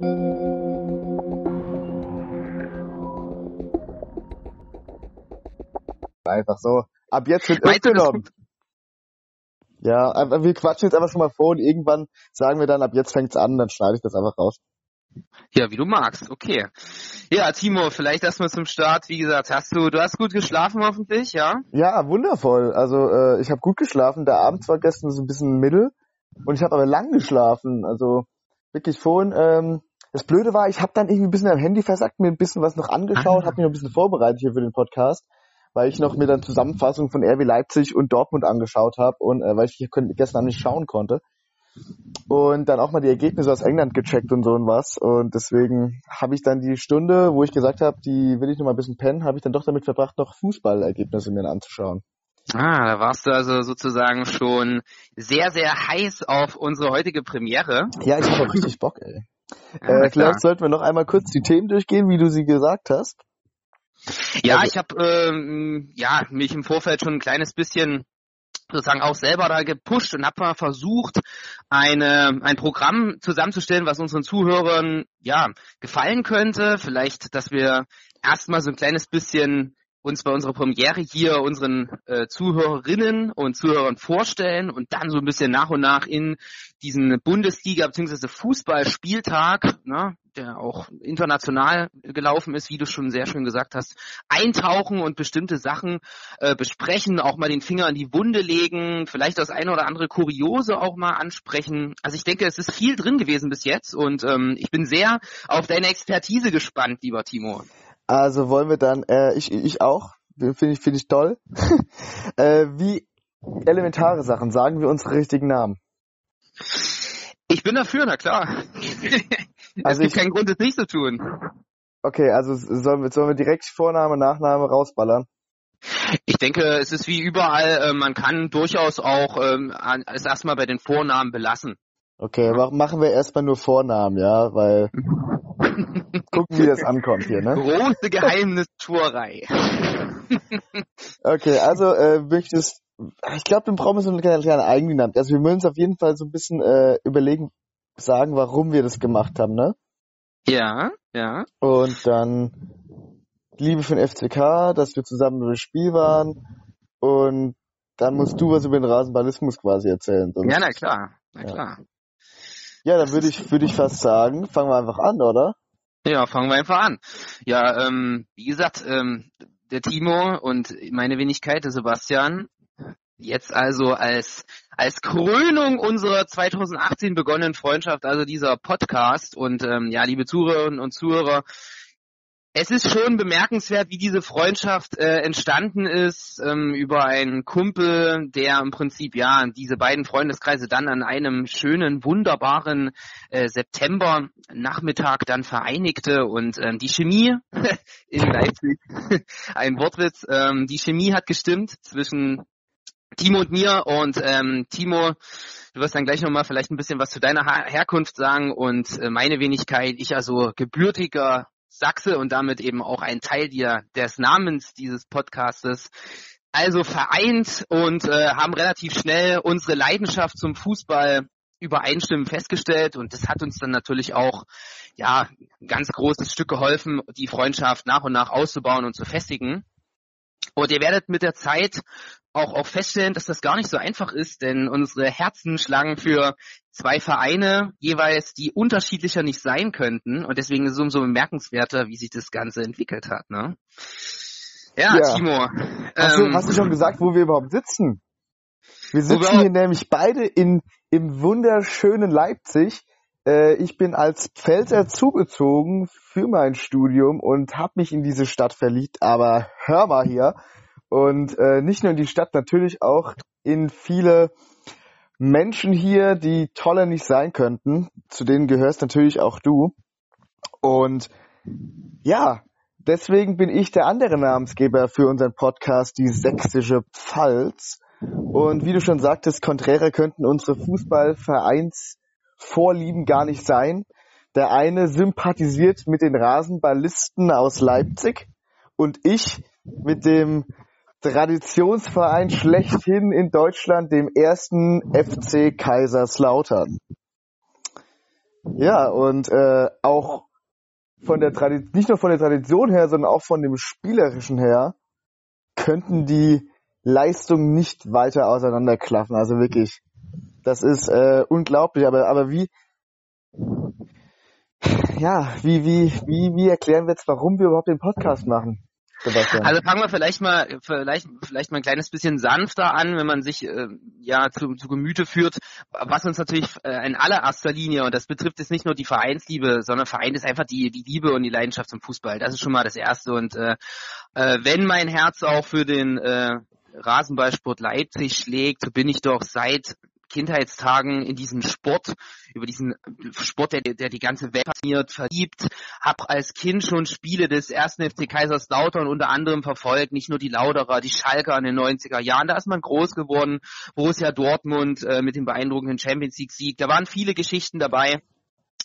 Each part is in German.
Einfach so. Ab jetzt wird Meinst genommen. Ja, wir quatschen jetzt einfach schon mal vor und irgendwann sagen wir dann, ab jetzt fängt's an, dann schneide ich das einfach raus. Ja, wie du magst, okay. Ja, Timo, vielleicht erstmal zum Start. Wie gesagt, hast du, du hast gut geschlafen hoffentlich, ja? Ja, wundervoll. Also äh, ich habe gut geschlafen. Der Abend war gestern so ein bisschen mittel und ich habe aber lang geschlafen. Also wirklich vorhin. Ähm, das Blöde war, ich habe dann irgendwie ein bisschen am Handy versagt, mir ein bisschen was noch angeschaut, ah. habe mich noch ein bisschen vorbereitet hier für den Podcast weil ich noch mir dann Zusammenfassung von RB Leipzig und Dortmund angeschaut habe und äh, weil ich hier gestern nicht schauen konnte. Und dann auch mal die Ergebnisse aus England gecheckt und so und was. Und deswegen habe ich dann die Stunde, wo ich gesagt habe, die will ich noch mal ein bisschen pennen, habe ich dann doch damit verbracht, noch Fußballergebnisse mir anzuschauen. Ah, da warst du also sozusagen schon sehr, sehr heiß auf unsere heutige Premiere. Ja, ich habe auch richtig Bock, ey. Ja, äh, vielleicht sollten wir noch einmal kurz die Themen durchgehen, wie du sie gesagt hast. Ja, also, ich habe ähm, ja mich im Vorfeld schon ein kleines bisschen sozusagen auch selber da gepusht und habe mal versucht, eine, ein Programm zusammenzustellen, was unseren Zuhörern ja gefallen könnte. Vielleicht, dass wir erstmal so ein kleines bisschen uns bei unserer Premiere hier unseren äh, Zuhörerinnen und Zuhörern vorstellen und dann so ein bisschen nach und nach in diesen Bundesliga bzw. Fußballspieltag, ne, der auch international gelaufen ist, wie du schon sehr schön gesagt hast, eintauchen und bestimmte Sachen äh, besprechen, auch mal den Finger an die Wunde legen, vielleicht das eine oder andere Kuriose auch mal ansprechen. Also ich denke, es ist viel drin gewesen bis jetzt und ähm, ich bin sehr auf deine Expertise gespannt, lieber Timo. Also wollen wir dann, äh, ich, ich auch, finde ich, finde ich toll. äh, wie elementare Sachen, sagen wir unsere richtigen Namen. Ich bin dafür, na klar. also es gibt ich, keinen Grund, es nicht zu tun. Okay, also sollen wir, sollen wir direkt Vorname, Nachname rausballern? Ich denke, es ist wie überall, äh, man kann durchaus auch ähm, es erstmal bei den Vornamen belassen. Okay, machen wir erstmal nur Vornamen, ja, weil Gucken, wie das ankommt hier, ne? Große Geheimnistuerei. okay, also äh, möchtest ich glaube, dann brauchen wir so eine kleine, kleine Eigendynamik. Also wir müssen uns auf jeden Fall so ein bisschen äh, überlegen, sagen, warum wir das gemacht haben, ne? Ja, ja. Und dann Liebe für den FCK, dass wir zusammen im Spiel waren und dann musst du was über den Rasenballismus quasi erzählen. Sonst, ja, na klar, na klar. Ja, dann würde ich, würde ich fast sagen, fangen wir einfach an, oder? Ja, fangen wir einfach an. Ja, ähm, wie gesagt, ähm, der Timo und meine Wenigkeit, der Sebastian, jetzt also als, als Krönung unserer 2018 begonnenen Freundschaft, also dieser Podcast. Und ähm, ja, liebe Zuhörerinnen und Zuhörer, es ist schon bemerkenswert, wie diese Freundschaft äh, entstanden ist ähm, über einen Kumpel, der im Prinzip ja diese beiden Freundeskreise dann an einem schönen, wunderbaren äh, September-Nachmittag dann vereinigte. Und ähm, die Chemie in Leipzig, ein Wortwitz, ähm, die Chemie hat gestimmt zwischen Timo und mir. Und ähm, Timo Du wirst dann gleich nochmal vielleicht ein bisschen was zu deiner Herkunft sagen. Und äh, meine Wenigkeit, ich also gebürtiger Sachse und damit eben auch ein Teil dir, des Namens dieses Podcastes. Also vereint und äh, haben relativ schnell unsere Leidenschaft zum Fußball übereinstimmen festgestellt und das hat uns dann natürlich auch ja ein ganz großes Stück geholfen, die Freundschaft nach und nach auszubauen und zu festigen. Und ihr werdet mit der Zeit auch, auch feststellen, dass das gar nicht so einfach ist, denn unsere Herzen schlagen für zwei Vereine jeweils, die unterschiedlicher nicht sein könnten. Und deswegen ist es umso bemerkenswerter, wie sich das Ganze entwickelt hat. Ne? Ja, ja. Timo. Hast, ähm, du, hast du schon gesagt, wo wir überhaupt sitzen? Wir sitzen hier nämlich beide in, im wunderschönen Leipzig. Äh, ich bin als Pfälzer zugezogen für mein Studium und habe mich in diese Stadt verliebt. Aber hör mal hier, und äh, nicht nur in die Stadt, natürlich auch in viele Menschen hier, die toller nicht sein könnten. Zu denen gehörst natürlich auch du. Und ja, deswegen bin ich der andere Namensgeber für unseren Podcast, die Sächsische Pfalz. Und wie du schon sagtest, konträrer könnten unsere Fußballvereinsvorlieben gar nicht sein. Der eine sympathisiert mit den Rasenballisten aus Leipzig und ich mit dem Traditionsverein schlechthin in Deutschland, dem ersten FC Kaiserslautern. Ja, und äh, auch von der Tradition, nicht nur von der Tradition her, sondern auch von dem Spielerischen her, könnten die Leistungen nicht weiter auseinanderklaffen. Also wirklich, das ist äh, unglaublich. Aber, aber wie, ja, wie, wie, wie, wie erklären wir jetzt, warum wir überhaupt den Podcast machen? Sebastian. Also fangen wir vielleicht mal, vielleicht, vielleicht mal ein kleines bisschen sanfter an, wenn man sich äh, ja zu, zu Gemüte führt, was uns natürlich äh, in allererster Linie, und das betrifft jetzt nicht nur die Vereinsliebe, sondern Verein ist einfach die, die Liebe und die Leidenschaft zum Fußball. Das ist schon mal das Erste. Und äh, äh, wenn mein Herz auch für den äh, Rasenballsport Leipzig schlägt, bin ich doch seit Kindheitstagen in diesem Sport, über diesen Sport, der, der die ganze Welt fasziniert, verliebt, habe als Kind schon Spiele des ersten FC Kaiserslautern unter anderem verfolgt, nicht nur die Lauderer, die Schalker in den 90er Jahren, da ist man groß geworden, Borussia Dortmund äh, mit dem beeindruckenden Champions League Sieg, da waren viele Geschichten dabei.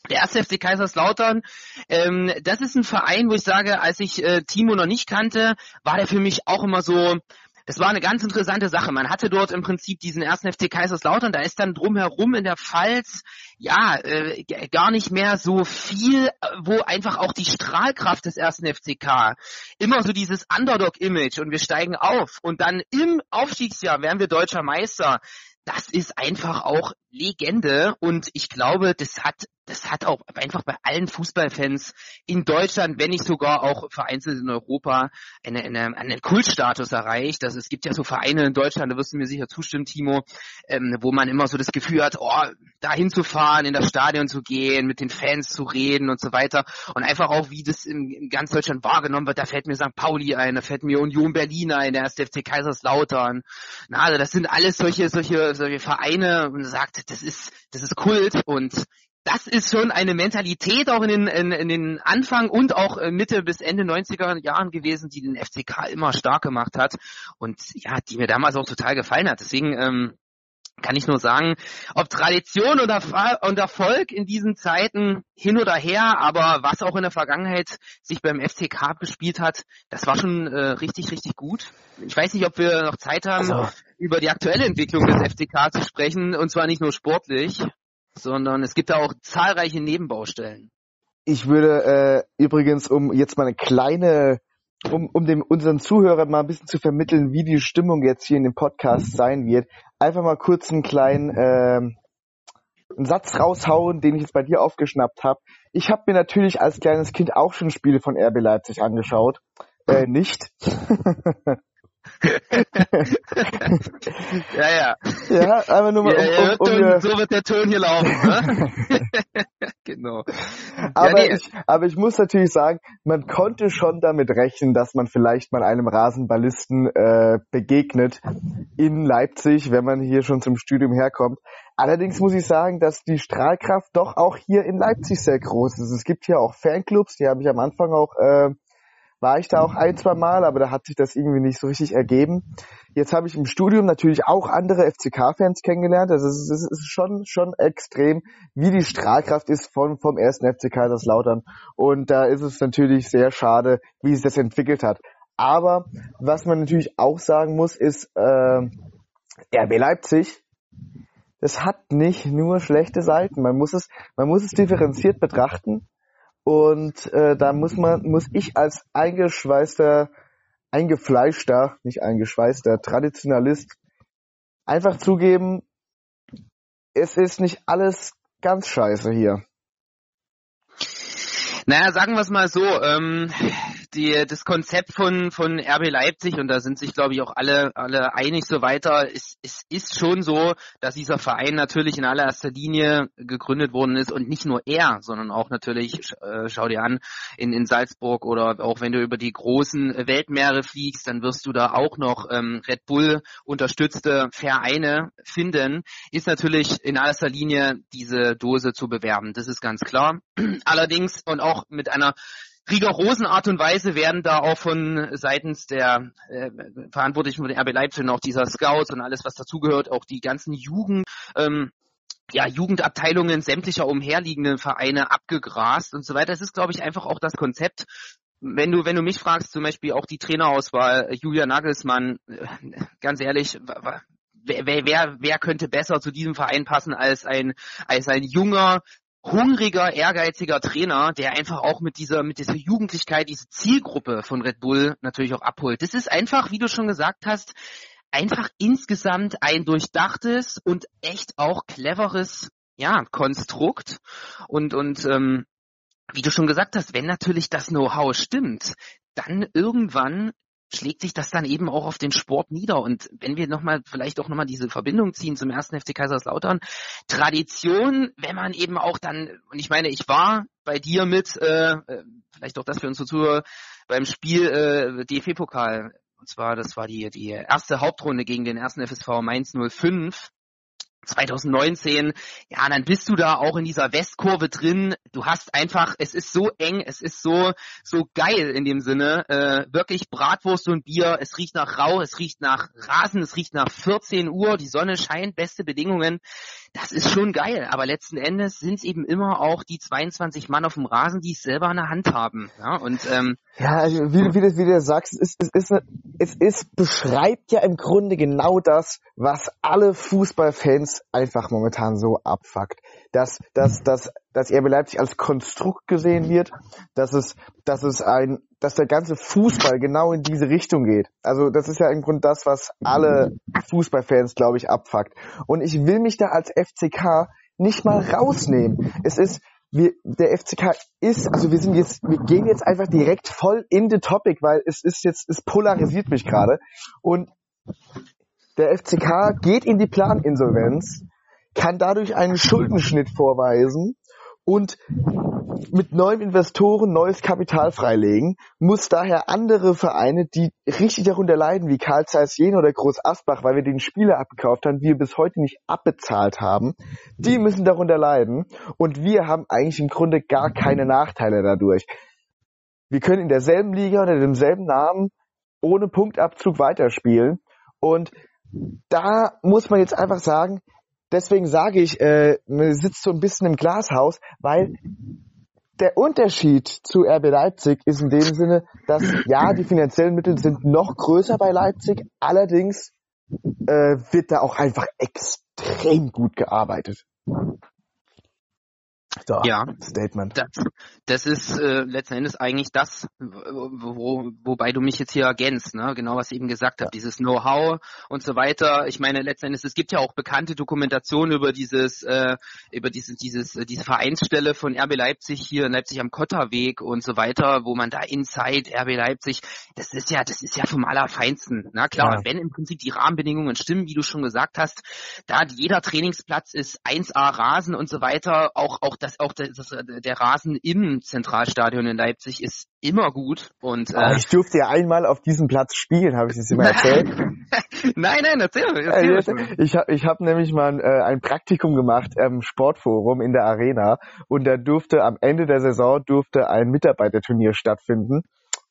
Der erste FC Kaiserslautern, ähm, das ist ein Verein, wo ich sage, als ich äh, Timo noch nicht kannte, war der für mich auch immer so, das war eine ganz interessante Sache. Man hatte dort im Prinzip diesen ersten FC Kaiserslautern, da ist dann drumherum in der Pfalz ja äh, gar nicht mehr so viel, wo einfach auch die Strahlkraft des ersten FCK immer so dieses Underdog-Image und wir steigen auf und dann im Aufstiegsjahr werden wir deutscher Meister. Das ist einfach auch Legende und ich glaube, das hat das hat auch einfach bei allen Fußballfans in Deutschland, wenn nicht sogar auch vereinzelt in Europa, eine, eine, einen Kultstatus erreicht. Also es gibt ja so Vereine in Deutschland, da wirst du mir sicher zustimmen, Timo, ähm, wo man immer so das Gefühl hat, oh, da hinzufahren, in das Stadion zu gehen, mit den Fans zu reden und so weiter. Und einfach auch, wie das in, in ganz Deutschland wahrgenommen wird, da fällt mir St. Pauli ein, da fällt mir Union Berlin ein, der FC Kaiserslautern. Na, also das sind alles solche, solche, solche Vereine und sagt, das ist, das ist Kult und das ist schon eine Mentalität auch in den, in, in den Anfang und auch äh, Mitte bis Ende 90er Jahren gewesen, die den FCK immer stark gemacht hat und ja, die mir damals auch total gefallen hat. Deswegen ähm, kann ich nur sagen, ob Tradition oder, und Erfolg in diesen Zeiten hin oder her, aber was auch in der Vergangenheit sich beim FCK bespielt hat, das war schon äh, richtig, richtig gut. Ich weiß nicht, ob wir noch Zeit haben, also. über die aktuelle Entwicklung des FCK zu sprechen, und zwar nicht nur sportlich sondern es gibt da auch zahlreiche Nebenbaustellen. Ich würde äh, übrigens, um jetzt mal eine kleine, um, um dem unseren Zuhörern mal ein bisschen zu vermitteln, wie die Stimmung jetzt hier in dem Podcast sein wird, einfach mal kurz einen kleinen äh, einen Satz raushauen, den ich jetzt bei dir aufgeschnappt habe. Ich habe mir natürlich als kleines Kind auch schon Spiele von RB Leipzig angeschaut. Äh, nicht. ja, ja. Ja, einfach nur mal. Ja, um, um, um, um, so wird der Ton hier laufen. Ne? genau. Aber, ja, nee. ich, aber ich muss natürlich sagen, man konnte schon damit rechnen, dass man vielleicht mal einem Rasenballisten äh, begegnet in Leipzig, wenn man hier schon zum Studium herkommt. Allerdings muss ich sagen, dass die Strahlkraft doch auch hier in Leipzig sehr groß ist. Es gibt hier auch Fanclubs, die habe ich am Anfang auch äh, war ich da auch ein, zwei Mal, aber da hat sich das irgendwie nicht so richtig ergeben. Jetzt habe ich im Studium natürlich auch andere FCK-Fans kennengelernt. Also es ist, schon, schon extrem, wie die Strahlkraft ist von, vom ersten FC Kaiserslautern. Und da ist es natürlich sehr schade, wie sich das entwickelt hat. Aber was man natürlich auch sagen muss, ist, äh, RB Leipzig, das hat nicht nur schlechte Seiten. Man muss es, man muss es differenziert betrachten. Und äh, da muss man, muss ich als eingeschweißter, eingefleischter, nicht eingeschweißter Traditionalist einfach zugeben, es ist nicht alles ganz scheiße hier. Naja, sagen wir es mal so, ähm, die, das Konzept von, von RB Leipzig, und da sind sich, glaube ich, auch alle, alle einig so weiter, es, es ist schon so, dass dieser Verein natürlich in allererster Linie gegründet worden ist und nicht nur er, sondern auch natürlich, äh, schau dir an, in, in Salzburg oder auch wenn du über die großen Weltmeere fliegst, dann wirst du da auch noch ähm, Red Bull unterstützte Vereine finden, ist natürlich in allererster Linie diese Dose zu bewerben. Das ist ganz klar. Allerdings und auch mit einer rigorosen Art und Weise werden da auch von seitens der äh, Verantwortlichen von RB Leipzig und auch dieser Scouts und alles, was dazugehört, auch die ganzen Jugend, ähm, ja, Jugendabteilungen sämtlicher umherliegenden Vereine abgegrast und so weiter. Das ist, glaube ich, einfach auch das Konzept. Wenn du, wenn du mich fragst, zum Beispiel auch die Trainerauswahl, äh, Julia Nagelsmann, äh, ganz ehrlich, wer, wer, wer könnte besser zu diesem Verein passen als ein, als ein junger, hungriger, ehrgeiziger Trainer, der einfach auch mit dieser, mit dieser Jugendlichkeit, diese Zielgruppe von Red Bull natürlich auch abholt. Das ist einfach, wie du schon gesagt hast, einfach insgesamt ein durchdachtes und echt auch cleveres ja, Konstrukt. Und, und ähm, wie du schon gesagt hast, wenn natürlich das Know-how stimmt, dann irgendwann schlägt sich das dann eben auch auf den Sport nieder. Und wenn wir nochmal, vielleicht auch nochmal diese Verbindung ziehen zum ersten FC Kaiserslautern, Tradition, wenn man eben auch dann, und ich meine, ich war bei dir mit, äh, äh vielleicht auch das für unsere Zuhörer, beim Spiel äh, DFB-Pokal. Und zwar, das war die, die erste Hauptrunde gegen den ersten FSV Mainz 05. 2019, ja, dann bist du da auch in dieser Westkurve drin. Du hast einfach, es ist so eng, es ist so so geil in dem Sinne. Äh, wirklich Bratwurst und Bier. Es riecht nach Rauch, es riecht nach Rasen, es riecht nach 14 Uhr. Die Sonne scheint, beste Bedingungen das ist schon geil, aber letzten Endes sind es eben immer auch die 22 Mann auf dem Rasen, die es selber in der Hand haben. Ja, und ähm, ja also wie, wie, du, wie du sagst, es, es, ist, es ist, beschreibt ja im Grunde genau das, was alle Fußballfans einfach momentan so abfuckt. Dass, dass, dass, dass RB Leipzig als Konstrukt gesehen wird, dass es, dass es ein dass der ganze Fußball genau in diese Richtung geht. Also das ist ja im Grunde das, was alle Fußballfans, glaube ich, abfuckt. Und ich will mich da als FCK nicht mal rausnehmen. Es ist, wir, der FCK ist, also wir sind jetzt, wir gehen jetzt einfach direkt voll in the topic, weil es ist jetzt, es polarisiert mich gerade. Und der FCK geht in die Planinsolvenz, kann dadurch einen Schuldenschnitt vorweisen und mit neuen Investoren neues Kapital freilegen, muss daher andere Vereine, die richtig darunter leiden, wie Karl Zeiss Jena oder Groß Asbach, weil wir den Spieler abgekauft haben, die wir bis heute nicht abbezahlt haben, die müssen darunter leiden und wir haben eigentlich im Grunde gar keine Nachteile dadurch. Wir können in derselben Liga unter demselben Namen ohne Punktabzug weiterspielen und da muss man jetzt einfach sagen, deswegen sage ich, äh, man sitzt so ein bisschen im Glashaus, weil der Unterschied zu RB Leipzig ist in dem Sinne, dass ja, die finanziellen Mittel sind noch größer bei Leipzig, allerdings äh, wird da auch einfach extrem gut gearbeitet. So, ja, Statement. Das, das ist äh, letzten Endes eigentlich das, wo, wobei du mich jetzt hier ergänzt, ne? genau was ich eben gesagt habe, dieses Know-how und so weiter. Ich meine, letzten Endes, es gibt ja auch bekannte Dokumentationen über dieses, äh, über dieses, dieses, äh, diese Vereinsstelle von RB Leipzig hier in Leipzig am Kotterweg und so weiter, wo man da Inside RB Leipzig, das ist ja, das ist ja vom Allerfeinsten. Na klar, ja. wenn im Prinzip die Rahmenbedingungen stimmen, wie du schon gesagt hast, da jeder Trainingsplatz ist 1A Rasen und so weiter, auch, auch das, auch das, das, der Rasen im Zentralstadion in Leipzig ist immer gut. Und äh, ich durfte ja einmal auf diesem Platz spielen, habe ich das immer erzählt? nein, nein, erzähl. erzähl äh, ich habe ich hab nämlich mal äh, ein Praktikum gemacht im Sportforum in der Arena und da durfte am Ende der Saison durfte ein Mitarbeiterturnier stattfinden.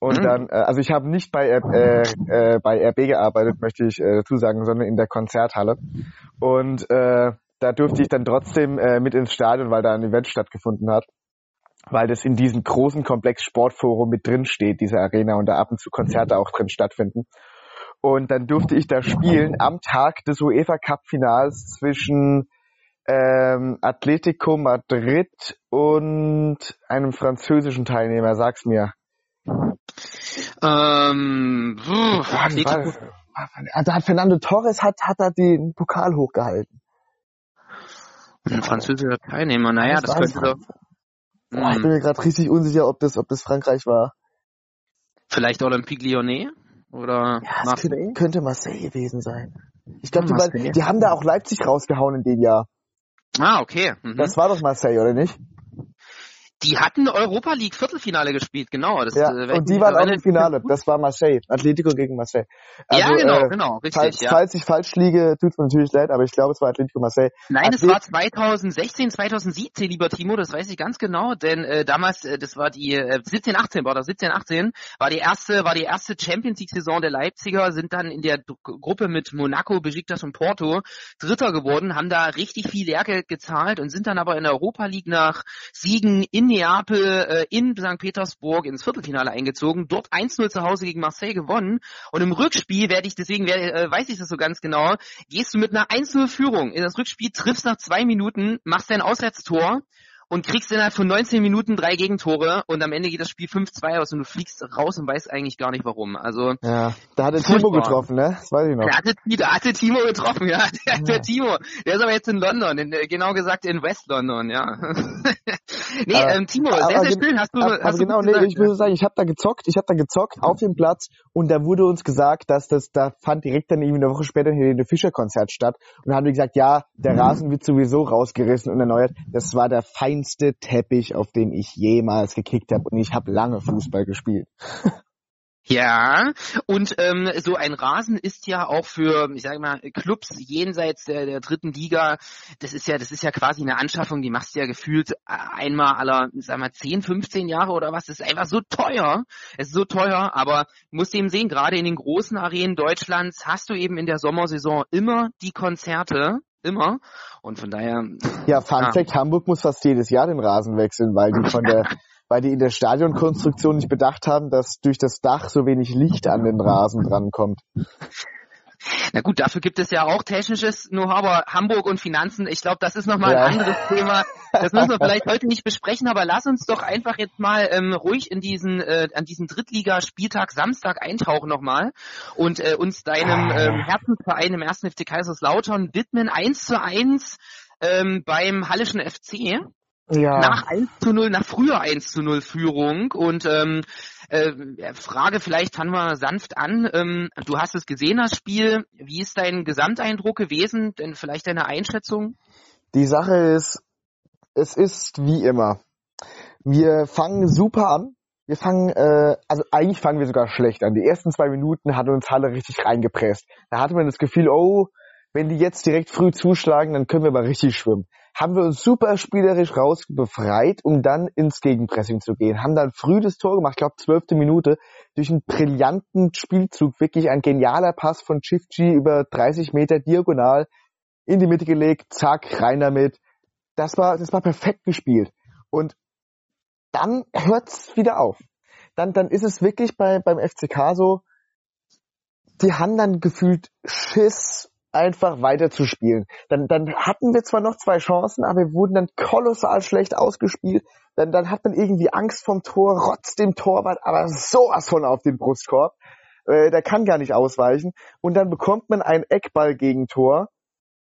Und mhm. dann, äh, also ich habe nicht bei, äh, äh, bei RB gearbeitet, möchte ich äh, dazu sagen, sondern in der Konzerthalle. Und äh, da durfte ich dann trotzdem äh, mit ins Stadion, weil da ein Event stattgefunden hat, weil das in diesem großen Komplex Sportforum mit drin steht, diese Arena, und da ab und zu Konzerte auch drin stattfinden. Und dann durfte ich da spielen am Tag des UEFA Cup Finals zwischen ähm, Atletico Madrid und einem französischen Teilnehmer. Sag's mir. Ähm, pff, Atletico. Da hat Fernando Torres hat, hat er den Pokal hochgehalten. Ein französischer Teilnehmer, naja, das, das könnte doch. Boah, ich hm. bin mir gerade richtig unsicher, ob das, ob das Frankreich war. Vielleicht Olympique Lyonnais? Oder ja, Marseille? Könnte, könnte Marseille gewesen sein. Ich glaube, die, die haben da auch Leipzig rausgehauen in dem Jahr. Ah, okay. Mhm. Das war doch Marseille, oder nicht? Die hatten Europa League Viertelfinale gespielt, genau. Das, ja, äh, und die waren auch im Finale. Das war Marseille. Atletico gegen Marseille. Also, ja, genau, äh, genau, richtig. Falls, ja. falls ich falsch liege, tut mir natürlich leid, aber ich glaube, es war Atletico Marseille. Nein, Athlet es war 2016, 2017, lieber Timo, das weiß ich ganz genau, denn äh, damals, äh, das war die äh, 17, 18 war das, 17, 18, war die erste, war die erste Champions League Saison der Leipziger, sind dann in der D Gruppe mit Monaco, Besiktas und Porto Dritter geworden, haben da richtig viel Lehrgeld gezahlt und sind dann aber in der Europa League nach Siegen in Neapel, äh, in St. Petersburg ins Viertelfinale eingezogen, dort 1-0 zu Hause gegen Marseille gewonnen. Und im Rückspiel werde ich, deswegen werde, äh, weiß ich das so ganz genau, gehst du mit einer 1-0 Führung. In das Rückspiel, triffst nach zwei Minuten, machst dein Auswärtstor und kriegst innerhalb von 19 Minuten drei Gegentore und am Ende geht das Spiel 5-2 aus und du fliegst raus und weißt eigentlich gar nicht warum. Also ja, da hatte Timo getroffen, ne? Das weiß ich noch. Da hatte, da hatte Timo getroffen, ja. Der, ja. der Timo, der ist aber jetzt in London, in, genau gesagt in West London, ja. nee, aber, ähm, Timo, sehr, sehr schön. Hast du, aber, hast du genau, nee, gesagt, ich würde sagen, ich habe da gezockt, ich habe da gezockt auf dem Platz und da wurde uns gesagt, dass das, da fand direkt dann irgendwie eine Woche später ein Helene Fischer Konzert statt und dann haben die gesagt, ja, der Rasen wird sowieso rausgerissen und erneuert. Das war der feinste Teppich, auf dem ich jemals gekickt habe und ich habe lange Fußball gespielt. Ja, und ähm, so ein Rasen ist ja auch für, ich sage mal, Clubs jenseits der, der dritten Liga, das ist ja, das ist ja quasi eine Anschaffung, die machst du ja gefühlt einmal aller, sag mal, 10, 15 Jahre oder was. Das ist einfach so teuer. Es ist so teuer, aber musst eben sehen, gerade in den großen Arenen Deutschlands hast du eben in der Sommersaison immer die Konzerte, immer. Und von daher. Ja, Fun ja. Fact, Hamburg muss fast jedes Jahr den Rasen wechseln, weil die von der weil die in der Stadionkonstruktion nicht bedacht haben, dass durch das Dach so wenig Licht an den Rasen drankommt. Na gut, dafür gibt es ja auch technisches Know-how, aber Hamburg und Finanzen, ich glaube, das ist nochmal ja. ein anderes Thema. Das müssen wir vielleicht heute nicht besprechen, aber lass uns doch einfach jetzt mal ähm, ruhig in diesen, äh, an diesen Drittligaspieltag Samstag eintauchen nochmal und äh, uns deinem ah. ähm, Herzensverein im ersten FC Kaiserslautern widmen. Eins zu eins ähm, beim Hallischen FC ja. nach 1 zu 0, nach früher 1 zu 0 Führung. Und ähm, äh, Frage vielleicht fangen wir sanft an. Ähm, du hast es gesehen, das Spiel. Wie ist dein Gesamteindruck gewesen? Denn vielleicht deine Einschätzung? Die Sache ist, es ist wie immer. Wir fangen super an. Wir fangen, äh, also eigentlich fangen wir sogar schlecht an. Die ersten zwei Minuten hat uns Halle richtig reingepresst. Da hatte man das Gefühl, oh, wenn die jetzt direkt früh zuschlagen, dann können wir mal richtig schwimmen haben wir uns super spielerisch rausbefreit, um dann ins Gegenpressing zu gehen. Haben dann früh das Tor gemacht, ich glaube zwölfte Minute, durch einen brillanten Spielzug, wirklich ein genialer Pass von Chifchi über 30 Meter diagonal in die Mitte gelegt, zack, rein damit. Das war, das war perfekt gespielt. Und dann hört's wieder auf. Dann, dann ist es wirklich bei, beim FCK so, die haben dann gefühlt Schiss einfach weiterzuspielen. Dann, dann hatten wir zwar noch zwei Chancen, aber wir wurden dann kolossal schlecht ausgespielt. Dann, dann hat man irgendwie Angst vom Tor, rotzt dem Torwart, aber sowas von auf den Brustkorb. Äh, der kann gar nicht ausweichen. Und dann bekommt man ein Eckball-Gegentor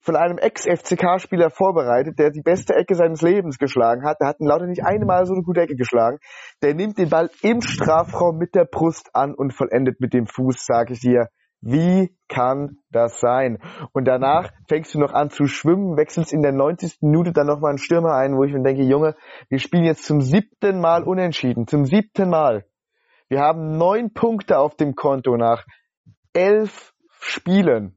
von einem Ex-FCK-Spieler vorbereitet, der die beste Ecke seines Lebens geschlagen hat. Der hat lauter nicht einmal so eine gute Ecke geschlagen. Der nimmt den Ball im Strafraum mit der Brust an und vollendet mit dem Fuß, sag ich dir. Wie kann das sein? Und danach fängst du noch an zu schwimmen, wechselst in der 90. Minute dann nochmal einen Stürmer ein, wo ich mir denke, Junge, wir spielen jetzt zum siebten Mal unentschieden. Zum siebten Mal. Wir haben neun Punkte auf dem Konto nach elf Spielen.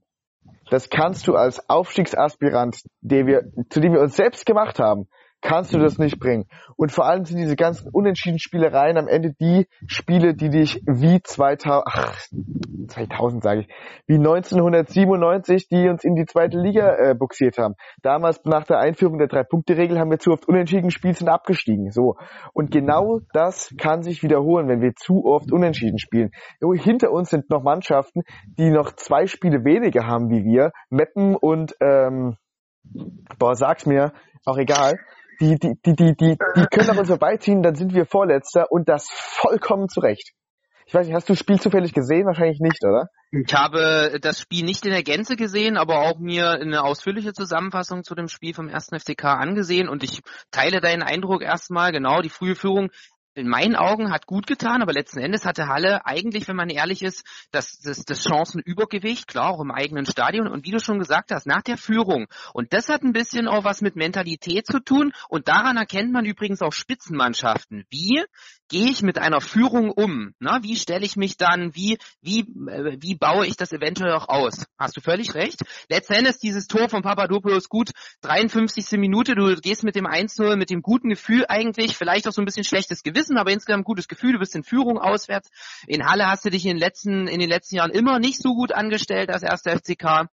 Das kannst du als Aufstiegsaspirant, der wir, zu dem wir uns selbst gemacht haben, kannst du das nicht bringen. Und vor allem sind diese ganzen unentschieden Spielereien am Ende die Spiele, die dich wie 2000, ach, 2000 sage ich, wie 1997, die uns in die zweite Liga äh, buxiert haben. Damals nach der Einführung der Drei-Punkte-Regel haben wir zu oft unentschieden gespielt, sind abgestiegen. So. Und genau das kann sich wiederholen, wenn wir zu oft unentschieden spielen. Hinter uns sind noch Mannschaften, die noch zwei Spiele weniger haben wie wir. Meppen und ähm, boah, sag's mir, auch egal die, die, die, die, die, die können an uns vorbeiziehen, dann sind wir Vorletzter und das vollkommen zurecht. Ich weiß nicht, hast du das Spiel zufällig gesehen? Wahrscheinlich nicht, oder? Ich habe das Spiel nicht in der Gänze gesehen, aber auch mir eine ausführliche Zusammenfassung zu dem Spiel vom ersten FCK angesehen und ich teile deinen Eindruck erstmal, genau, die frühe Führung in meinen Augen hat gut getan, aber letzten Endes hatte Halle eigentlich, wenn man ehrlich ist, das, das, das Chancenübergewicht, klar, auch im eigenen Stadion. Und wie du schon gesagt hast, nach der Führung. Und das hat ein bisschen auch was mit Mentalität zu tun. Und daran erkennt man übrigens auch Spitzenmannschaften. Wie gehe ich mit einer Führung um? Na, wie stelle ich mich dann, wie, wie, äh, wie baue ich das eventuell auch aus? Hast du völlig recht. Letzten Endes dieses Tor von Papadopoulos gut, 53. Minute, du gehst mit dem 1-0, mit dem guten Gefühl eigentlich, vielleicht auch so ein bisschen schlechtes Gewissen, aber insgesamt gutes Gefühl, du bist in Führung auswärts. In Halle hast du dich in den letzten, in den letzten Jahren immer nicht so gut angestellt als erster FCK.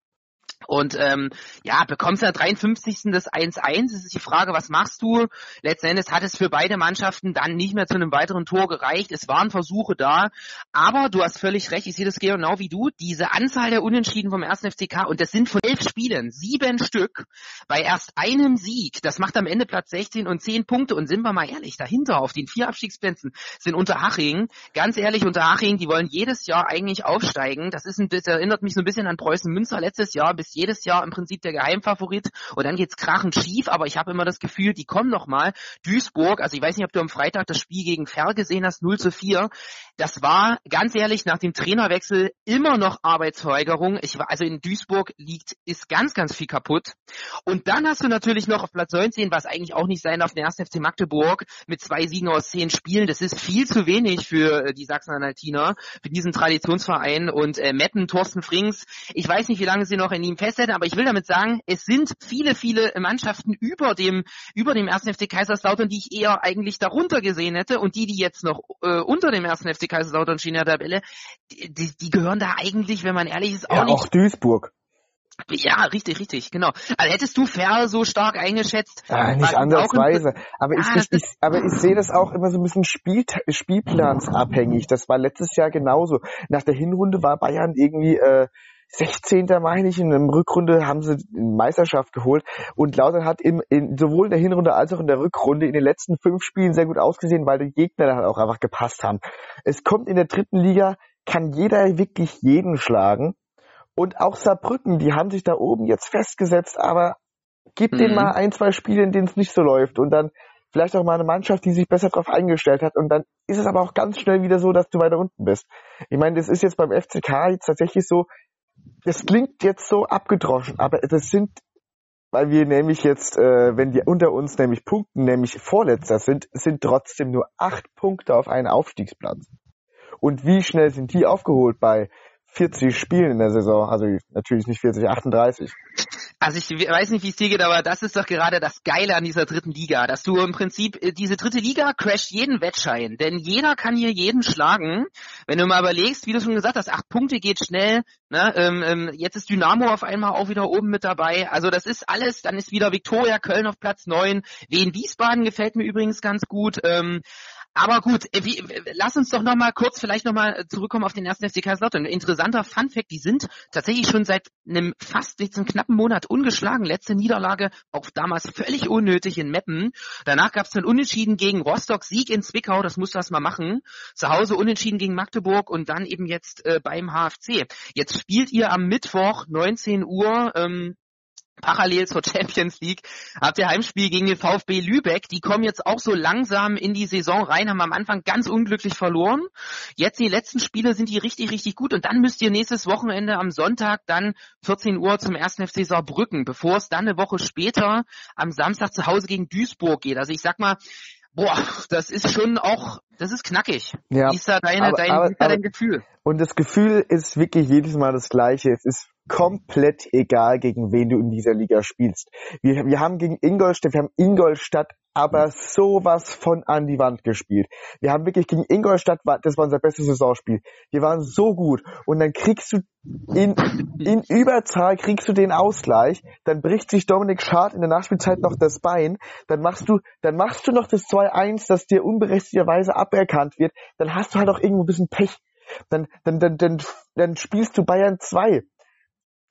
Und ähm, ja, bekommst ja 53. das 1-1. Es ist die Frage, was machst du? Letzten Endes hat es für beide Mannschaften dann nicht mehr zu einem weiteren Tor gereicht. Es waren Versuche da. Aber du hast völlig recht, ich sehe das genau wie du. Diese Anzahl der Unentschieden vom 1. FCK, und das sind von elf Spielen, sieben Stück, bei erst einem Sieg, das macht am Ende Platz 16 und 10 Punkte. Und sind wir mal ehrlich, dahinter auf den vier Abstiegsplätzen sind Unterhaching. Ganz ehrlich, Unterhaching, die wollen jedes Jahr eigentlich aufsteigen. Das ist ein, das erinnert mich so ein bisschen an Preußen Münster letztes Jahr bis jedes Jahr im Prinzip der Geheimfavorit und dann geht's krachend schief, aber ich habe immer das Gefühl, die kommen noch mal. Duisburg, also ich weiß nicht, ob du am Freitag das Spiel gegen Ferl gesehen hast, 0 zu 4. Das war ganz ehrlich nach dem Trainerwechsel immer noch Arbeitsverweigerung. Ich war also in Duisburg liegt ist ganz ganz viel kaputt. Und dann hast du natürlich noch auf Platz 19, was eigentlich auch nicht sein darf, den 1. FC Magdeburg mit zwei Siegen aus zehn Spielen. Das ist viel zu wenig für äh, die Sachsen-Anhaltiner, für diesen Traditionsverein und äh, Metten, Thorsten Frings. Ich weiß nicht, wie lange sie noch in ihm festhalten, aber ich will damit sagen, es sind viele, viele Mannschaften über dem, über dem 1. FC Kaiserslautern, die ich eher eigentlich darunter gesehen hätte und die, die jetzt noch äh, unter dem 1. FC Kaiserslautern stehen in der Tabelle, die, die, die gehören da eigentlich, wenn man ehrlich ist, auch ja, nicht. Auch Duisburg. Ja, richtig, richtig, genau. Also hättest du Ferl so stark eingeschätzt? Ah, nicht andersweise. Aber ich, Ah, ich, ich, aber ich sehe das auch immer so ein bisschen Spiel, spielplansabhängig. Das war letztes Jahr genauso. Nach der Hinrunde war Bayern irgendwie äh, 16. meine ich, in der Rückrunde haben sie eine Meisterschaft geholt und Lautern hat im, in, sowohl in der Hinrunde als auch in der Rückrunde in den letzten fünf Spielen sehr gut ausgesehen, weil die Gegner dann halt auch einfach gepasst haben. Es kommt in der dritten Liga, kann jeder wirklich jeden schlagen und auch Saarbrücken, die haben sich da oben jetzt festgesetzt, aber gib denen Mhm. mal ein, zwei Spiele, in denen es nicht so läuft und dann vielleicht auch mal eine Mannschaft, die sich besser darauf eingestellt hat und dann ist es aber auch ganz schnell wieder so, dass du weiter unten bist. Ich meine, das ist jetzt beim FCK jetzt tatsächlich so, das klingt jetzt so abgedroschen, aber das sind, weil wir nämlich jetzt, äh, wenn die unter uns nämlich punkten, nämlich Vorletzter sind, sind trotzdem nur acht Punkte auf einen Aufstiegsplatz. Und wie schnell sind die aufgeholt bei 40 Spielen in der Saison? Also natürlich nicht 40, 38. Also ich weiß nicht, wie es dir geht, aber das ist doch gerade das Geile an dieser dritten Liga, dass du im Prinzip, äh, diese dritte Liga crasht jeden Wettschein, denn jeder kann hier jeden schlagen. Wenn du mal überlegst, wie du schon gesagt hast, acht Punkte geht schnell, ne? ähm, ähm, jetzt ist Dynamo auf einmal auch wieder oben mit dabei, also das ist alles, dann ist wieder Viktoria Köln auf Platz neun, Wien Wiesbaden gefällt mir übrigens ganz gut, ähm, aber gut, äh, wie, äh, lass uns doch noch mal kurz vielleicht noch mal zurückkommen auf den ersten FC Kaiserslautern. Ein interessanter Funfact, die sind tatsächlich schon seit einem fast jetzt einem knappen Monat ungeschlagen. Letzte Niederlage, auch damals völlig unnötig in Meppen. Danach gab es dann Unentschieden gegen Rostock, Sieg in Zwickau, das musst du erst mal machen. Zu Hause Unentschieden gegen Magdeburg und dann eben jetzt äh, beim HFC. Jetzt spielt ihr am Mittwoch 19 Uhr ähm, parallel zur Champions League habt ihr Heimspiel gegen den VfB Lübeck. Die kommen jetzt auch so langsam in die Saison rein, haben am Anfang ganz unglücklich verloren. Jetzt die letzten Spiele sind die richtig, richtig gut und dann müsst ihr nächstes Wochenende am Sonntag dann 14 Uhr zum 1. FC Saarbrücken, bevor es dann eine Woche später am Samstag zu Hause gegen Duisburg geht. Also ich sag mal, boah, das ist schon auch, das ist knackig. Ja, Wie ist da deine, aber- dein, aber- ist da aber- dein Gefühl? Und das Gefühl ist wirklich jedes Mal das gleiche. Es ist komplett egal, gegen wen du in dieser Liga spielst. Wir, wir haben gegen Ingolstadt, wir haben Ingolstadt aber sowas von an die Wand gespielt. Wir haben wirklich gegen Ingolstadt, das war unser bestes Saisonspiel. Wir waren so gut. Und dann kriegst du in, in Überzahl kriegst du den Ausgleich, dann bricht sich Dominik Schad in der Nachspielzeit noch das Bein, dann machst du, dann machst du noch das 2-1, das dir unberechtigterweise aberkannt wird, dann hast du halt auch irgendwo ein bisschen Pech dann, dann, dann, dann, dann spielst du Bayern 2.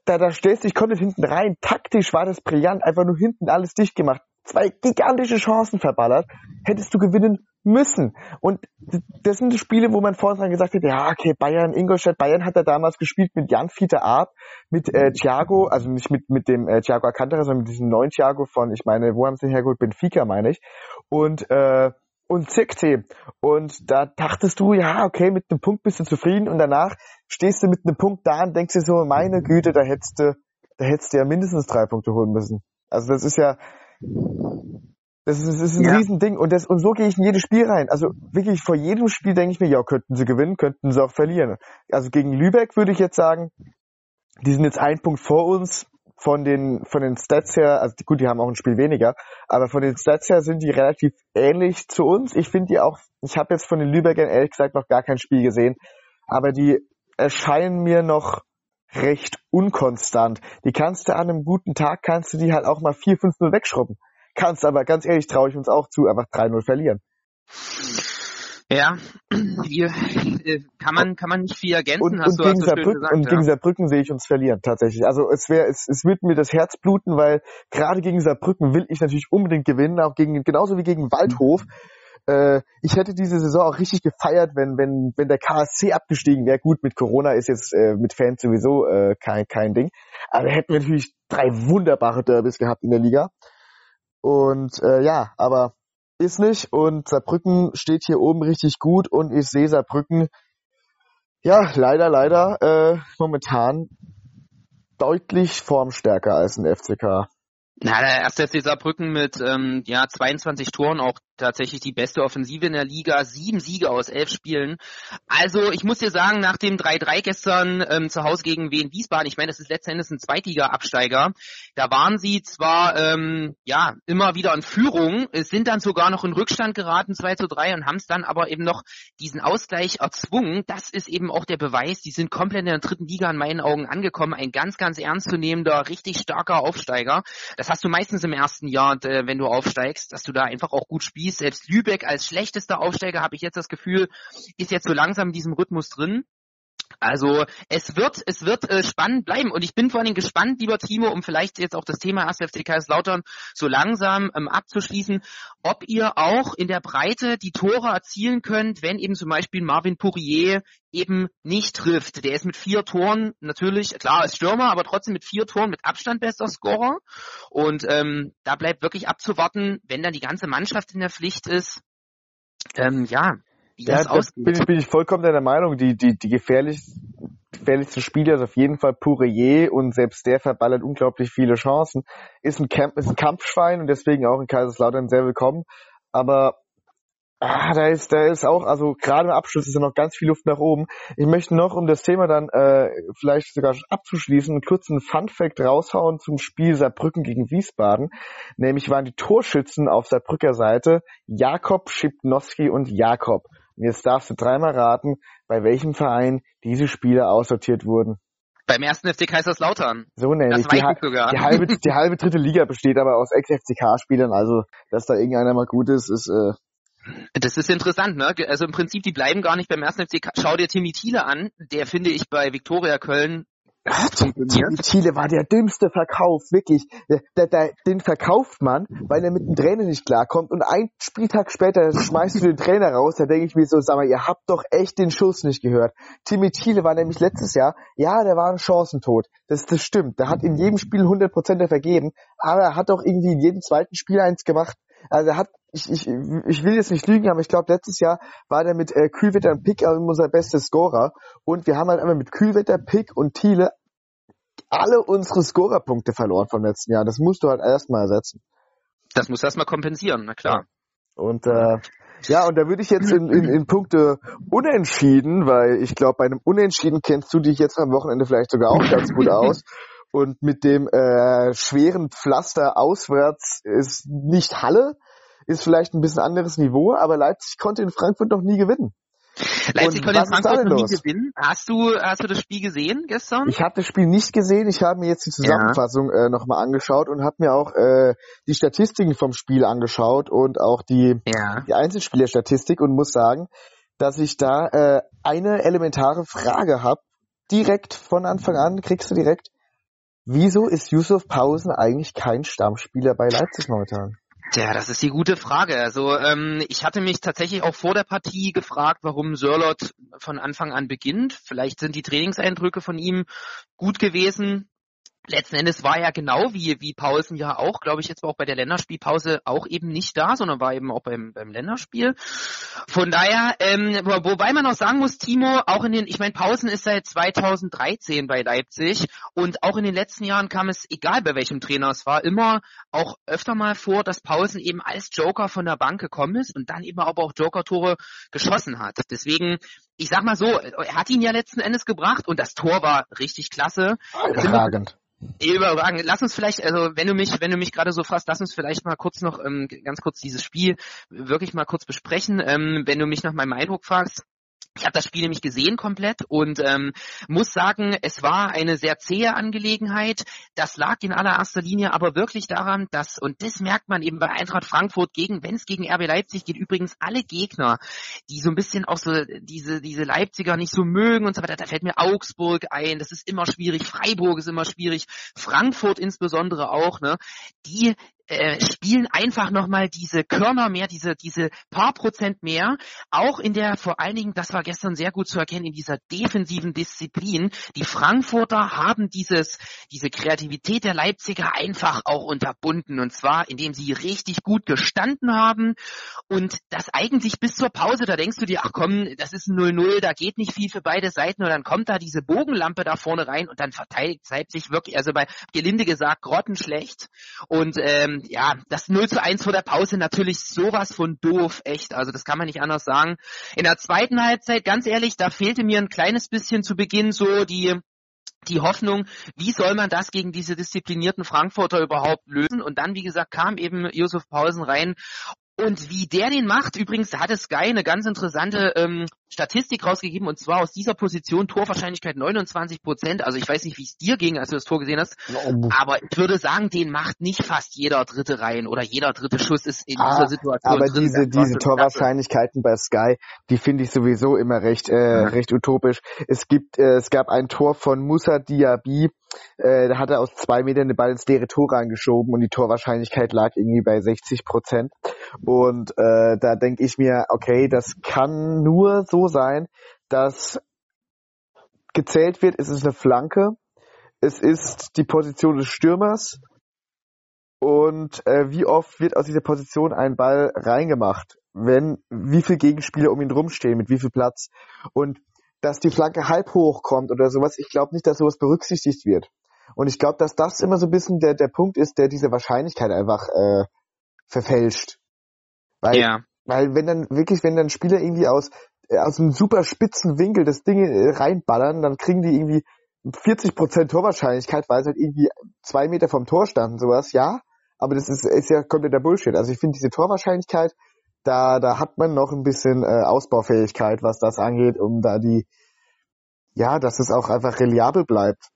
Da, da stellst du dich komplett hinten rein. Taktisch war das brillant, einfach nur hinten alles dicht gemacht. Zwei gigantische Chancen verballert. Hättest du gewinnen müssen. Und das sind Spiele, wo man vorhin gesagt hat, ja, okay, Bayern, Ingolstadt, Bayern hat er damals gespielt mit Jan Fiete Arp, mit äh, Thiago, also nicht mit, mit dem äh, Thiago Alcantara, sondern mit diesem neuen Thiago von, ich meine, wo haben sie den hergeholt? Benfica, meine ich. Und, äh, und Zirkzee. Und da dachtest du, ja, okay, mit einem Punkt bist du zufrieden und danach stehst du mit einem Punkt da und denkst dir so, meine Güte, da hättest du, da hättest du ja mindestens drei Punkte holen müssen. Also das ist ja, das ist, das ist ein Ja. Riesending und das, und so gehe ich in jedes Spiel rein. Also wirklich vor jedem Spiel denke ich mir, ja, könnten sie gewinnen, könnten sie auch verlieren. Also gegen Lübeck würde ich jetzt sagen, die sind jetzt ein Punkt vor uns von den, von den Stats her, also gut, die haben auch ein Spiel weniger, aber von den Stats her sind die relativ ähnlich zu uns. Ich finde die auch, ich habe jetzt von den Lübeckern ehrlich gesagt noch gar kein Spiel gesehen, aber die erscheinen mir noch recht unkonstant. Die kannst du an einem guten Tag, kannst du die halt auch mal 4-5-0 wegschrubben. Kannst aber ganz ehrlich, traue ich uns auch zu, einfach 3-0 verlieren. Ja, hier äh, kann man kann man nicht viel ergänzen. Und, hast und, du, gegen, hast Saarbrücken, gesagt, und ja. gegen Saarbrücken sehe ich uns verlieren, tatsächlich. Also es wäre, es, es wird mir das Herz bluten, weil gerade gegen Saarbrücken will ich natürlich unbedingt gewinnen, auch gegen, genauso wie gegen Waldhof. Äh, ich hätte diese Saison auch richtig gefeiert, wenn, wenn, wenn der KSC abgestiegen wäre. Gut, mit Corona ist jetzt äh, mit Fans sowieso äh, kein, kein Ding. Aber da hätten wir natürlich drei wunderbare Derbys gehabt in der Liga. Und äh, ja, aber ist nicht. Und Saarbrücken steht hier oben richtig gut und ich sehe Saarbrücken, ja, leider, leider, äh, momentan deutlich formstärker als ein FCK. Na, der erste FC Saarbrücken mit ähm, ja 22 Toren, auch tatsächlich die beste Offensive in der Liga, sieben Siege aus elf Spielen. Also ich muss dir sagen, nach dem 3-3 gestern ähm, zu Hause gegen Wien Wiesbaden, ich meine, das ist letzten Endes ein Zweitliga-Absteiger, da waren sie zwar ähm, ja immer wieder in Führung, sind dann sogar noch in Rückstand geraten, 2 zu 3 und haben es dann aber eben noch diesen Ausgleich erzwungen. Das ist eben auch der Beweis, die sind komplett in der dritten Liga in meinen Augen angekommen, ein ganz, ganz ernstzunehmender, richtig starker Aufsteiger. Das hast du meistens im ersten Jahr, äh, wenn du aufsteigst, dass du da einfach auch gut spielst. Selbst Lübeck als schlechtester Aufsteiger habe ich jetzt das Gefühl, ist jetzt so langsam in diesem Rhythmus drin. Also es wird, es wird äh, spannend bleiben und ich bin vor allem gespannt, lieber Timo, um vielleicht jetzt auch das Thema 1. FC Kaiserslautern so langsam ähm, abzuschließen, ob ihr auch in der Breite die Tore erzielen könnt, wenn eben zum Beispiel Marvin Pourier eben nicht trifft. Der ist mit vier Toren natürlich, klar als Stürmer, aber trotzdem mit vier Toren mit Abstand bester Scorer und ähm, da bleibt wirklich abzuwarten, wenn dann die ganze Mannschaft in der Pflicht ist, ähm, ja, wie Ja, das da ausgeht. bin ich, bin ich vollkommen deiner Meinung. Die, die, die gefährlich, gefährlichste Spieler ist auf jeden Fall Pourier und selbst der verballert unglaublich viele Chancen. Ist ein, Camp, ist ein Kampfschwein und deswegen auch in Kaiserslautern sehr willkommen. Aber ah, da ist, da ist auch, also gerade im Abschluss ist ja noch ganz viel Luft nach oben. Ich möchte noch, um das Thema dann äh, vielleicht sogar abzuschließen, einen kurzen Fun-Fact raushauen zum Spiel Saarbrücken gegen Wiesbaden. Nämlich waren die Torschützen auf Saarbrücker Seite Jakob, Schipnowski und Jakob. Und jetzt darfst du dreimal raten, bei welchem Verein diese Spieler aussortiert wurden. Beim ersten FC Kaiserslautern. So nämlich. Das Die, ha- ich sogar. die, halbe, die halbe dritte Liga besteht aber aus Ex-FCK-Spielern, also dass da irgendeiner mal gut ist, ist äh, Das ist interessant, ne? Also im Prinzip, die bleiben gar nicht beim ersten FC. Schau dir Timmy Thiele an, der finde ich bei Viktoria Köln Timmy Thiele war der dümmste Verkauf, wirklich. Der, der, den verkauft man, weil er mit dem Trainer nicht klarkommt und ein Spieltag später schmeißt du den Trainer raus, da denke ich mir so, sag mal, ihr habt doch echt den Schuss nicht gehört. Timmy Thiele war nämlich letztes Jahr, ja, der war ein Chancentod. Das, das stimmt. Der hat in jedem Spiel 100% vergeben, aber er hat auch irgendwie in jedem zweiten Spiel eins gemacht. Also er hat, ich, ich, ich will jetzt nicht lügen, aber ich glaube, letztes Jahr war der mit äh, Kühlwetter und Pick unser bester Scorer. Und wir haben halt einmal mit Kühlwetter, Pick und Thiele alle unsere Scorerpunkte verloren vom letzten Jahr. Das musst du halt erstmal ersetzen. Das muss erstmal kompensieren, na klar. Und äh, ja, und da würde ich jetzt in, in, in Punkte unentschieden, weil ich glaube, bei einem Unentschieden kennst du dich jetzt am Wochenende vielleicht sogar auch ganz gut aus. Und mit dem äh, schweren Pflaster auswärts ist nicht Halle, ist vielleicht ein bisschen anderes Niveau, aber Leipzig konnte in Frankfurt noch nie gewinnen. Leipzig konnte Frankfurt noch nie gewinnen. Hast du, hast du das Spiel gesehen gestern? Ich habe das Spiel nicht gesehen, ich habe mir jetzt die Zusammenfassung äh, nochmal angeschaut und habe mir auch äh, die Statistiken vom Spiel angeschaut und auch die, ja. die Einzelspielerstatistik und muss sagen, dass ich da äh, eine elementare Frage habe. Direkt von Anfang an kriegst du direkt, wieso ist Yusuf Pausen eigentlich kein Stammspieler bei Leipzig momentan? Tja, das ist die gute Frage. Also ähm, ich hatte mich tatsächlich auch vor der Partie gefragt, warum Sörlot von Anfang an beginnt. Vielleicht sind die Trainingseindrücke von ihm gut gewesen. Letzten Endes war er genau wie, wie Paulsen ja auch, glaube ich, jetzt war auch bei der Länderspielpause auch eben nicht da, sondern war eben auch beim, beim Länderspiel. Von daher, ähm, wo- wobei man auch sagen muss, Timo, auch in den, ich meine, Pausen ist seit 2013 bei Leipzig und auch in den letzten Jahren kam es, egal bei welchem Trainer es war, immer auch öfter mal vor, dass Pausen eben als Joker von der Bank gekommen ist und dann eben aber auch Joker-Tore geschossen hat. Deswegen, ich sag mal so, er hat ihn ja letzten Endes gebracht und das Tor war richtig klasse. Überragend. Überragend. Lass uns vielleicht, also wenn du mich, wenn du mich gerade so fasst, lass uns vielleicht mal kurz noch ähm, ganz kurz dieses Spiel wirklich mal kurz besprechen. Ähm, wenn du mich nach meinem Eindruck fragst, Ich habe das Spiel nämlich gesehen komplett und ähm, muss sagen, es war eine sehr zähe Angelegenheit. Das lag in allererster Linie aber wirklich daran, dass, und das merkt man eben bei Eintracht Frankfurt gegen, wenn es gegen RB Leipzig geht, übrigens alle Gegner, die so ein bisschen auch so diese, diese Leipziger nicht so mögen und so weiter, da fällt mir Augsburg ein, das ist immer schwierig, Freiburg ist immer schwierig, Frankfurt insbesondere auch, ne, die äh, spielen einfach nochmal diese Körner mehr, diese, diese paar Prozent mehr, auch in der, vor allen Dingen, das war gestern sehr gut zu erkennen, in dieser defensiven Disziplin. Die Frankfurter haben dieses, diese Kreativität der Leipziger einfach auch unterbunden. Und zwar, indem sie richtig gut gestanden haben. Und das eigentlich bis zur Pause, da denkst du dir, ach komm, das ist ein 0-0, da geht nicht viel für beide Seiten. Und dann kommt da diese Bogenlampe da vorne rein und dann verteidigt Leipzig wirklich, also bei Gelinde gesagt, grottenschlecht. Und ähm, ja, das 0 zu 1 vor der Pause natürlich sowas von doof, echt. Also das kann man nicht anders sagen. In der zweiten Halbzeit, ganz ehrlich, da fehlte mir ein kleines bisschen zu Beginn so die die Hoffnung, wie soll man das gegen diese disziplinierten Frankfurter überhaupt lösen? Und dann, wie gesagt, kam eben Josef Pausen rein und wie der den macht, übrigens hatte Sky eine ganz interessante ähm, Statistik rausgegeben und zwar aus dieser Position Torwahrscheinlichkeit 29 Prozent. Also ich weiß nicht, wie es dir ging, als du das Tor gesehen hast, oh. aber ich würde sagen, den macht nicht fast jeder dritte Reihen oder jeder dritte Schuss ist in ah, dieser Situation. Aber drin, diese diese Torwahrscheinlichkeiten bei Sky, die finde ich sowieso immer recht äh, mhm. recht utopisch. Es gibt äh, es gab ein Tor von Musa Diaby, äh, da hat er aus zwei Metern den Ball ins leere Tor reingeschoben und die Torwahrscheinlichkeit lag irgendwie bei 60 Prozent. Und äh, da denke ich mir, okay, das kann nur so sein, dass gezählt wird, es ist eine Flanke, es ist die Position des Stürmers und äh, wie oft wird aus dieser Position ein Ball reingemacht, wenn wie viele Gegenspieler um ihn rumstehen, mit wie viel Platz und dass die Flanke halb hoch kommt oder sowas, ich glaube nicht, dass sowas berücksichtigt wird. Und ich glaube, dass das immer so ein bisschen der, der Punkt ist, der diese Wahrscheinlichkeit einfach äh, verfälscht. Weil, ja. weil wenn dann wirklich, wenn dann Spieler irgendwie aus, aus einem super spitzen Winkel das Ding äh, reinballern, dann kriegen die irgendwie 40% Torwahrscheinlichkeit, weil es halt irgendwie zwei Meter vom Tor standen, sowas, ja. Aber das ist, ist ja kompletter Bullshit. Also ich finde diese Torwahrscheinlichkeit, da, da hat man noch ein bisschen äh, Ausbaufähigkeit, was das angeht, um da die, ja, dass es auch einfach reliabel bleibt.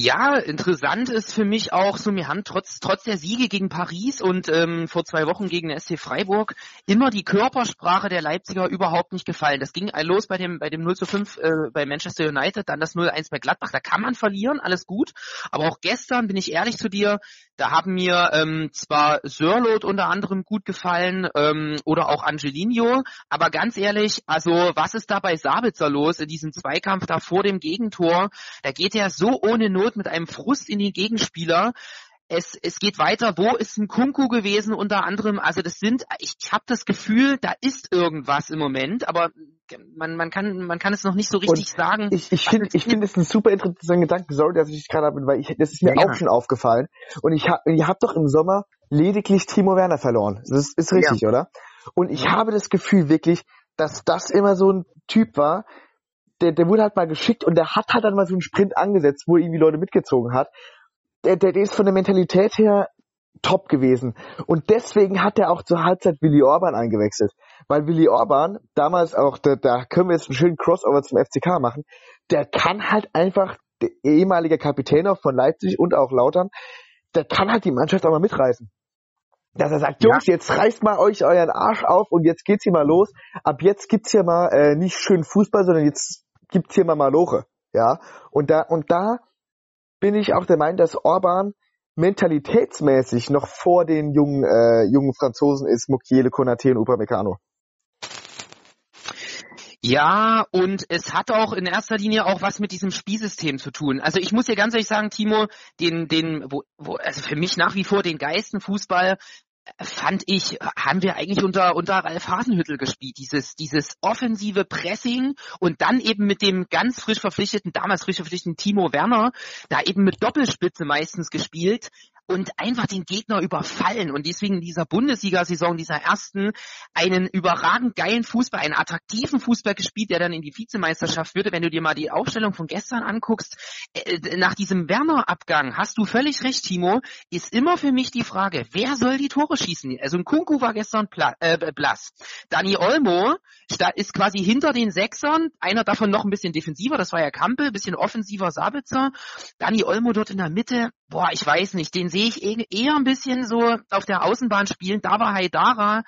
Ja, interessant ist für mich auch so, wir haben trotz, trotz der Siege gegen Paris und ähm, vor zwei Wochen gegen den SC Freiburg immer die Körpersprache der Leipziger überhaupt nicht gefallen. Das ging los bei dem, bei dem 0 zu 5 äh, bei Manchester United, dann das 0-1 bei Gladbach. Da kann man verlieren, alles gut. Aber auch gestern, bin ich ehrlich zu dir, da haben mir ähm, zwar Sörlot unter anderem gut gefallen ähm, oder auch Angelino, aber ganz ehrlich, also was ist da bei Sabitzer los in diesem Zweikampf da vor dem Gegentor? Da geht er so ohne Not mit einem Frust in den Gegenspieler. Es, es geht weiter, wo ist ein Kunku gewesen unter anderem? Also das sind, ich habe das Gefühl, da ist irgendwas im Moment, aber man, man, kann, man kann es noch nicht so richtig und sagen. Ich, ich finde ich finde es ein super interessanter Gedanke, sorry, dass ich gerade habe, weil ich, das ist mir ja, auch ja. schon aufgefallen. Und ich hab, ihr habt doch im Sommer lediglich Timo Werner verloren. Das ist, ist richtig, ja. oder? Und ich habe das Gefühl wirklich, dass das immer so ein Typ war, der, der wurde halt mal geschickt und der hat halt dann mal so einen Sprint angesetzt, wo er irgendwie Leute mitgezogen hat. Der, der, der ist von der Mentalität her top gewesen. Und deswegen hat er auch zur Halbzeit Willi Orban eingewechselt. Weil Willi Orban, damals auch, da, da können wir jetzt einen schönen Crossover zum FCK machen, der kann halt einfach, der ehemalige Kapitän auch von Leipzig und auch Lautern, der kann halt die Mannschaft auch mal mitreißen. Dass er sagt, Jungs, ja. jetzt reißt mal euch euren Arsch auf und jetzt geht's hier mal los. Ab jetzt gibt's hier mal äh, nicht schön Fußball, sondern jetzt gibt's hier mal Maloche. Ja. Und da, und da bin ich auch der Meinung, dass Orban mentalitätsmäßig noch vor den jungen, äh, jungen Franzosen ist, Mukiele, Konate und Upamecano. Ja, und es hat auch in erster Linie auch was mit diesem Spielsystem zu tun. Also ich muss dir ganz ehrlich sagen, Timo, den, den, wo, wo, also für mich nach wie vor den Geistenfußball fand ich, haben wir eigentlich unter, unter Ralf Hasenhüttel gespielt. Dieses, dieses offensive Pressing und dann eben mit dem ganz frisch verpflichteten, damals frisch verpflichteten Timo Werner, da eben mit Doppelspitze meistens gespielt. Und einfach den Gegner überfallen und deswegen in dieser Bundesliga-Saison, dieser ersten, einen überragend geilen Fußball, einen attraktiven Fußball gespielt, der dann in die Vizemeisterschaft würde. Wenn du dir mal die Aufstellung von gestern anguckst, äh, nach diesem Werner-Abgang hast du völlig recht, Timo, ist immer für mich die Frage, wer soll die Tore schießen? Also ein Kunku war gestern äh, blass. Dani Olmo ist quasi hinter den Sechsern, einer davon noch ein bisschen defensiver, das war ja Kampel, bisschen offensiver Sabitzer. Dani Olmo dort in der Mitte, boah, ich weiß nicht, den sehe ich eher ein bisschen so auf der Außenbahn spielen. Da war Haidara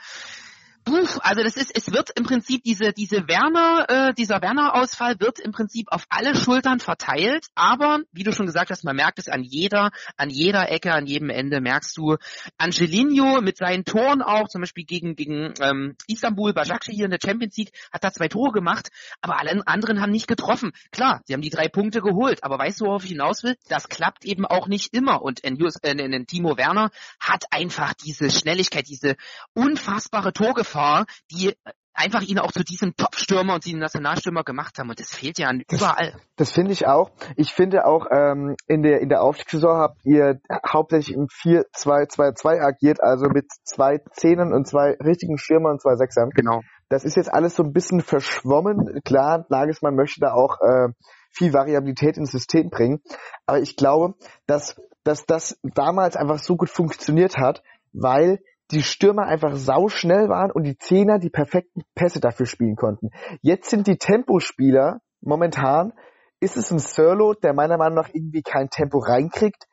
Puh, also das ist, es wird im Prinzip diese, diese Werner, äh, dieser Werner-Ausfall wird im Prinzip auf alle Schultern verteilt, aber wie du schon gesagt hast, man merkt es an jeder, an jeder Ecke, an jedem Ende merkst du Angelino mit seinen Toren auch, zum Beispiel gegen, gegen ähm, Istanbul, Bajakci hier in der Champions League, hat da zwei Tore gemacht, aber alle anderen haben nicht getroffen. Klar, sie haben die drei Punkte geholt, aber weißt du, worauf ich hinaus will? Das klappt eben auch nicht immer und in, äh, in, in Timo Werner hat einfach diese Schnelligkeit, diese unfassbare Torgefahr Gefahr, die einfach ihn auch zu diesem Top-Stürmer und diesem Nationalstürmer gemacht haben. Und das fehlt ja überall. Das, das finde ich auch. Ich finde auch, ähm, in der, in der Aufstiegssaison habt ihr hauptsächlich im 4-2-2-2 agiert, also mit zwei Zehnern und zwei richtigen Stürmern und zwei Sechsern. Genau. Das ist jetzt alles so ein bisschen verschwommen. Klar, Nagelsmann möchte da auch äh, viel Variabilität ins System bringen. Aber ich glaube, dass, dass das damals einfach so gut funktioniert hat, weil die Stürmer einfach sauschnell waren und die Zehner die perfekten Pässe dafür spielen konnten. Jetzt sind die Tempospieler momentan, ist es ein Sirlo, der meiner Meinung nach irgendwie kein Tempo reinkriegt,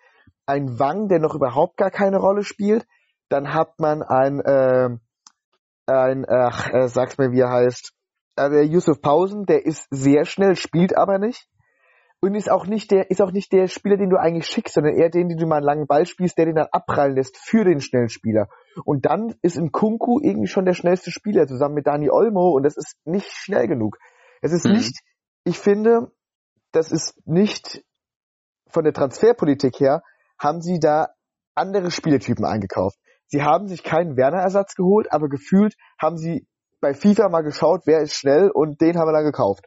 ein Wang, der noch überhaupt gar keine Rolle spielt, dann hat man ein, äh, ein ach, äh, sag's mir, wie er heißt, äh, der Yusuf Pausen, der ist sehr schnell, spielt aber nicht und ist auch nicht der, ist auch nicht der Spieler, den du eigentlich schickst, sondern eher den, den du mal einen langen Ball spielst, der den dann abprallen lässt für den schnellen Spieler. Und dann ist in Kunku irgendwie schon der schnellste Spieler zusammen mit Dani Olmo und das ist nicht schnell genug. Es ist mhm. nicht, ich finde, das ist nicht von der Transferpolitik her, haben sie da andere Spielertypen eingekauft. Sie haben sich keinen Werner-Ersatz geholt, aber gefühlt haben sie bei FIFA mal geschaut, wer ist schnell und den haben wir dann gekauft.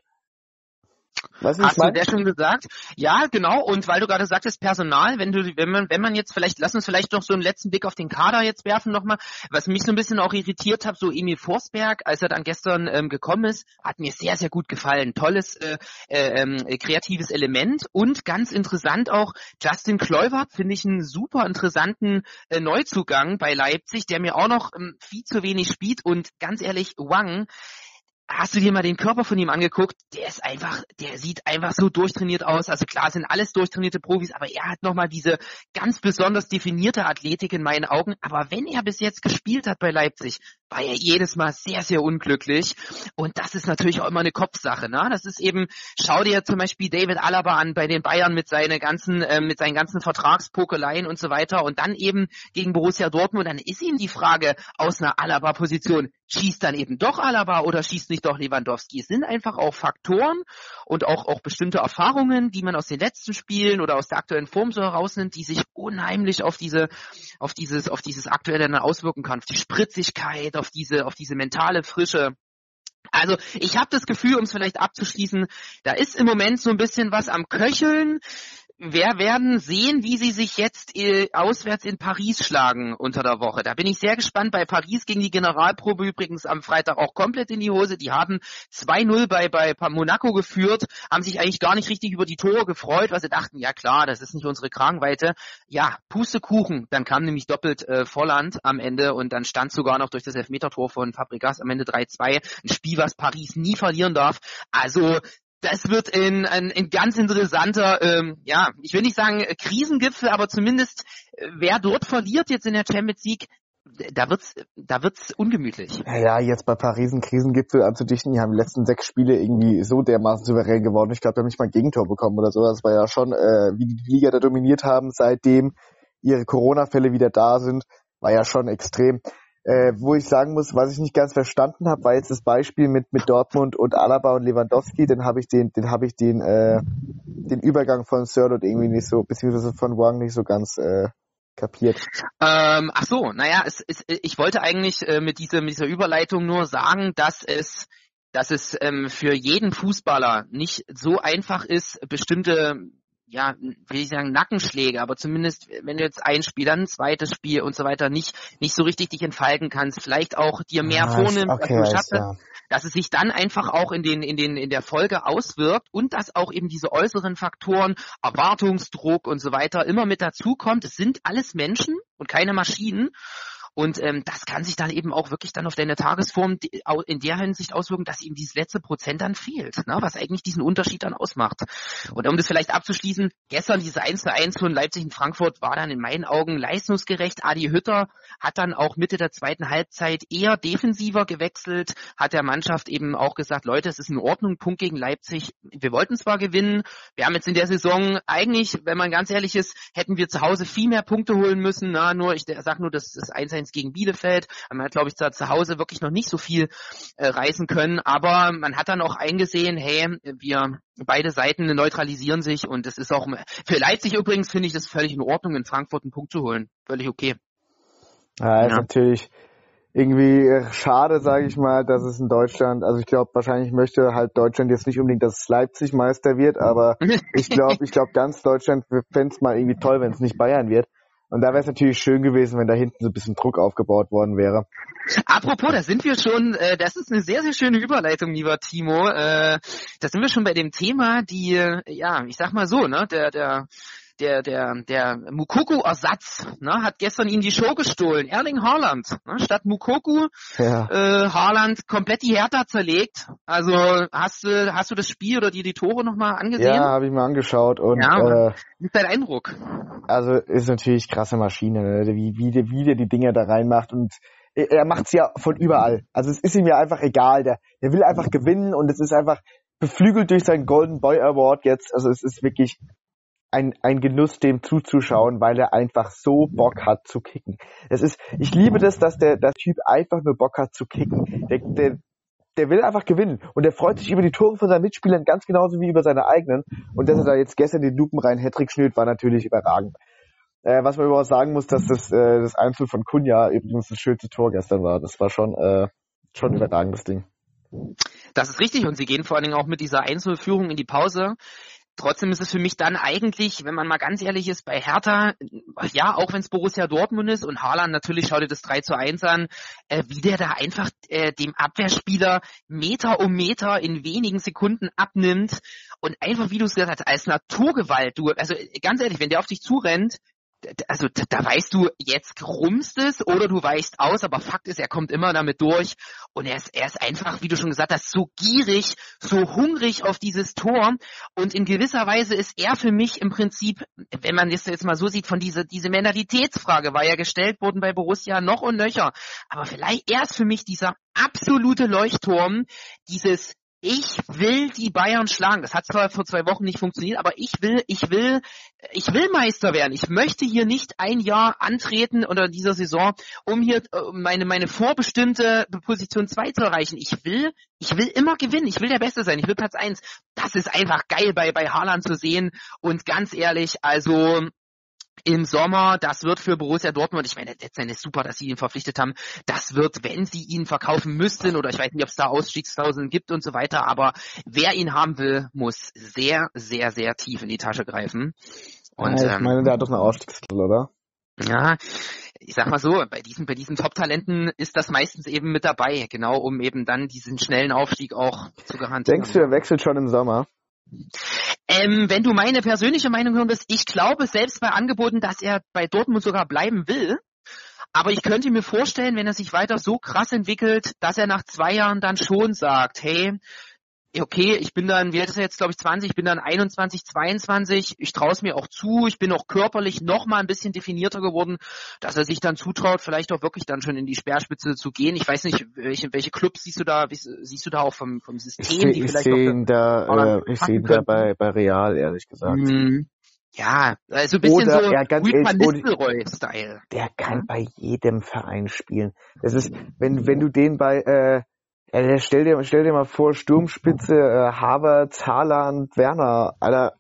Du, Hast du der schon gesagt? Ja, genau. Und weil du gerade sagtest, Personal, wenn du, wenn man, wenn man jetzt vielleicht, lass uns vielleicht noch so einen letzten Blick auf den Kader jetzt werfen nochmal. Was mich so ein bisschen auch irritiert hat, so Emil Forsberg, als er dann gestern ähm, gekommen ist, hat mir sehr, sehr gut gefallen. Tolles, äh, äh, ähm, kreatives Element und ganz interessant auch Justin Kluivert, finde ich einen super interessanten äh, Neuzugang bei Leipzig, der mir auch noch ähm, viel zu wenig spielt und ganz ehrlich, Wang, hast du dir mal den Körper von ihm angeguckt? Der ist einfach, der sieht einfach so durchtrainiert aus. Also klar sind alles durchtrainierte Profis, aber er hat nochmal diese ganz besonders definierte Athletik in meinen Augen. Aber wenn er bis jetzt gespielt hat bei Leipzig, war er jedes Mal sehr, sehr unglücklich. Und das ist natürlich auch immer eine Kopfsache. Ne? Das ist eben, schau dir zum Beispiel David Alaba an bei den Bayern mit seinen ganzen, äh, mit seinen ganzen Vertragspokeleien und so weiter. Und dann eben gegen Borussia Dortmund, dann ist ihm die Frage aus einer Alaba-Position, schießt dann eben doch Alaba oder schießt nicht doch Lewandowski? Es sind einfach auch Faktoren und auch, auch bestimmte Erfahrungen, die man aus den letzten Spielen oder aus der aktuellen Form so herausnimmt, die sich unheimlich auf diese, auf dieses, auf dieses aktuelle dann auswirken kann, auf die Spritzigkeit, auf diese, auf diese mentale Frische. Also ich habe das Gefühl, um es vielleicht abzuschließen, da ist im Moment so ein bisschen was am Köcheln wir werden sehen, wie sie sich jetzt äh, auswärts in Paris schlagen unter der Woche. Da bin ich sehr gespannt. Bei Paris ging die Generalprobe übrigens am Freitag auch komplett in die Hose. Die haben 2-0 bei, bei Monaco geführt, haben sich eigentlich gar nicht richtig über die Tore gefreut, weil sie dachten, ja klar, das ist nicht unsere Kragenweite. Ja, Pustekuchen. Dann kam nämlich doppelt äh, Volland am Ende und dann stand sogar noch durch das Elfmetertor von Fabregas am Ende 3-2. Ein Spiel, was Paris nie verlieren darf. Also das wird ein, ein, ein ganz interessanter, ähm, ja, ich will nicht sagen Krisengipfel, aber zumindest äh, wer dort verliert jetzt in der Champions League, da wird's, da wird's ungemütlich. Ja, jetzt bei Paris einen Krisengipfel anzudichten, die haben die letzten sechs Spiele irgendwie so dermaßen souverän geworden. Ich glaube, die haben nicht mal ein Gegentor bekommen oder so. Das war ja schon, äh, wie die Liga da dominiert haben, seitdem ihre Corona-Fälle wieder da sind, war ja schon extrem. Äh, wo ich sagen muss, was ich nicht ganz verstanden habe, war jetzt das Beispiel mit mit Dortmund und Alaba und Lewandowski. Dann habe ich den, den habe ich den äh, den Übergang von Sirlot irgendwie nicht so, beziehungsweise von Wang nicht so ganz äh, kapiert. Ähm, ach so, naja, es, es, ich wollte eigentlich äh, mit, dieser, mit dieser Überleitung nur sagen, dass es dass es ähm, für jeden Fußballer nicht so einfach ist, bestimmte ja, will ich sagen, Nackenschläge, aber zumindest, wenn du jetzt ein Spiel, dann ein zweites Spiel und so weiter nicht, nicht so richtig dich entfalten kannst, vielleicht auch dir mehr ah, vornimmst, okay, als du schaffst, ja. dass es sich dann einfach auch in den, in den, in der Folge auswirkt und dass auch eben diese äußeren Faktoren, Erwartungsdruck und so weiter immer mit dazukommt. Es sind alles Menschen und keine Maschinen. Und ähm, das kann sich dann eben auch wirklich dann auf deine Tagesform in der Hinsicht auswirken, dass ihm dieses letzte Prozent dann fehlt, ne? was eigentlich diesen Unterschied dann ausmacht. Und um das vielleicht abzuschließen, gestern dieses 1 zu 1 von Leipzig in Frankfurt war dann in meinen Augen leistungsgerecht. Adi Hütter hat dann auch Mitte der zweiten Halbzeit eher defensiver gewechselt, hat der Mannschaft eben auch gesagt, Leute, es ist in Ordnung, Punkt gegen Leipzig. Wir wollten zwar gewinnen, wir haben jetzt in der Saison eigentlich, wenn man ganz ehrlich ist, hätten wir zu Hause viel mehr Punkte holen müssen. Na, nur ich sag nur, das ist 1 1 gegen Bielefeld. Man hat, glaube ich, zu Hause wirklich noch nicht so viel äh, reißen können, aber man hat dann auch eingesehen, hey, wir beide Seiten neutralisieren sich und es ist auch für Leipzig übrigens finde ich das völlig in Ordnung, in Frankfurt einen Punkt zu holen. Völlig okay. Ja, ist ja. natürlich irgendwie äh, schade, sage ich mal, dass es in Deutschland, also ich glaube, wahrscheinlich möchte halt Deutschland jetzt nicht unbedingt, dass Leipzig Meister wird, aber ich glaube, ich glaube, ganz Deutschland fände es mal irgendwie toll, wenn es nicht Bayern wird. Und da wäre es natürlich schön gewesen, wenn da hinten so ein bisschen Druck aufgebaut worden wäre. Apropos, da sind wir schon, äh, das ist eine sehr, sehr schöne Überleitung, lieber Timo. Äh, da sind wir schon bei dem Thema, die, ja, ich sag mal so, ne, der, der der, der, der Mukoku-Ersatz ne, hat gestern ihm die Show gestohlen. Erling Haaland. Ne, statt Mukoku ja. äh, Haaland komplett die Hertha zerlegt. Also hast du, hast du das Spiel oder dir die Tore nochmal angesehen? Ja, habe ich mir angeschaut. Und, ja, äh, wie ist dein Eindruck? Also ist natürlich krasse Maschine, ne? wie, wie, wie der die Dinger da reinmacht und er macht's ja von überall. Also es ist ihm ja einfach egal. Der, der will einfach gewinnen und es ist einfach beflügelt durch seinen Golden Boy Award jetzt. Also es ist wirklich ein, ein Genuss, dem zuzuschauen, weil er einfach so Bock hat zu kicken. Es ist, ich liebe das, dass der, der Typ einfach nur Bock hat zu kicken. Der, der, der will einfach gewinnen und der freut sich über die Tore von seinen Mitspielern ganz genauso wie über seine eigenen. Und dass er da jetzt gestern den lupenreinen Hattrick schnürt, war natürlich überragend. Äh, was man überhaupt sagen muss, dass das, äh, das Einzel von Kunja übrigens das schönste Tor gestern war. Das war schon, äh, schon überragendes Ding. Das ist richtig und sie gehen vor allen Dingen auch mit dieser Einzelführung in die Pause. Trotzdem ist es für mich dann eigentlich, wenn man mal ganz ehrlich ist, bei Hertha, ja, auch wenn es Borussia Dortmund ist und Haaland natürlich, schau dir das 3 zu 1 an, äh, wie der da einfach äh, dem Abwehrspieler Meter um Meter in wenigen Sekunden abnimmt und einfach, wie du es gesagt hast, als Naturgewalt, du, also ganz ehrlich, wenn der auf dich zurennt, also da weißt du, jetzt krummst es oder du weichst aus, aber Fakt ist, er kommt immer damit durch und er ist, er ist einfach, wie du schon gesagt hast, so gierig, so hungrig auf dieses Tor und in gewisser Weise ist er für mich im Prinzip, wenn man das jetzt mal so sieht, von dieser diese Mentalitätsfrage war ja gestellt worden bei Borussia noch und nöcher, aber vielleicht er ist für mich dieser absolute Leuchtturm, dieses ich will die Bayern schlagen. Das hat zwar vor zwei Wochen nicht funktioniert, aber ich will, ich will, ich will Meister werden. Ich möchte hier nicht ein Jahr antreten unter dieser Saison, um hier äh, meine, meine vorbestimmte Position 2 zu erreichen. Ich will, ich will immer gewinnen. Ich will der Beste sein. Ich will Platz 1. Das ist einfach geil bei, bei Haaland zu sehen. Und ganz ehrlich, also, im Sommer, das wird für Borussia Dortmund, ich meine, letztendlich ist super, dass sie ihn verpflichtet haben, das wird, wenn sie ihn verkaufen müssten, oder ich weiß nicht, ob es da Ausstiegsklauseln gibt und so weiter, aber wer ihn haben will, muss sehr, sehr, sehr tief in die Tasche greifen. Und, ja, ich ähm, meine, der hat doch eine Ausstiegsklausel, oder? Ja, ich sag mal so, bei diesen, bei diesen Top-Talenten ist das meistens eben mit dabei, genau, um eben dann diesen schnellen Aufstieg auch zu garantieren. Denkst du, er wechselt schon im Sommer? Ähm, wenn du meine persönliche Meinung hören willst, ich glaube selbst bei Angeboten, dass er bei Dortmund sogar bleiben will. Aber ich könnte mir vorstellen, wenn er sich weiter so krass entwickelt, dass er nach zwei Jahren dann schon sagt, hey, okay, ich bin dann, wie alt ist er jetzt, glaube ich, 20, ich bin dann 21, 22, ich traue es mir auch zu, ich bin auch körperlich noch mal ein bisschen definierter geworden, dass er sich dann zutraut, vielleicht auch wirklich dann schon in die Speerspitze zu gehen. Ich weiß nicht, welche, welche Clubs siehst du da, siehst du da auch vom, vom System, ich, die vielleicht ich sehe ihn da, äh, ich sehe ihn da bei, bei Real, ehrlich gesagt. Mhm. Ja, also ein bisschen Oder, so ja, ganz Style. Der kann bei jedem Verein spielen. Das ist, wenn, wenn du den bei, äh, ja, stell dir, stell dir mal vor, Sturmspitze, äh, Havertz, Haaland, Werner, Alter,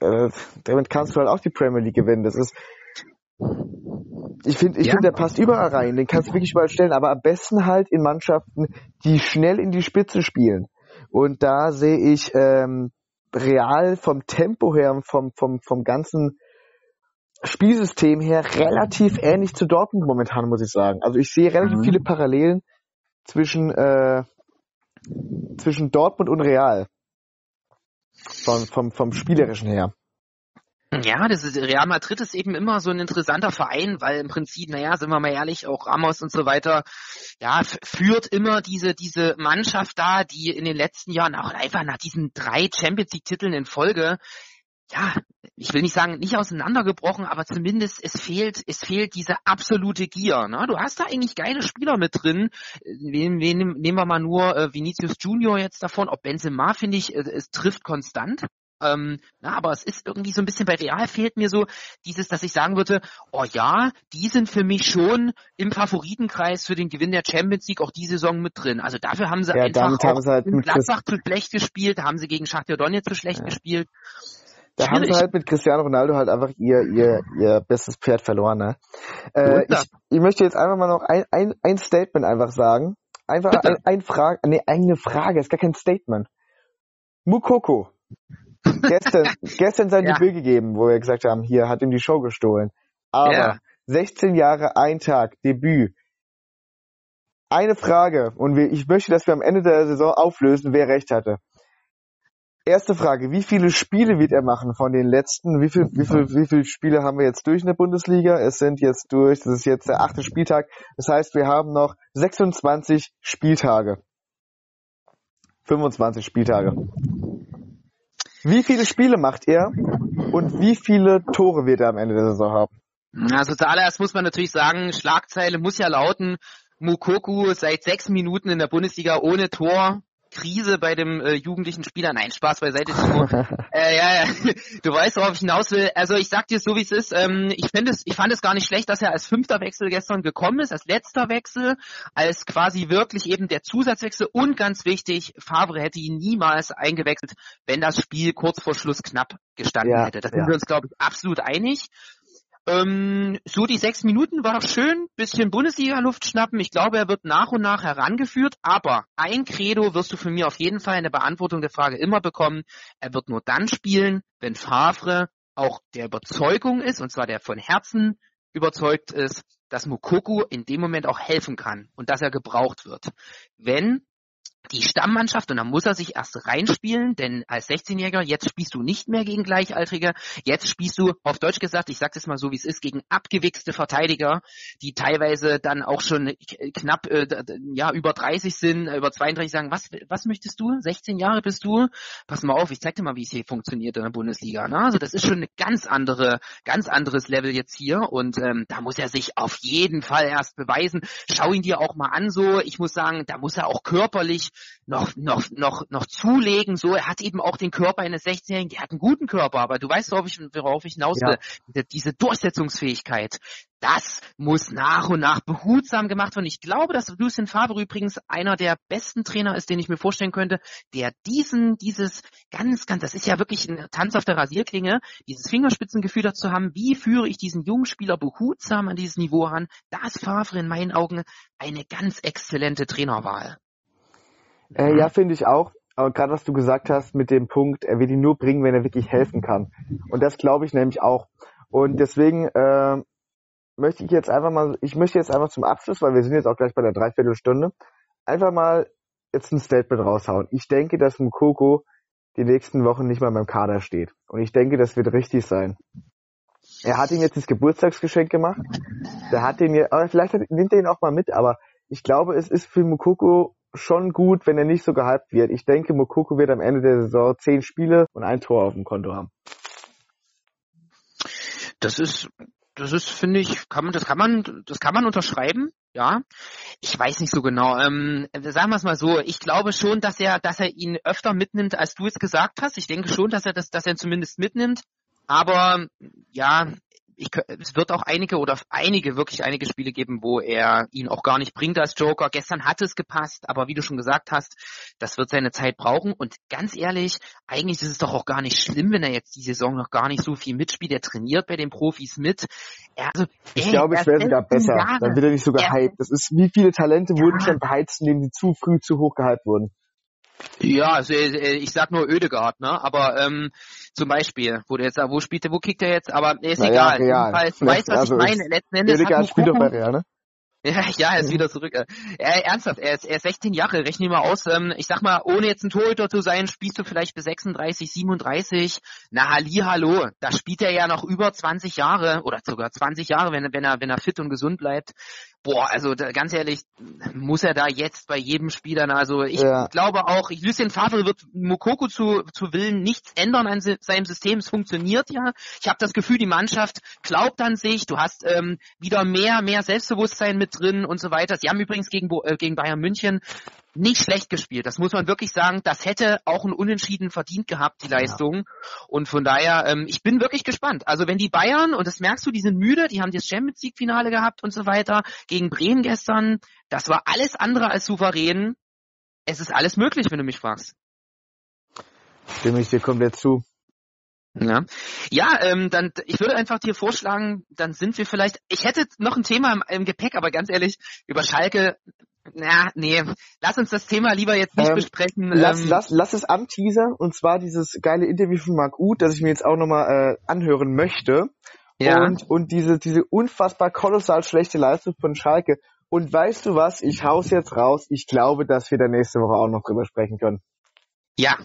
äh, damit kannst du halt auch die Premier League gewinnen. Das ist, ich finde, ich ja. finde, der passt überall rein. Den kannst du wirklich überall stellen, aber am besten halt in Mannschaften, die schnell in die Spitze spielen. Und da sehe ich, ähm, Real vom Tempo her, vom, vom, vom ganzen Spielsystem her relativ ähnlich zu Dortmund momentan, muss ich sagen. Also ich sehe relativ mhm. viele Parallelen zwischen, äh, zwischen Dortmund und Real. Vom, vom, vom Spielerischen her. Ja, das ist, Real Madrid ist eben immer so ein interessanter Verein, weil im Prinzip, naja, sind wir mal ehrlich, auch Ramos und so weiter, ja, führt immer diese, diese Mannschaft da, die in den letzten Jahren auch einfach nach diesen drei Champions League Titeln in Folge, ja, ich will nicht sagen, nicht auseinandergebrochen, aber zumindest es fehlt, es fehlt diese absolute Gier. Ne? Du hast da eigentlich geile Spieler mit drin. Wen, wen, nehmen wir mal nur äh, Vinicius Junior jetzt davon. Ob Benzema, finde ich, äh, es trifft konstant. Ähm, na, aber es ist irgendwie so ein bisschen bei Real fehlt mir so dieses, dass ich sagen würde, oh ja, die sind für mich schon im Favoritenkreis für den Gewinn der Champions League auch die Saison mit drin. Also dafür haben sie ja, einfach haben sie halt Gladbach zu schlecht gespielt, da haben sie gegen Schachtja Donetsk zu schlecht ja. gespielt. Da Schwierig. haben sie halt mit Cristiano Ronaldo halt einfach ihr, ihr, ihr bestes Pferd verloren. Ne? Äh, ich, ich möchte jetzt einfach mal noch ein, ein, ein Statement einfach sagen. Einfach ein, ein Frage, nee, eine Frage, ist gar kein Statement. Mukoko gestern, gestern sein ja. Debüt gegeben, wo wir gesagt haben, hier hat ihm die Show gestohlen. Aber ja. 16 Jahre, ein Tag, Debüt. Eine Frage, und ich möchte, dass wir am Ende der Saison auflösen, wer recht hatte. Erste Frage, wie viele Spiele wird er machen von den letzten? Wie viel, wie viel, wie viele Spiele haben wir jetzt durch in der Bundesliga? Es sind jetzt durch, das ist jetzt der achte Spieltag. Das heißt, wir haben noch 26 Spieltage. 25 Spieltage. Wie viele Spiele macht er und wie viele Tore wird er am Ende der Saison haben? Also zuallererst muss man natürlich sagen, Schlagzeile muss ja lauten, Mukoku seit sechs Minuten in der Bundesliga ohne Tor. Krise bei dem äh, jugendlichen Spieler. Nein, Spaß beiseite. äh, ja, ja. Du weißt, worauf ich hinaus will. Also ich sag dir so, wie es ist. Ähm, ich es, ich fand es gar nicht schlecht, dass er als fünfter Wechsel gestern gekommen ist, als letzter Wechsel, als quasi wirklich eben der Zusatzwechsel und ganz wichtig, Favre hätte ihn niemals eingewechselt, wenn das Spiel kurz vor Schluss knapp gestanden ja, hätte. Da sind ja. wir uns, glaube ich, absolut einig. Ähm, so die sechs Minuten war schön, bisschen Bundesliga-Luft schnappen. Ich glaube, er wird nach und nach herangeführt, aber ein Credo wirst du von mir auf jeden Fall in der Beantwortung der Frage immer bekommen. Er wird nur dann spielen, wenn Favre auch der Überzeugung ist, und zwar der von Herzen überzeugt ist, dass Mokoko in dem Moment auch helfen kann und dass er gebraucht wird. Wenn die Stammmannschaft und dann muss er sich erst reinspielen, denn als 16-Jähriger, jetzt spielst du nicht mehr gegen Gleichaltrige, jetzt spielst du, auf Deutsch gesagt, ich sage es mal so, wie es ist, gegen abgewichste Verteidiger, die teilweise dann auch schon knapp äh, ja über 30 sind, über 32 sagen, was, was möchtest du? 16 Jahre bist du? Pass mal auf, ich zeig dir mal, wie es hier funktioniert in der Bundesliga. Ne? Also das ist schon eine ganz andere, ganz anderes Level jetzt hier und ähm, da muss er sich auf jeden Fall erst beweisen. Schau ihn dir auch mal an so, ich muss sagen, da muss er auch körperlich noch, noch, noch, noch zulegen. So, er hat eben auch den Körper eines 16-Jährigen, der hat einen guten Körper, aber du weißt, worauf ich, worauf ich hinaus will. Ja. Diese Durchsetzungsfähigkeit, das muss nach und nach behutsam gemacht werden. Ich glaube, dass Lucien Favre übrigens einer der besten Trainer ist, den ich mir vorstellen könnte, der diesen, dieses ganz, ganz, das ist ja wirklich ein Tanz auf der Rasierklinge, dieses Fingerspitzengefühl dazu haben, wie führe ich diesen jungen Spieler behutsam an dieses Niveau an. Da ist Favre in meinen Augen eine ganz exzellente Trainerwahl. Äh, ja, finde ich auch. Aber gerade was du gesagt hast mit dem Punkt, er wird ihn nur bringen, wenn er wirklich helfen kann. Und das glaube ich nämlich auch. Und deswegen äh, möchte ich jetzt einfach mal, ich möchte jetzt einfach zum Abschluss, weil wir sind jetzt auch gleich bei der Dreiviertelstunde, einfach mal jetzt ein Statement raushauen. Ich denke, dass Mukoko die nächsten Wochen nicht mal beim Kader steht. Und ich denke, das wird richtig sein. Er hat ihm jetzt das Geburtstagsgeschenk gemacht. Der hat den ja, vielleicht nimmt er ihn auch mal mit, aber ich glaube, es ist für Mukoko schon gut, wenn er nicht so gehypt wird. Ich denke, Mokoko wird am Ende der Saison zehn Spiele und ein Tor auf dem Konto haben. Das ist, das ist, finde ich, kann man, das kann man, das kann man unterschreiben. Ja, ich weiß nicht so genau. Ähm, sagen wir es mal so. Ich glaube schon, dass er, dass er ihn öfter mitnimmt, als du es gesagt hast. Ich denke schon, dass er das, dass er ihn zumindest mitnimmt. Aber ja, ich, es wird auch einige oder einige, wirklich einige Spiele geben, wo er ihn auch gar nicht bringt als Joker. Gestern hat es gepasst, aber wie du schon gesagt hast, das wird seine Zeit brauchen. Und ganz ehrlich, eigentlich ist es doch auch gar nicht schlimm, wenn er jetzt die Saison noch gar nicht so viel mitspielt. Er trainiert bei den Profis mit. Er, also, ich ey, glaube, es wäre sogar besser. Jahre. Dann wird er nicht so gehypt. Das ist, wie viele Talente ja. wurden schon beheizt, indem sie zu früh zu hoch gehypt wurden. Ja, also äh, ich sag nur Ödegard, ne? Aber ähm, zum Beispiel, wo der jetzt, wo spielt der, wo kickt er jetzt? Aber ist naja, egal. Real. Jedenfalls, weißt was also ich meine? Letzten Endes spielt doch bei Real, ne? Ja, ja, er ist wieder zurück. Äh, er, ernsthaft, er ist, er ist 16 Jahre, rechne ich mal aus. Ähm, ich sag mal, ohne jetzt ein Torhüter zu sein, spielst du vielleicht bis 36, 37. Na, Halli, hallo, da spielt er ja noch über 20 Jahre oder sogar 20 Jahre, wenn, wenn er, wenn er fit und gesund bleibt. Boah, also da, ganz ehrlich, muss er da jetzt bei jedem Spieler, also ich ja. glaube auch, Lucien Favre wird Mokoko zu, zu Willen nichts ändern an seinem System, es funktioniert ja. Ich habe das Gefühl, die Mannschaft glaubt an sich, du hast ähm, wieder mehr, mehr Selbstbewusstsein mit drin und so weiter. Sie haben übrigens gegen, äh, gegen Bayern München nicht schlecht gespielt. Das muss man wirklich sagen. Das hätte auch ein Unentschieden verdient gehabt, die Leistung. Ja. Und von daher, ähm, ich bin wirklich gespannt. Also wenn die Bayern, und das merkst du, die sind müde, die haben das Champions League Finale gehabt und so weiter, gegen Bremen gestern, das war alles andere als souverän. Es ist alles möglich, wenn du mich fragst. Stimme ich dir komplett zu. Ja, ja ähm, dann ich würde einfach dir vorschlagen, dann sind wir vielleicht. Ich hätte noch ein Thema im, im Gepäck, aber ganz ehrlich, über Schalke na, nee, lass uns das Thema lieber jetzt nicht ähm, besprechen. Lass, ähm, lass, lass es anteasern und zwar dieses geile Interview von Marc Uth, das ich mir jetzt auch nochmal äh, anhören möchte. Ja. Und, und diese, diese unfassbar kolossal schlechte Leistung von Schalke. Und weißt du was, ich hau's jetzt raus, ich glaube, dass wir da nächste Woche auch noch drüber sprechen können. Ja,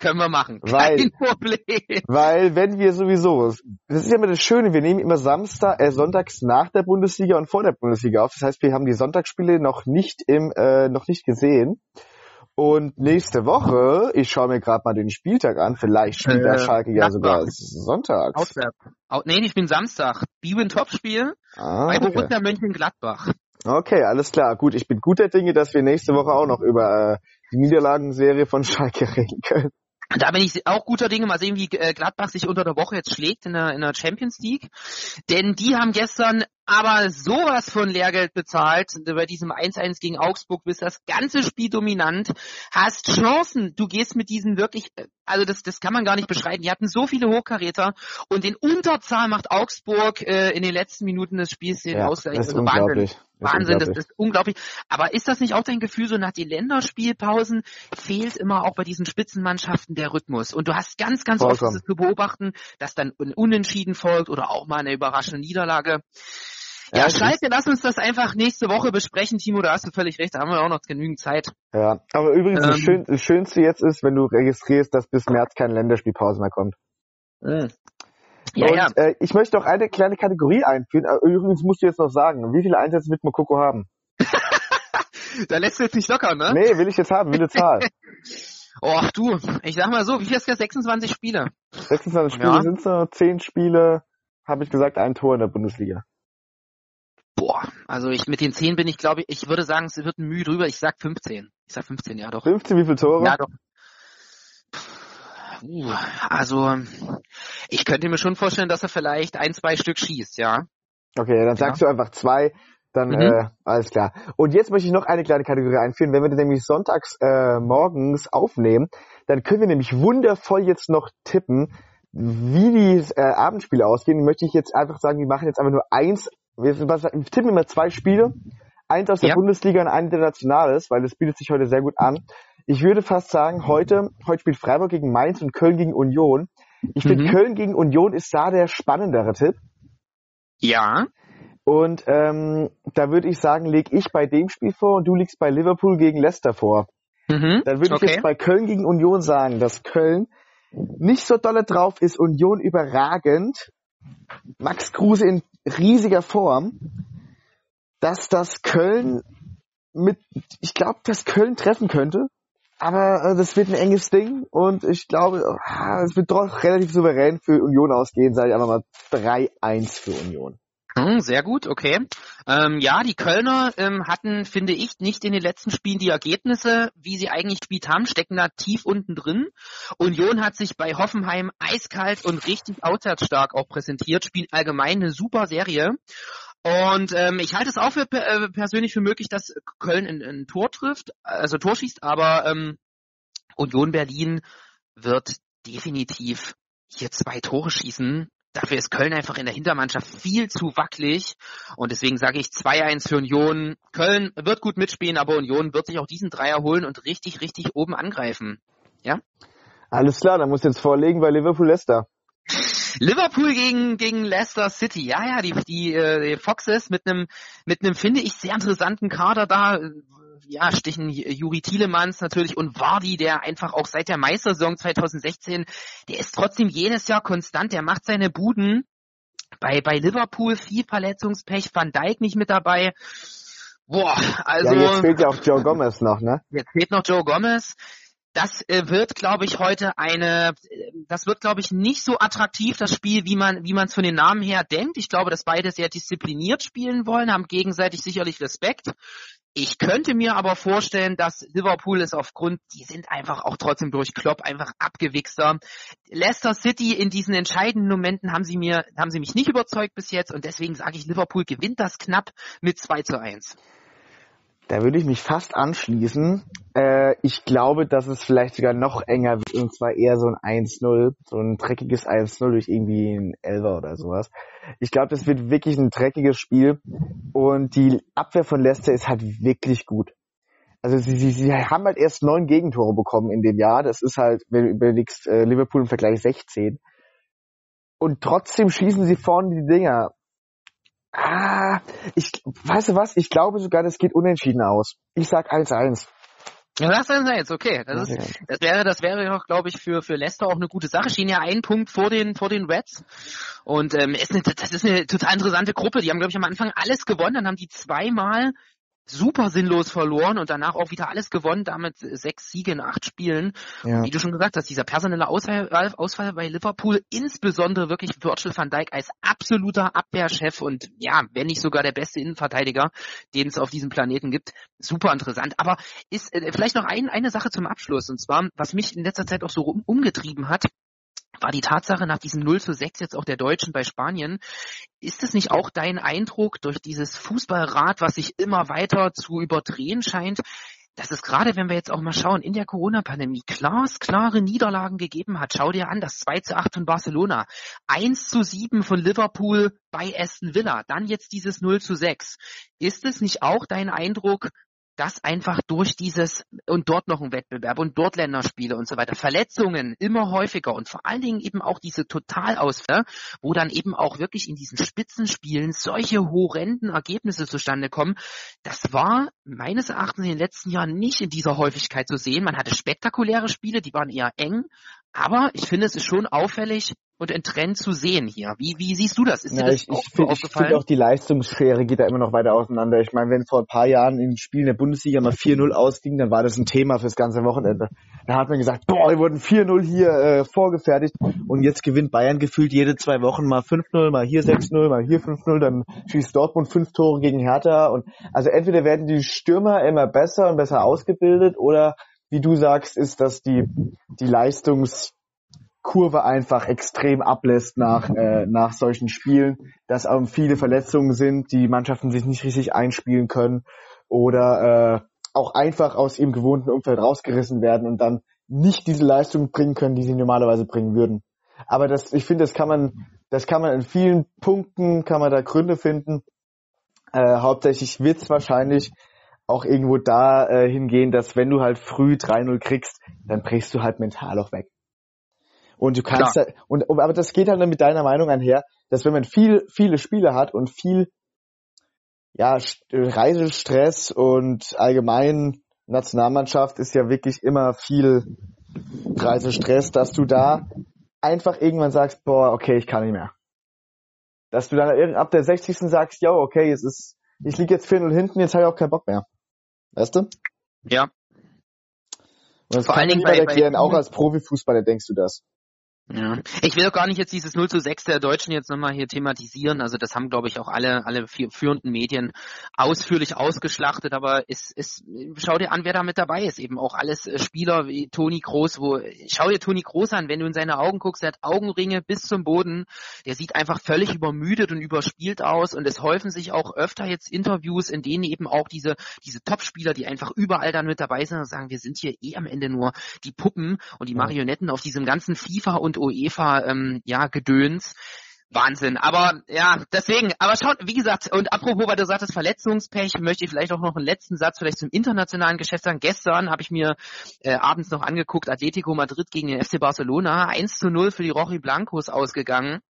können wir machen. Weil, Kein Problem. Weil wenn wir sowieso, das ist ja immer das Schöne, wir nehmen immer Samstag, äh, sonntags nach der Bundesliga und vor der Bundesliga auf. Das heißt, wir haben die Sonntagsspiele noch nicht im, äh, noch nicht gesehen. Und nächste Woche, ich schaue mir gerade mal den Spieltag an, vielleicht spielt der äh, Schalke ja sogar sonntags. Auswärts. Nee, ich bin Samstag. Biwin Topspiel ah, bei Borussia okay. Mönchengladbach. Okay, alles klar. Gut, ich bin guter Dinge, dass wir nächste Woche auch noch über äh, die Niederlagenserie von Schalke reden können. Da bin ich auch guter Dinge. Mal sehen, wie äh, Gladbach sich unter der Woche jetzt schlägt in der, in der Champions League. Denn die haben gestern aber sowas von Lehrgeld bezahlt bei diesem 1-1 gegen Augsburg, bist das ganze Spiel dominant, hast Chancen, du gehst mit diesen wirklich, also das, das kann man gar nicht beschreiben, die hatten so viele Hochkaräter und in Unterzahl macht Augsburg äh, in den letzten Minuten des Spiels den ja, Ausgleich. Das ist also unglaublich. Wahnsinn, das, das ist unglaublich. Aber ist das nicht auch dein Gefühl, so nach den Länderspielpausen fehlt immer auch bei diesen Spitzenmannschaften der Rhythmus? Und du hast ganz, ganz Vollkommen. oft zu beobachten, dass dann ein Unentschieden folgt oder auch mal eine überraschende Niederlage. Ja, ja Schalke, lass uns das einfach nächste Woche besprechen, Timo, da hast du völlig recht, da haben wir auch noch genügend Zeit. Ja, aber übrigens ähm, das, Schön, das, Schönste jetzt ist, wenn du registrierst, dass bis März keine Länderspielpause mehr kommt. Mh. Ja, Und, ja. Äh, ich möchte auch eine kleine Kategorie einführen. Äh, übrigens musst du jetzt noch sagen, wie viele Einsätze wird Mokoko haben? da lässt du jetzt nicht locker, ne? Nee, will ich jetzt haben, will eine Zahl. Och du, ich sag mal so, wie viel ist das? 26 Spiele? 26 Spiele ja. sind so, 10 Spiele, habe ich gesagt, ein Tor in der Bundesliga. Boah, also ich mit den 10 bin ich, glaube ich, ich würde sagen, es wird ein Mühe drüber. Ich sag 15. Ich sag 15, ja doch. 15, wie viele Tore? Ja doch. Uh, also ich könnte mir schon vorstellen, dass er vielleicht ein, zwei Stück schießt, ja. Okay, dann sagst ja. du einfach zwei, dann mhm. äh, alles klar. Und jetzt möchte ich noch eine kleine Kategorie einführen. Wenn wir das nämlich sonntags äh, morgens aufnehmen, dann können wir nämlich wundervoll jetzt noch tippen, wie die äh, Abendspiele ausgehen. Möchte ich jetzt einfach sagen, wir machen jetzt einfach nur eins wir, wir tippen immer zwei Spiele. Eins aus der ja. Bundesliga und ein internationales, weil das bietet sich heute sehr gut an. Ich würde fast sagen, heute, heute spielt Freiburg gegen Mainz und Köln gegen Union. Ich finde, mhm. Köln gegen Union ist da der spannendere Tipp. Ja. Und ähm, da würde ich sagen, leg ich bei dem Spiel vor und du liegst bei Liverpool gegen Leicester vor. Mhm. Dann würde okay. ich jetzt bei Köln gegen Union sagen, dass Köln nicht so dolle drauf ist, Union überragend. Max Kruse in riesiger Form, dass das Köln mit, ich glaube, dass Köln treffen könnte, aber äh, das wird ein enges Ding und ich glaube, ah, es wird doch relativ souverän für Union ausgehen, sage ich einfach mal 3-1 für Union. Hm, sehr gut, okay. Ähm, ja, die Kölner ähm, hatten, finde ich, nicht in den letzten Spielen die Ergebnisse, wie sie eigentlich gespielt haben, stecken da tief unten drin. Union hat sich bei Hoffenheim eiskalt und richtig auswärtsstark auch präsentiert, spielt allgemein eine super Serie. Und ähm, ich halte es auch für äh, persönlich für möglich, dass Köln ein, ein Tor trifft, also Tor schießt, aber ähm, Union Berlin wird definitiv hier zwei Tore schießen Dafür ist Köln einfach in der Hintermannschaft viel zu wackelig. Und deswegen sage ich 2-1 für Union. Köln wird gut mitspielen, aber Union wird sich auch diesen Dreier holen und richtig, richtig oben angreifen. Ja? Alles klar, dann muss jetzt vorlegen bei Liverpool Leicester. Liverpool gegen gegen Leicester City. Ja, ja, die die, äh, die Foxes mit einem mit einem finde ich sehr interessanten Kader da. Ja, stichen Juri Tielemans natürlich und Vardy, der einfach auch seit der Meistersaison 2016, der ist trotzdem jedes Jahr konstant, der macht seine Buden. Bei bei Liverpool viel Verletzungspech, Van Dijk nicht mit dabei. Boah, also. Ja, jetzt fehlt ja auch Joe Gomez noch, ne? Jetzt fehlt noch Joe Gomez das äh, wird, glaube ich, heute eine, das wird, glaube ich, nicht so attraktiv, das Spiel, wie man, wie man es von den Namen her denkt. Ich glaube, dass beide sehr diszipliniert spielen wollen, haben gegenseitig sicherlich Respekt. Ich könnte mir aber vorstellen, dass Liverpool ist aufgrund, die sind einfach auch trotzdem durch Klopp einfach abgewichster. Leicester City in diesen entscheidenden Momenten haben sie mir, haben sie mich nicht überzeugt bis jetzt und deswegen sage ich, Liverpool gewinnt das knapp mit 2 zu 1. Da würde ich mich fast anschließen. Äh, ich glaube, dass es vielleicht sogar noch enger wird, und zwar eher so ein 1-0, so ein dreckiges 1-0 durch irgendwie ein Elver oder sowas. Ich glaube, das wird wirklich ein dreckiges Spiel und die Abwehr von Leicester ist halt wirklich gut. Also sie, sie, sie haben halt erst neun Gegentore bekommen in dem Jahr. Das ist halt, wenn du überlegst, äh, Liverpool im Vergleich 16. Und trotzdem schießen sie vorne die Dinger. Ah, ich, weißt du was? Ich glaube sogar, das geht unentschieden aus. Ich sag 1-1. Ja, das ist jetzt okay. Das, ist, das wäre, das wäre auch, glaube ich, für für Leicester auch eine gute Sache. Stehen ja einen Punkt vor den vor den Reds und ähm, ist eine, das ist eine total interessante Gruppe. Die haben, glaube ich, am Anfang alles gewonnen, dann haben die zweimal super sinnlos verloren und danach auch wieder alles gewonnen, damit sechs Siege in acht Spielen. Ja. wie du schon gesagt hast, dieser personelle Ausfall, Ausfall bei Liverpool, insbesondere wirklich Virgil van Dijk als absoluter Abwehrchef und ja, wenn nicht sogar der beste Innenverteidiger, den es auf diesem Planeten gibt, super interessant. Aber ist äh, vielleicht noch ein, eine Sache zum Abschluss und zwar, was mich in letzter Zeit auch so um, umgetrieben hat, war die Tatsache nach diesem 0 zu 6 jetzt auch der Deutschen bei Spanien. Ist es nicht auch dein Eindruck durch dieses Fußballrad, was sich immer weiter zu überdrehen scheint, dass es gerade, wenn wir jetzt auch mal schauen, in der Corona-Pandemie glasklare Niederlagen gegeben hat. Schau dir an, das 2 zu 8 von Barcelona, 1 zu 7 von Liverpool bei Aston Villa, dann jetzt dieses 0 zu 6. Ist es nicht auch dein Eindruck, dass einfach durch dieses und dort noch ein Wettbewerb und dort Länderspiele und so weiter, Verletzungen immer häufiger und vor allen Dingen eben auch diese Totalausfälle, wo dann eben auch wirklich in diesen Spitzenspielen solche horrenden Ergebnisse zustande kommen. Das war meines Erachtens in den letzten Jahren nicht in dieser Häufigkeit zu sehen. Man hatte spektakuläre Spiele, die waren eher eng, aber ich finde, es ist schon auffällig, und ein Trend zu sehen hier. Wie, wie siehst du das? Ist ja, dir das ich, auch ich find, aufgefallen? Ich finde auch die Leistungsschere geht da immer noch weiter auseinander. Ich meine, wenn vor ein paar Jahren in Spielen der Bundesliga mal 4-0 ausging, dann war das ein Thema fürs ganze Wochenende. Da hat man gesagt, boah, die wurden 4-0 hier äh, vorgefertigt und jetzt gewinnt Bayern gefühlt jede zwei Wochen mal 5-0, mal hier 6-0, mal hier 5-0, dann schießt Dortmund fünf Tore gegen Hertha und also entweder werden die Stürmer immer besser und besser ausgebildet oder wie du sagst, ist dass die, die Leistungs Kurve einfach extrem ablässt nach, äh, nach solchen Spielen, dass ähm, viele Verletzungen sind, die Mannschaften sich nicht richtig einspielen können oder äh, auch einfach aus ihrem gewohnten Umfeld rausgerissen werden und dann nicht diese Leistung bringen können, die sie normalerweise bringen würden. Aber das, ich finde, das kann man, das kann man in vielen Punkten, kann man da Gründe finden. Äh, hauptsächlich wird es wahrscheinlich auch irgendwo da äh, hingehen, dass wenn du halt früh 3-0 kriegst, dann brichst du halt mental auch weg. Und du kannst da, und, aber das geht halt mit deiner Meinung einher, dass wenn man viel, viele Spiele hat und viel, ja, Reisestress und allgemein Nationalmannschaft ist ja wirklich immer viel Reisestress, dass du da einfach irgendwann sagst, boah, okay, ich kann nicht mehr. Dass du dann ab der 60. sagst, ja, okay, es ist, ich liege jetzt 4-0 hinten, jetzt habe ich auch keinen Bock mehr. Weißt du? Ja. Und das Vor kann allen Dingen bei, bei, auch als Profifußballer denkst du das. Ja. Ich will auch gar nicht jetzt dieses 0 zu 6 der Deutschen jetzt nochmal hier thematisieren. Also das haben, glaube ich, auch alle, alle vier, führenden Medien ausführlich ausgeschlachtet. Aber es, es, schau dir an, wer da mit dabei ist. Eben auch alles äh, Spieler wie Toni Groß, wo, schau dir Toni Groß an, wenn du in seine Augen guckst, er hat Augenringe bis zum Boden. Der sieht einfach völlig übermüdet und überspielt aus. Und es häufen sich auch öfter jetzt Interviews, in denen eben auch diese, diese Top-Spieler, die einfach überall dann mit dabei sind und sagen, wir sind hier eh am Ende nur die Puppen und die Marionetten auf diesem ganzen FIFA und UEFA ähm, ja Gedöns. Wahnsinn. Aber ja, deswegen, aber schaut, wie gesagt, und apropos, weil du sagtest Verletzungspech, möchte ich vielleicht auch noch einen letzten Satz vielleicht zum internationalen Geschäft sagen. Gestern habe ich mir äh, abends noch angeguckt, Atletico Madrid gegen den FC Barcelona, 1 zu 0 für die Rochi Blancos ausgegangen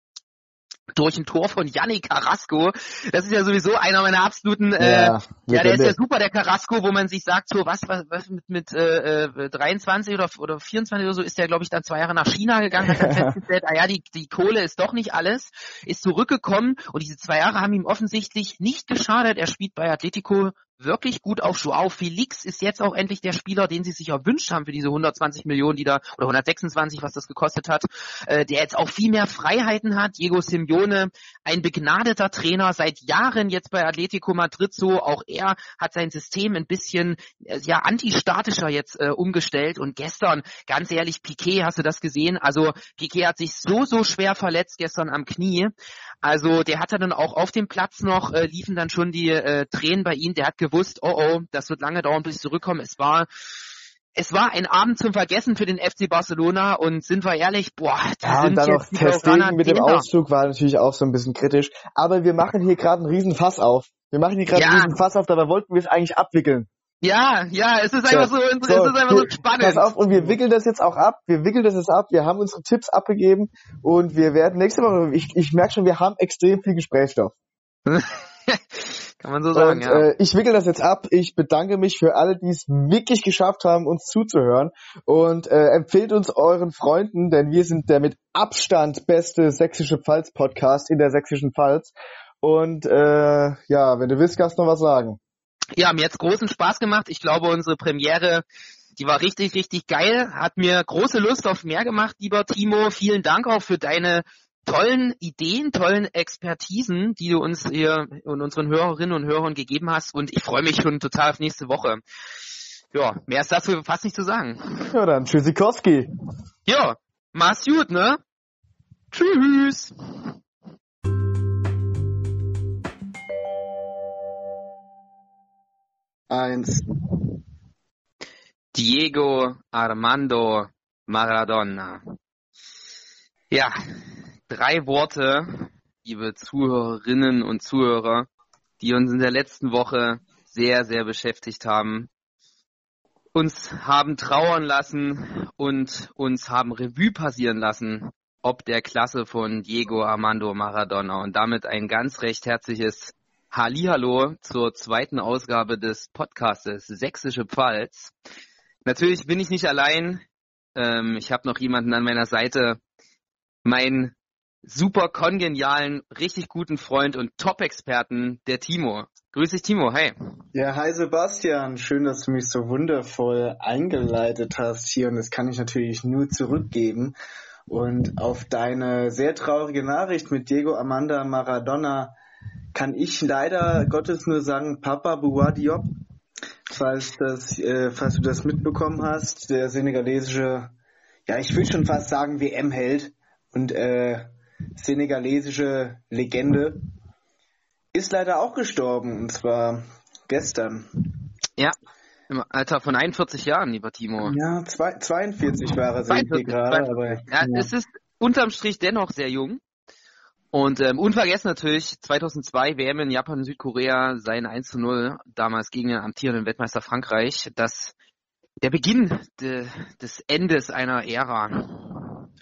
durch ein Tor von Yannick Carrasco. Das ist ja sowieso einer meiner absoluten, äh, ja, ja der ist ja super, der Carrasco, wo man sich sagt, so was, was, was mit, mit äh, 23 äh, oder, oder 24 oder so ist der, glaube ich, dann zwei Jahre nach China gegangen, hat dann festgestellt, ah ja, die, die Kohle ist doch nicht alles, ist zurückgekommen und diese zwei Jahre haben ihm offensichtlich nicht geschadet. Er spielt bei Atletico wirklich gut auf Joao Felix ist jetzt auch endlich der Spieler, den sie sich erwünscht haben für diese 120 Millionen, die da, oder 126, was das gekostet hat, äh, der jetzt auch viel mehr Freiheiten hat. Diego Simeone, ein begnadeter Trainer, seit Jahren jetzt bei Atletico Madrid so, auch er hat sein System ein bisschen, äh, ja, antistatischer jetzt äh, umgestellt und gestern, ganz ehrlich, Piquet, hast du das gesehen? Also Piquet hat sich so, so schwer verletzt gestern am Knie. Also der hatte dann auch auf dem Platz noch, äh, liefen dann schon die äh, Tränen bei ihm. Der hat gewusst, oh oh, das wird lange dauern, bis ich zurückkomme. Es war es war ein Abend zum Vergessen für den FC Barcelona und sind wir ehrlich, boah, da ja, sind und dann noch Testegen mit dem Auszug war natürlich auch so ein bisschen kritisch. Aber wir machen hier gerade einen riesen Fass auf. Wir machen hier gerade ja. einen riesen Fass auf, dabei wollten wir es eigentlich abwickeln. Ja, ja, es ist einfach so, so, es ist einfach so spannend. Pass auf, und wir wickeln das jetzt auch ab. Wir wickeln das jetzt ab. Wir haben unsere Tipps abgegeben und wir werden nächste Woche, ich, ich merke schon, wir haben extrem viel Gesprächsstoff. Kann man so sagen, und, ja. Äh, ich wickel das jetzt ab. Ich bedanke mich für alle, die es wirklich geschafft haben, uns zuzuhören. Und äh, empfehlt uns euren Freunden, denn wir sind der mit Abstand beste sächsische Pfalz-Podcast in der sächsischen Pfalz. Und äh, ja, wenn du willst, kannst du noch was sagen ja, mir hat's großen Spaß gemacht. Ich glaube, unsere Premiere, die war richtig, richtig geil. Hat mir große Lust auf mehr gemacht, lieber Timo. Vielen Dank auch für deine tollen Ideen, tollen Expertisen, die du uns hier und unseren Hörerinnen und Hörern gegeben hast. Und ich freue mich schon total auf nächste Woche. Ja, mehr ist dazu fast nicht zu sagen. Ja, dann Tschüssikowski. Ja, mach's gut, ne? Tschüss. Eins. Diego Armando Maradona. Ja, drei Worte, liebe Zuhörerinnen und Zuhörer, die uns in der letzten Woche sehr, sehr beschäftigt haben, uns haben trauern lassen und uns haben Revue passieren lassen, ob der Klasse von Diego Armando Maradona und damit ein ganz recht herzliches Hallihallo zur zweiten Ausgabe des Podcastes Sächsische Pfalz. Natürlich bin ich nicht allein. Ähm, ich habe noch jemanden an meiner Seite, meinen super kongenialen, richtig guten Freund und Top-Experten, der Timo. Grüß dich, Timo. Hey. Ja, hi Sebastian. Schön, dass du mich so wundervoll eingeleitet hast hier und das kann ich natürlich nur zurückgeben. Und auf deine sehr traurige Nachricht mit Diego Amanda Maradona kann ich leider Gottes nur sagen, Papa Bouadiop, falls das, äh, falls du das mitbekommen hast, der senegalesische, ja, ich würde schon fast sagen WM-Held und äh, senegalesische Legende, ist leider auch gestorben und zwar gestern. Ja, im Alter von 41 Jahren, lieber Timo. Ja, zwei, 42 war er, sehe ich gerade. Aber, ja, ja, es ist unterm Strich dennoch sehr jung. Und ähm, unvergessen natürlich 2002 WM in Japan und Südkorea sein 1 zu 0 damals gegen den amtierenden Weltmeister Frankreich. Das der Beginn de, des Endes einer Ära.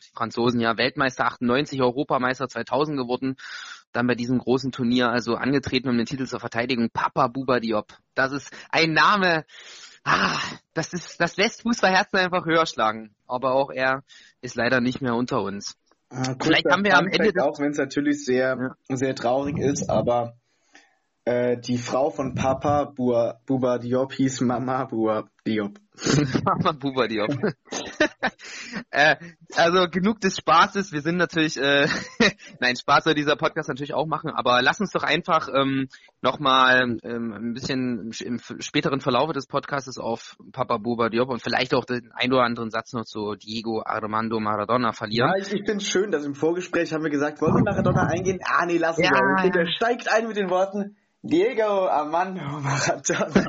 Die Franzosen ja Weltmeister 98, Europameister 2000 geworden, dann bei diesem großen Turnier also angetreten, um den Titel zur Verteidigung. Papa Buba Diop. Das ist ein Name, ah, das ist, das lässt Fußballherzen einfach höher schlagen. Aber auch er ist leider nicht mehr unter uns. Äh, Vielleicht haben wir am Ende auch wenn es natürlich sehr ja. sehr traurig ist, aber äh, die Frau von Papa Bua, Buba Diop hieß Mama Bua Diop. Mama Buba Diop. äh, also genug des Spaßes. Wir sind natürlich, äh, nein, Spaß soll dieser Podcast natürlich auch machen, aber lass uns doch einfach ähm, nochmal ähm, ein bisschen im späteren Verlauf des Podcasts auf Papa Buba Diop und vielleicht auch den ein oder anderen Satz noch zu Diego Armando Maradona verlieren. Ja, ich, ich finde es schön, dass im Vorgespräch haben wir gesagt, wollen wir Maradona eingehen? Ah, nee, lass uns ja, ja. Der steigt ein mit den Worten, Diego Armando Maradona.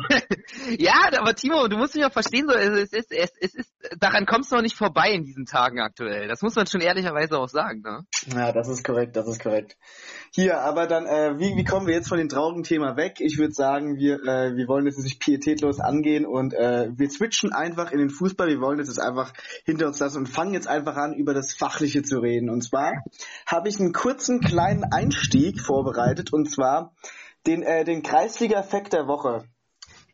ja, aber Timo, du musst mich auch verstehen, so, es ist, es, es ist, daran kommst du noch nicht vorbei in diesen Tagen aktuell. Das muss man schon ehrlicherweise auch sagen, ne? Ja, das ist korrekt, das ist korrekt. Hier, aber dann, äh, wie, wie kommen wir jetzt von dem traurigen Thema weg? Ich würde sagen, wir, äh, wir wollen jetzt nicht pietätlos angehen und äh, wir switchen einfach in den Fußball. Wir wollen jetzt einfach hinter uns lassen und fangen jetzt einfach an, über das Fachliche zu reden. Und zwar habe ich einen kurzen kleinen Einstieg vorbereitet und zwar den, äh, den Kreisliga-Effekt der Woche.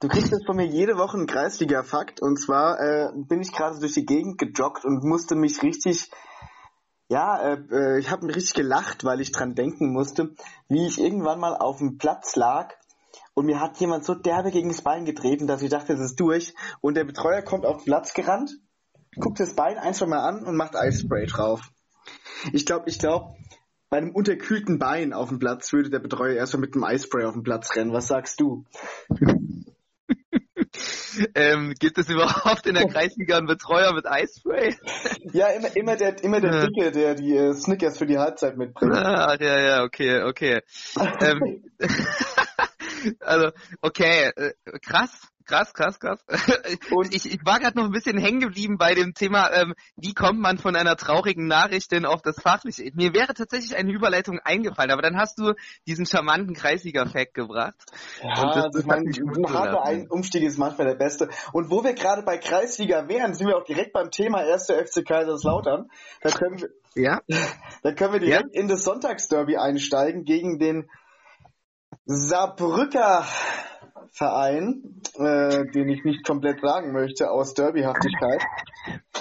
Du kriegst jetzt von mir jede Woche einen Kreisliga-Fakt und zwar äh, bin ich gerade durch die Gegend gejoggt und musste mich richtig, ja, äh, äh ich habe mich richtig gelacht, weil ich dran denken musste, wie ich irgendwann mal auf dem Platz lag und mir hat jemand so derbe gegen das Bein getreten, dass ich dachte, es ist durch und der Betreuer kommt auf den Platz gerannt, guckt das Bein ein, zwei Mal an und macht Eisspray drauf. Ich glaube, ich glaube, bei einem unterkühlten Bein auf dem Platz würde der Betreuer erstmal mit einem Eispray auf den Platz rennen. Was sagst du? ähm, gibt es überhaupt in der Kreisliga einen Betreuer mit Eispray? ja, immer, immer der, immer der Dicke, der die äh, Snickers für die Halbzeit mitbringt. Ach, ja, ja, okay, okay. ähm, also, okay, äh, krass. Krass, krass, krass. Und ich, ich war gerade noch ein bisschen hängen geblieben bei dem Thema, ähm, wie kommt man von einer traurigen Nachricht denn auf das Fachliche? Mir wäre tatsächlich eine Überleitung eingefallen, aber dann hast du diesen charmanten Kreisliga-Fact gebracht. Ja, das, das mein, ein harter Umstieg ist manchmal der beste. Und wo wir gerade bei Kreisliga wären, sind wir auch direkt beim Thema 1. FC Kaiserslautern. Da können wir, ja? da können wir direkt ja? in das Sonntagsderby einsteigen gegen den Saarbrücker Verein, äh, den ich nicht komplett sagen möchte, aus Derbyhaftigkeit.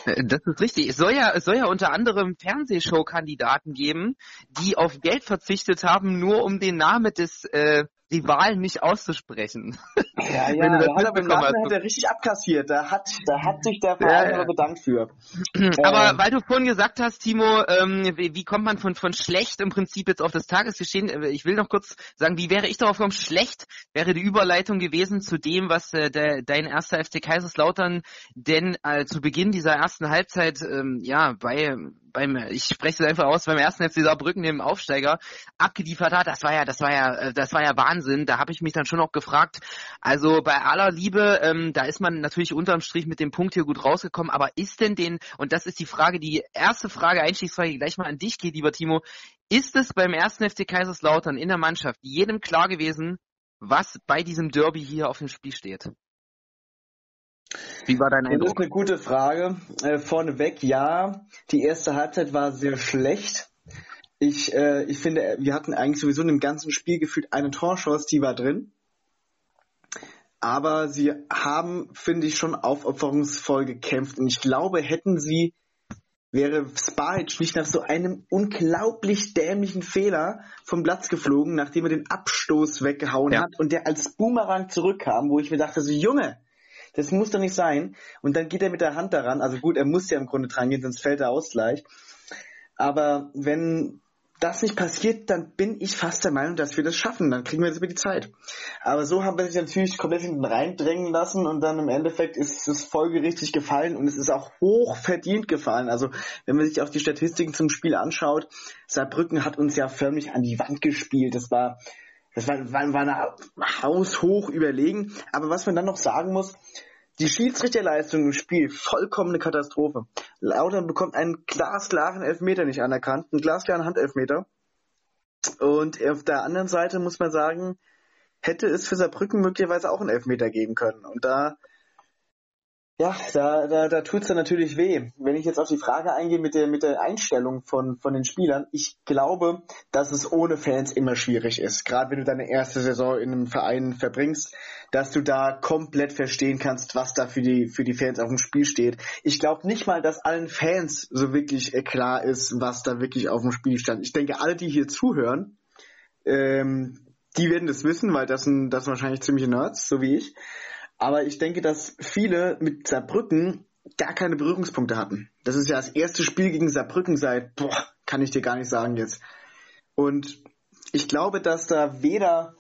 Das ist richtig. Es soll ja, es soll ja unter anderem Fernsehshow-Kandidaten geben, die auf Geld verzichtet haben, nur um den Namen des äh, Rivalen nicht auszusprechen. Ja, ja, da hat er Nachhinein hat er richtig abkassiert. Da hat, da hat sich der Verein ja, ja. bedankt für. Aber ähm. weil du vorhin gesagt hast, Timo, ähm, wie, wie, kommt man von, von schlecht im Prinzip jetzt auf das Tagesgeschehen? Äh, ich will noch kurz sagen, wie wäre ich darauf gekommen? Schlecht wäre die Überleitung gewesen zu dem, was äh, der, dein erster FC Kaiserslautern denn äh, zu Beginn dieser ersten Halbzeit ähm, ja bei beim, ich spreche es einfach aus, beim ersten FC Saarbrücken, dem Aufsteiger, abgeliefert hat, das war ja, das war ja, äh, das war ja Wahnsinn. Da habe ich mich dann schon auch gefragt. Also bei aller Liebe, ähm, da ist man natürlich unterm Strich mit dem Punkt hier gut rausgekommen, aber ist denn den, und das ist die Frage, die erste Frage, Einstiegsfrage gleich mal an dich geht, lieber Timo, ist es beim ersten FC Kaiserslautern in der Mannschaft jedem klar gewesen, was bei diesem Derby hier auf dem Spiel steht? Wie war dein Eindruck? Das ist eine gute Frage. Äh, vorneweg, ja. Die erste Halbzeit war sehr schlecht. Ich, äh, ich finde, wir hatten eigentlich sowieso in dem ganzen Spiel gefühlt eine Torchance, die war drin. Aber sie haben, finde ich, schon aufopferungsvoll gekämpft. Und ich glaube, hätten sie, wäre Spahic nicht nach so einem unglaublich dämlichen Fehler vom Platz geflogen, nachdem er den Abstoß weggehauen ja. hat und der als Boomerang zurückkam, wo ich mir dachte, so Junge, das muss doch nicht sein. Und dann geht er mit der Hand daran. Also gut, er muss ja im Grunde dran gehen, sonst fällt der Ausgleich. Aber wenn das nicht passiert, dann bin ich fast der Meinung, dass wir das schaffen. Dann kriegen wir das über die Zeit. Aber so haben wir sich natürlich komplett hinten reindrängen lassen und dann im Endeffekt ist es folgerichtig gefallen und es ist auch hoch verdient gefallen. Also wenn man sich auch die Statistiken zum Spiel anschaut, Saarbrücken hat uns ja förmlich an die Wand gespielt. Das war das war, war, war eine haushoch überlegen. Aber was man dann noch sagen muss, die Schiedsrichterleistung im Spiel, vollkommene Katastrophe. Lautern bekommt einen glasklaren Elfmeter nicht anerkannt, einen glasklaren Handelfmeter. Und auf der anderen Seite muss man sagen, hätte es für Saarbrücken möglicherweise auch einen Elfmeter geben können. Und da ja, da, da, da tut's dann natürlich weh. Wenn ich jetzt auf die Frage eingehe mit der, mit der Einstellung von, von den Spielern, ich glaube, dass es ohne Fans immer schwierig ist. Gerade wenn du deine erste Saison in einem Verein verbringst, dass du da komplett verstehen kannst, was da für die, für die Fans auf dem Spiel steht. Ich glaube nicht mal, dass allen Fans so wirklich äh, klar ist, was da wirklich auf dem Spiel stand. Ich denke, alle, die hier zuhören, ähm, die werden das wissen, weil das sind, das sind wahrscheinlich ziemliche Nerds, so wie ich. Aber ich denke, dass viele mit Saarbrücken gar keine Berührungspunkte hatten. Das ist ja das erste Spiel gegen Saarbrücken seit, boah, kann ich dir gar nicht sagen jetzt. Und ich glaube, dass da weder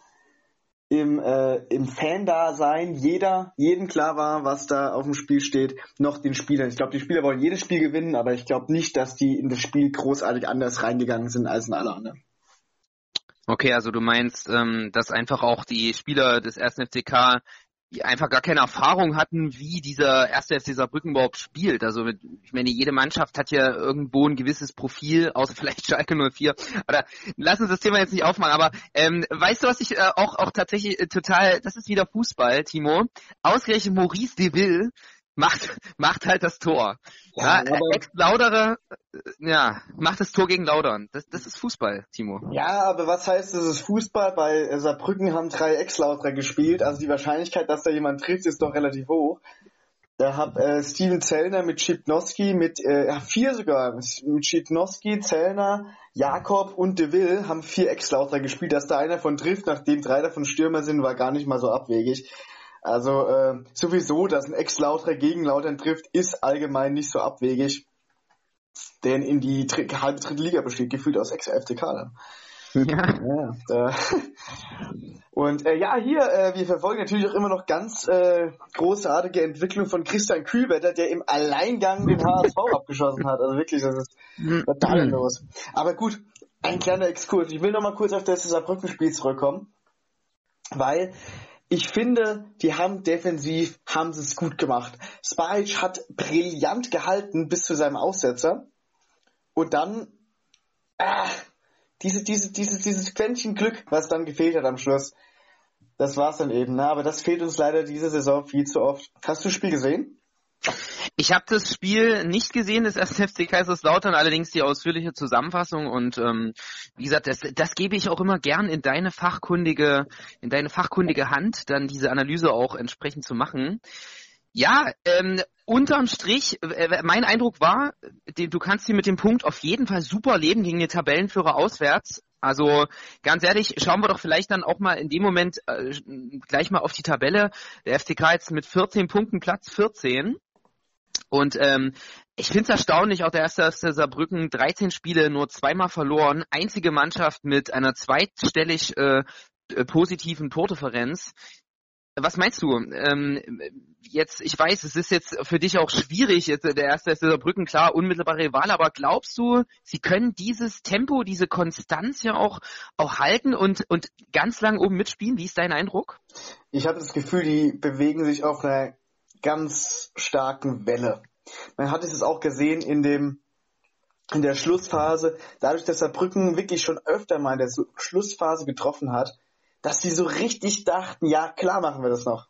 im, äh, im Fan-Dasein jeder, jedem klar war, was da auf dem Spiel steht, noch den Spielern. Ich glaube, die Spieler wollen jedes Spiel gewinnen, aber ich glaube nicht, dass die in das Spiel großartig anders reingegangen sind als in alle anderen. Okay, also du meinst, ähm, dass einfach auch die Spieler des ersten FCK die einfach gar keine Erfahrung hatten, wie dieser erste FC Saarbrücken überhaupt spielt. Also mit, ich meine, jede Mannschaft hat ja irgendwo ein gewisses Profil, außer vielleicht Schalke 04. Oder lass uns das Thema jetzt nicht aufmachen, aber ähm, weißt du, was ich äh, auch auch tatsächlich äh, total, das ist wieder Fußball, Timo. Ausgerechnet Maurice Deville macht, macht halt das Tor. Ja, ja Ex-Lauderer, äh, ja, macht das Tor gegen Laudern. Das, das ist Fußball, Timo. Ja, aber was heißt, das ist Fußball? Bei Saarbrücken haben drei Ex-Lauderer gespielt, also die Wahrscheinlichkeit, dass da jemand trifft, ist doch relativ hoch. Da hab äh, Steven Zellner mit Schipnowski, mit äh, ja, vier sogar, mit Schipnowski, Zellner, Jakob und De Will haben vier Ex-Lauterer gespielt. Dass da einer von trifft, nachdem drei davon Stürmer sind, war gar nicht mal so abwegig. Also äh, sowieso, dass ein Ex-Lauterer gegen Lautern trifft, ist allgemein nicht so abwegig. Denn in die Tri halbe dritte Liga besteht gefühlt aus Ex-FCK dann. Ja. ja und äh, ja, hier, äh, wir verfolgen natürlich auch immer noch ganz äh, großartige Entwicklung von Christian Kühlwetter, der im Alleingang den HSV abgeschossen hat. Also wirklich, das ist total los. Aber gut, ein kleiner Exkurs. Ich will noch mal kurz auf das Saarbrücken-Spiel zurückkommen, weil ich finde, die haben defensiv, haben sie es gut gemacht. Spajic hat brillant gehalten bis zu seinem Aussetzer. Und dann, ah, diese, diese, diese, dieses Quäntchen Glück, was dann gefehlt hat am Schluss. Das war's dann eben, ne? Aber das fehlt uns leider diese Saison viel zu oft. Hast du das Spiel gesehen? Ich habe das Spiel nicht gesehen, das erste FC Kaiserslautern, allerdings die ausführliche Zusammenfassung und ähm, wie gesagt, das, das gebe ich auch immer gern in deine fachkundige, in deine fachkundige Hand, dann diese Analyse auch entsprechend zu machen. Ja, ähm, unterm Strich, äh, mein Eindruck war, du kannst hier mit dem Punkt auf jeden Fall super leben gegen den Tabellenführer auswärts. Also ganz ehrlich, schauen wir doch vielleicht dann auch mal in dem Moment äh, gleich mal auf die Tabelle. Der FCK jetzt mit 14 Punkten Platz 14. Und ähm, ich finde es erstaunlich, auch der erste aus Saarbrücken, 13 Spiele, nur zweimal verloren, einzige Mannschaft mit einer zweitstellig äh, äh, positiven Tordifferenz. Was meinst du? Ähm, jetzt, ich weiß, es ist jetzt für dich auch schwierig, jetzt der erste ist Saarbrücken, klar, unmittelbare Wahl, aber glaubst du, sie können dieses Tempo, diese Konstanz ja auch, auch halten und, und ganz lang oben mitspielen? Wie ist dein Eindruck? Ich habe das Gefühl, die bewegen sich auf einer ganz starken Welle. Man hat es auch gesehen in dem in der Schlussphase, dadurch, dass Saarbrücken wirklich schon öfter mal in der Schlussphase getroffen hat, dass sie so richtig dachten, ja klar machen wir das noch.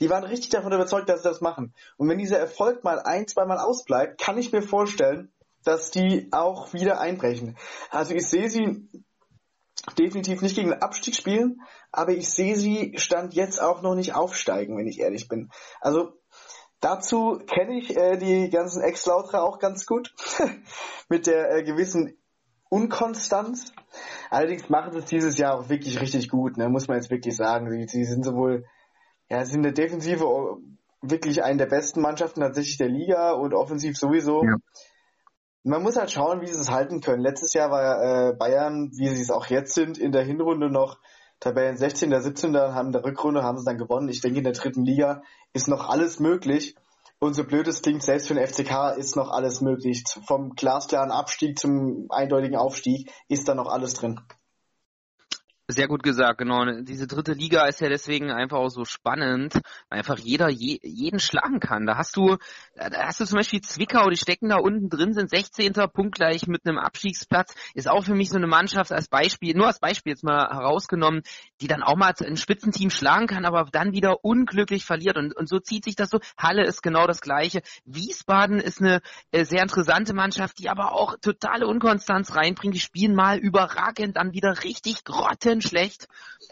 Die waren richtig davon überzeugt, dass sie das machen. Und wenn dieser Erfolg mal ein, zweimal ausbleibt, kann ich mir vorstellen, dass die auch wieder einbrechen. Also ich sehe sie definitiv nicht gegen den Abstieg spielen, aber ich sehe sie stand jetzt auch noch nicht aufsteigen, wenn ich ehrlich bin. Also dazu kenne ich äh, die ganzen Ex-Lauterer auch ganz gut mit der äh, gewissen Unkonstanz. Allerdings machen sie es dieses Jahr auch wirklich richtig gut, ne? muss man jetzt wirklich sagen. Sie, sie sind sowohl, ja, sind in der Defensive wirklich eine der besten Mannschaften tatsächlich der Liga und offensiv sowieso. Ja man muss halt schauen, wie sie es halten können. Letztes Jahr war äh, Bayern, wie sie es auch jetzt sind, in der Hinrunde noch Tabellen 16. 17. haben in der Rückrunde haben sie dann gewonnen. Ich denke, in der dritten Liga ist noch alles möglich. Und so blöd es klingt, selbst für den FCK ist noch alles möglich. Vom glasklaren Abstieg zum eindeutigen Aufstieg ist da noch alles drin. Sehr gut gesagt, genau. Diese dritte Liga ist ja deswegen einfach auch so spannend, weil einfach jeder je, jeden schlagen kann. Da hast du, da hast du zum Beispiel Zwickau, die stecken da unten drin, sind 16. punktgleich mit einem Abstiegsplatz. Ist auch für mich so eine Mannschaft als Beispiel, nur als Beispiel jetzt mal herausgenommen, die dann auch mal ein Spitzenteam schlagen kann, aber dann wieder unglücklich verliert. Und, und so zieht sich das so. Halle ist genau das Gleiche. Wiesbaden ist eine äh, sehr interessante Mannschaft, die aber auch totale Unkonstanz reinbringt. Die spielen mal überragend, dann wieder richtig grotten schlecht.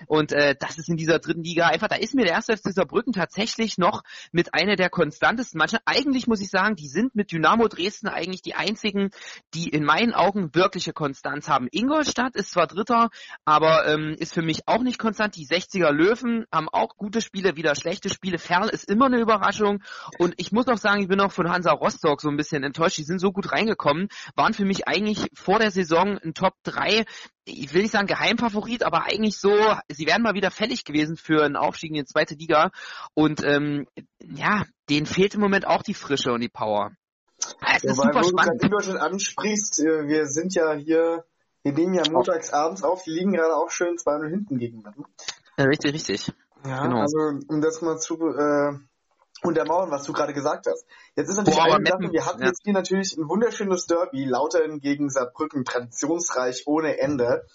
Und äh, das ist in dieser dritten Liga einfach, da ist mir der erste FC Saarbrücken tatsächlich noch mit einer der konstantesten Mannschaften. Eigentlich muss ich sagen, die sind mit Dynamo Dresden eigentlich die einzigen, die in meinen Augen wirkliche Konstanz haben. Ingolstadt ist zwar Dritter, aber ähm, ist für mich auch nicht konstant. Die 60er Löwen haben auch gute Spiele, wieder schlechte Spiele. Ferl ist immer eine Überraschung. Und ich muss auch sagen, ich bin auch von Hansa Rostock so ein bisschen enttäuscht. Die sind so gut reingekommen, waren für mich eigentlich vor der Saison ein Top 3 ich will nicht sagen Geheimfavorit, aber eigentlich so, sie wären mal wieder fällig gewesen für einen Aufstieg in die zweite Liga. Und ähm, ja, denen fehlt im Moment auch die Frische und die Power. Es ja, ist super spannend. Wenn du das ansprichst, äh, wir sind ja hier Wir nehmen ja montags abends auf, die liegen gerade auch schön 2-0 hinten gegen Matten. Ja, richtig, richtig. Ja, genau. also um das mal zu äh, untermauern, was du gerade gesagt hast. Jetzt ist natürlich Boah, eine Sache, wir hatten ja. jetzt hier natürlich ein wunderschönes Derby, Lautern gegen Saarbrücken, traditionsreich ohne Ende.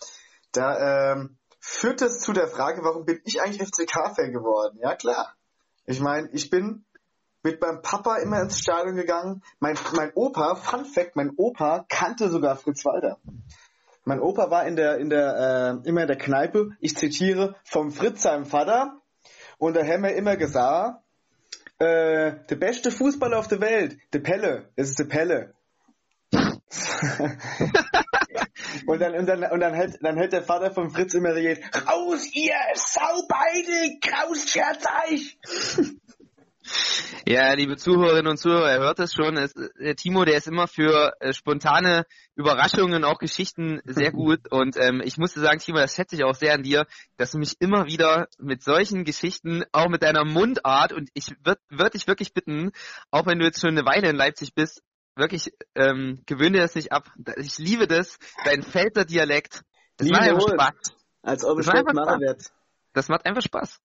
Da ähm, führt es zu der Frage, warum bin ich eigentlich FCK-Fan geworden? Ja klar. Ich meine, ich bin mit meinem Papa immer ins Stadion gegangen. Mein, mein Opa, Fun Fact, mein Opa kannte sogar Fritz Walter. Mein Opa war in der, in der, äh, immer in der Kneipe, ich zitiere, vom Fritz, seinem Vater. Und da haben wir immer gesagt, äh, der beste Fußballer auf der Welt, der Pelle, das ist der Pelle. und dann, und dann, und dann hält, dann hält der Vater von Fritz immer redet, raus ihr Saubeide, raus Scherzeich! Ja, liebe Zuhörerinnen und Zuhörer, er hört es schon. Es, der Timo, der ist immer für äh, spontane Überraschungen, auch Geschichten sehr gut. Und ähm, ich musste sagen, Timo, das schätze ich auch sehr an dir, dass du mich immer wieder mit solchen Geschichten, auch mit deiner Mundart, und ich würde würd dich wirklich bitten, auch wenn du jetzt schon eine Weile in Leipzig bist, wirklich ähm, gewöhne dir das nicht ab. Ich liebe das, dein Felder Dialekt. Das macht einfach Spaß. Als ob es das macht, das macht einfach Spaß.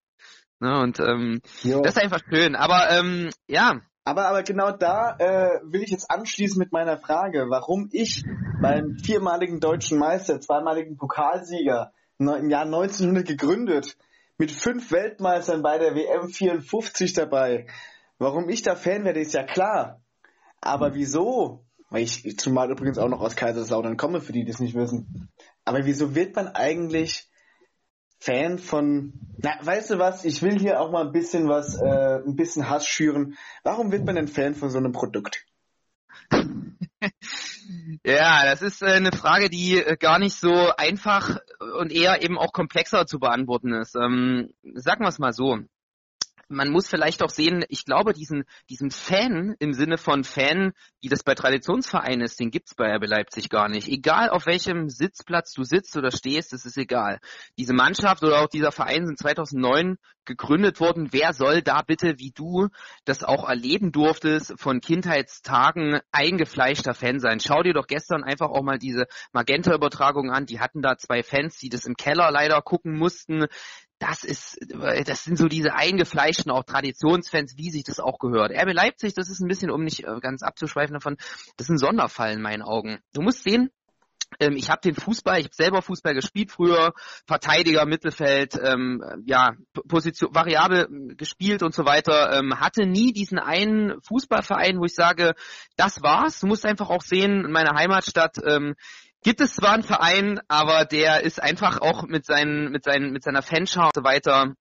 Ne, und ähm, das ist einfach schön. Aber ähm, ja. Aber, aber genau da äh, will ich jetzt anschließen mit meiner Frage, warum ich beim viermaligen deutschen Meister, zweimaligen Pokalsieger im Jahr 1900 gegründet, mit fünf Weltmeistern bei der WM 54 dabei, warum ich da Fan werde, ist ja klar. Aber wieso? Weil ich zumal übrigens auch noch aus Kaiserslautern komme, für die, die es nicht wissen. Aber wieso wird man eigentlich Fan von, na, weißt du was, ich will hier auch mal ein bisschen was, äh, ein bisschen Hass schüren. Warum wird man denn Fan von so einem Produkt? Ja, das ist äh, eine Frage, die äh, gar nicht so einfach und eher eben auch komplexer zu beantworten ist. Ähm, sagen wir es mal so man muss vielleicht auch sehen, ich glaube, diesen, diesen Fan im Sinne von Fan, wie das bei Traditionsvereinen ist, den gibt's bei RB Leipzig gar nicht. Egal auf welchem Sitzplatz du sitzt oder stehst, das ist egal. Diese Mannschaft oder auch dieser Verein sind 2009 gegründet worden. Wer soll da bitte, wie du das auch erleben durftest, von Kindheitstagen eingefleischter Fan sein? Schau dir doch gestern einfach auch mal diese Magenta-Übertragung an. Die hatten da zwei Fans, die das im Keller leider gucken mussten das ist, das sind so diese eingefleischten auch Traditionsfans, wie sich das auch gehört. RB Leipzig, das ist ein bisschen, um nicht äh, ganz abzuschweifen davon, das ist ein Sonderfall in meinen Augen. Du musst sehen, ähm, ich habe den Fußball, ich habe selber Fußball gespielt früher, Verteidiger, Mittelfeld, ähm, ja, Position, variabel ähm, gespielt und so weiter, ähm, hatte nie diesen einen Fußballverein, wo ich sage, das war's. Du musst einfach auch sehen, in meiner Heimatstadt, ähm, gibt es zwar einen Verein, aber der ist einfach auch mit seinen, mit seinen, mit seiner Fanschau und so weiter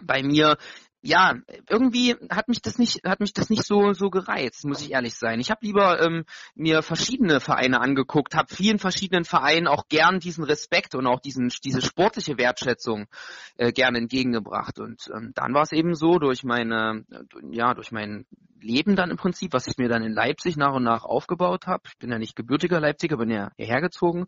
bei mir ja, irgendwie hat mich das nicht, hat mich das nicht so so gereizt, muss ich ehrlich sein. Ich habe lieber ähm, mir verschiedene Vereine angeguckt, habe vielen verschiedenen Vereinen auch gern diesen Respekt und auch diesen diese sportliche Wertschätzung äh, gern entgegengebracht. Und ähm, dann war es eben so durch meine, äh, ja, durch mein Leben dann im Prinzip, was ich mir dann in Leipzig nach und nach aufgebaut habe. Ich bin ja nicht gebürtiger Leipziger, bin ja hierher gezogen.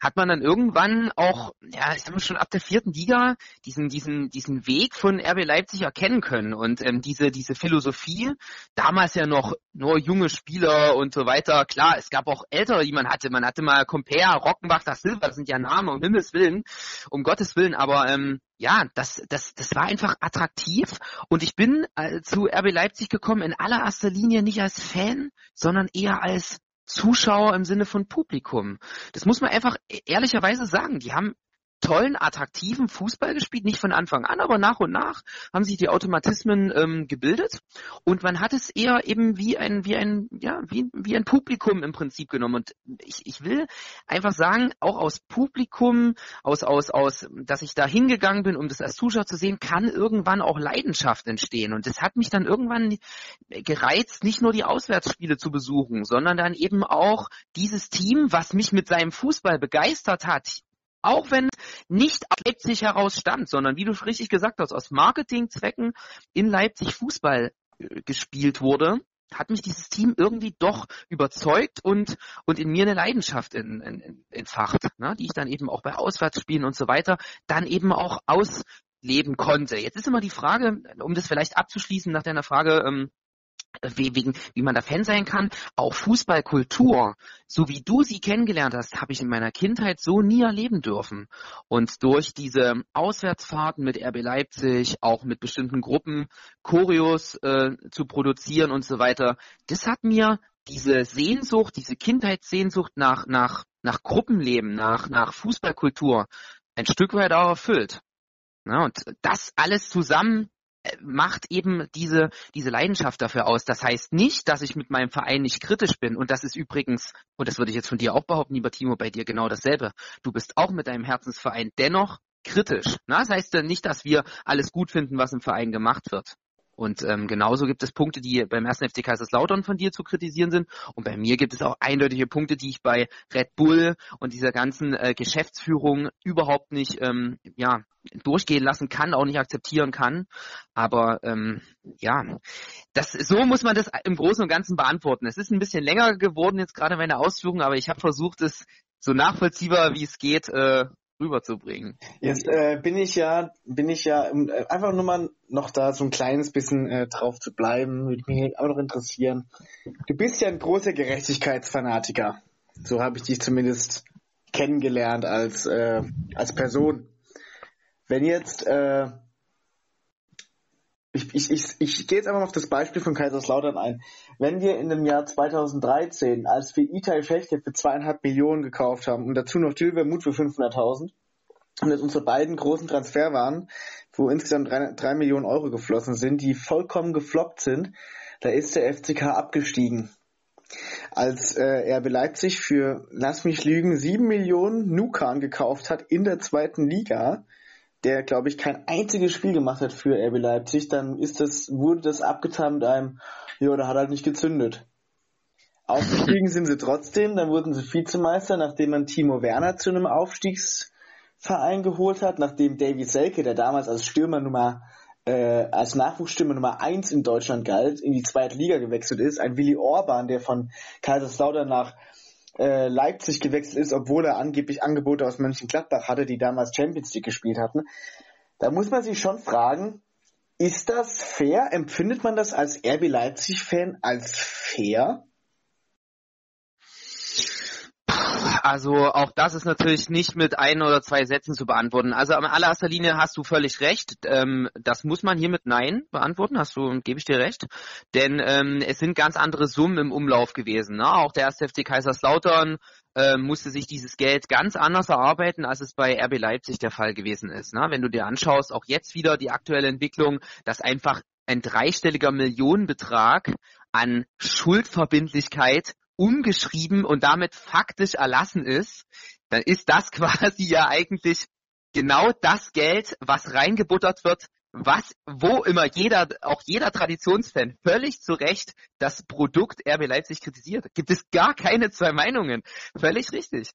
Hat man dann irgendwann auch, ja, ich sag mal schon ab der vierten Liga diesen diesen diesen Weg von RB Leipzig erkennen können und ähm, diese diese Philosophie. Damals ja noch nur junge Spieler und so weiter. Klar, es gab auch ältere, die man hatte. Man hatte mal Compare, Rockenbach, das Silber, das sind ja Namen um Himmels willen, um Gottes willen. Aber ähm, ja, das, das, das war einfach attraktiv und ich bin äh, zu RB Leipzig gekommen in allererster Linie nicht als Fan, sondern eher als Zuschauer im Sinne von Publikum. Das muss man einfach e-, ehrlicherweise sagen. Die haben tollen, attraktiven Fußball gespielt, nicht von Anfang an, aber nach und nach haben sich die Automatismen ähm, gebildet und man hat es eher eben wie ein, wie ein, ja, wie, wie ein Publikum im Prinzip genommen. Und ich, ich will einfach sagen, auch aus Publikum, aus, aus, aus, dass ich da hingegangen bin, um das als Zuschauer zu sehen, kann irgendwann auch Leidenschaft entstehen. Und das hat mich dann irgendwann gereizt, nicht nur die Auswärtsspiele zu besuchen, sondern dann eben auch dieses Team, was mich mit seinem Fußball begeistert hat, auch wenn nicht aus Leipzig heraus stammt, sondern wie du richtig gesagt hast, aus Marketingzwecken in Leipzig Fußball äh, gespielt wurde, hat mich dieses Team irgendwie doch überzeugt und, und in mir eine Leidenschaft in, in, entfacht, ne, die ich dann eben auch bei Auswärtsspielen und so weiter dann eben auch ausleben konnte. Jetzt ist immer die Frage, um das vielleicht abzuschließen nach deiner Frage, ähm, wegen, wie man da Fan sein kann, auch Fußballkultur, so wie du sie kennengelernt hast, habe ich in meiner Kindheit so nie erleben dürfen. Und durch diese Auswärtsfahrten mit RB Leipzig, auch mit bestimmten Gruppen, Choreos äh, zu produzieren und so weiter, das hat mir diese Sehnsucht, diese Kindheitssehnsucht nach, nach, nach Gruppenleben, nach, nach Fußballkultur ein Stück weit auch erfüllt. Ja, und das alles zusammen macht eben diese, diese Leidenschaft dafür aus. Das heißt nicht, dass ich mit meinem Verein nicht kritisch bin. Und das ist übrigens, und das würde ich jetzt von dir auch behaupten, lieber Timo, bei dir genau dasselbe. Du bist auch mit deinem Herzensverein dennoch kritisch. Na, das heißt ja nicht, dass wir alles gut finden, was im Verein gemacht wird. Und ähm, genauso gibt es Punkte, die beim ersten FC Kaiserslautern von dir zu kritisieren sind. Und bei mir gibt es auch eindeutige Punkte, die ich bei Red Bull und dieser ganzen äh, Geschäftsführung überhaupt nicht ähm, ja, durchgehen lassen kann, auch nicht akzeptieren kann. Aber ähm, ja, das so muss man das im Großen und Ganzen beantworten. Es ist ein bisschen länger geworden jetzt gerade meine Ausführungen, aber ich habe versucht, es so nachvollziehbar wie es geht äh, rüberzubringen. Jetzt äh, bin ich ja, bin ich ja um, äh, einfach nur mal noch da so ein kleines bisschen äh, drauf zu bleiben, würde mich auch noch interessieren. Du bist ja ein großer Gerechtigkeitsfanatiker. So habe ich dich zumindest kennengelernt als äh, als Person. Wenn jetzt äh, ich, ich, ich, ich gehe jetzt einfach mal auf das Beispiel von Kaiserslautern ein. Wenn wir in dem Jahr 2013, als wir Itai Fechte für zweieinhalb Millionen gekauft haben und dazu noch Tilber Mut für 500.000 und jetzt unsere beiden großen Transfer waren, wo insgesamt drei, drei Millionen Euro geflossen sind, die vollkommen gefloppt sind, da ist der FCK abgestiegen. Als äh, RB Leipzig für, lass mich lügen, sieben Millionen Nukan gekauft hat in der zweiten Liga, der, glaube ich, kein einziges Spiel gemacht hat für RB Leipzig, dann ist das, wurde das abgetan mit einem, ja, der hat halt nicht gezündet. Aufgestiegen sind sie trotzdem, dann wurden sie Vizemeister, nachdem man Timo Werner zu einem Aufstiegsverein geholt hat, nachdem Davy Selke, der damals als Stürmer Nummer, äh, als Nachwuchsstürmer Nummer eins in Deutschland galt, in die zweite Liga gewechselt ist, ein Willi Orban, der von Kaiserslautern nach äh, Leipzig gewechselt ist, obwohl er angeblich Angebote aus Mönchengladbach hatte, die damals Champions League gespielt hatten. Da muss man sich schon fragen, ist das fair? Empfindet man das als RB Leipzig-Fan als fair? Also auch das ist natürlich nicht mit ein oder zwei Sätzen zu beantworten. Also in allererster Linie hast du völlig recht. Ähm, das muss man hier mit Nein beantworten, hast du, gebe ich dir recht. Denn ähm, es sind ganz andere Summen im Umlauf gewesen. Ne? Auch der erste FC Kaiserslautern äh, musste sich dieses Geld ganz anders erarbeiten, als es bei RB Leipzig der Fall gewesen ist. Ne? Wenn du dir anschaust, auch jetzt wieder die aktuelle Entwicklung, dass einfach ein dreistelliger Millionenbetrag an Schuldverbindlichkeit umgeschrieben und damit faktisch erlassen ist, dann ist das quasi ja eigentlich genau das Geld, was reingebuttert wird, was, wo immer jeder, auch jeder Traditionsfan völlig zu Recht das Produkt RB Leipzig kritisiert. Gibt es gar keine zwei Meinungen. Völlig richtig.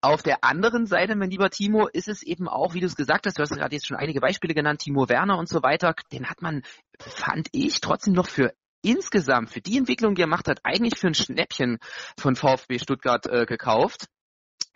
Auf der anderen Seite, mein lieber Timo, ist es eben auch, wie du es gesagt hast, du hast gerade jetzt schon einige Beispiele genannt, Timo Werner und so weiter, den hat man, fand ich, trotzdem noch für insgesamt für die Entwicklung, die er gemacht hat, eigentlich für ein Schnäppchen von VfB Stuttgart äh, gekauft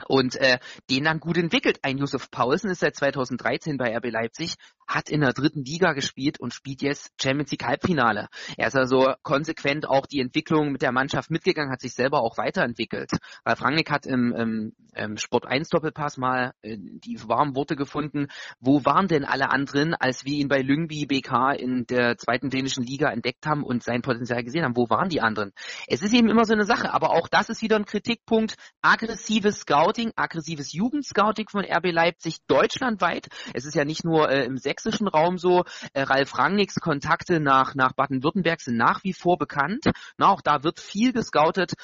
und äh, den dann gut entwickelt. Ein Josef Paulsen ist seit 2013 bei RB Leipzig, hat in der dritten Liga gespielt und spielt jetzt Champions League Halbfinale. Er ist also konsequent auch die Entwicklung mit der Mannschaft mitgegangen, hat sich selber auch weiterentwickelt. Ralf Rangnick hat im, im, im Sport 1 Doppelpass mal äh, die warmen Worte gefunden. Wo waren denn alle anderen, als wir ihn bei Lyngby BK in der zweiten dänischen Liga entdeckt haben und sein Potenzial gesehen haben? Wo waren die anderen? Es ist eben immer so eine Sache, aber auch das ist wieder ein Kritikpunkt. Aggressives Scouting, aggressives Jugendscouting von RB Leipzig deutschlandweit. Es ist ja nicht nur äh, im sächsischen Raum so. Äh, Ralf Rangnicks Kontakte nach, nach Baden-Württemberg sind nach wie vor bekannt. Na, auch da wird viel gescoutet.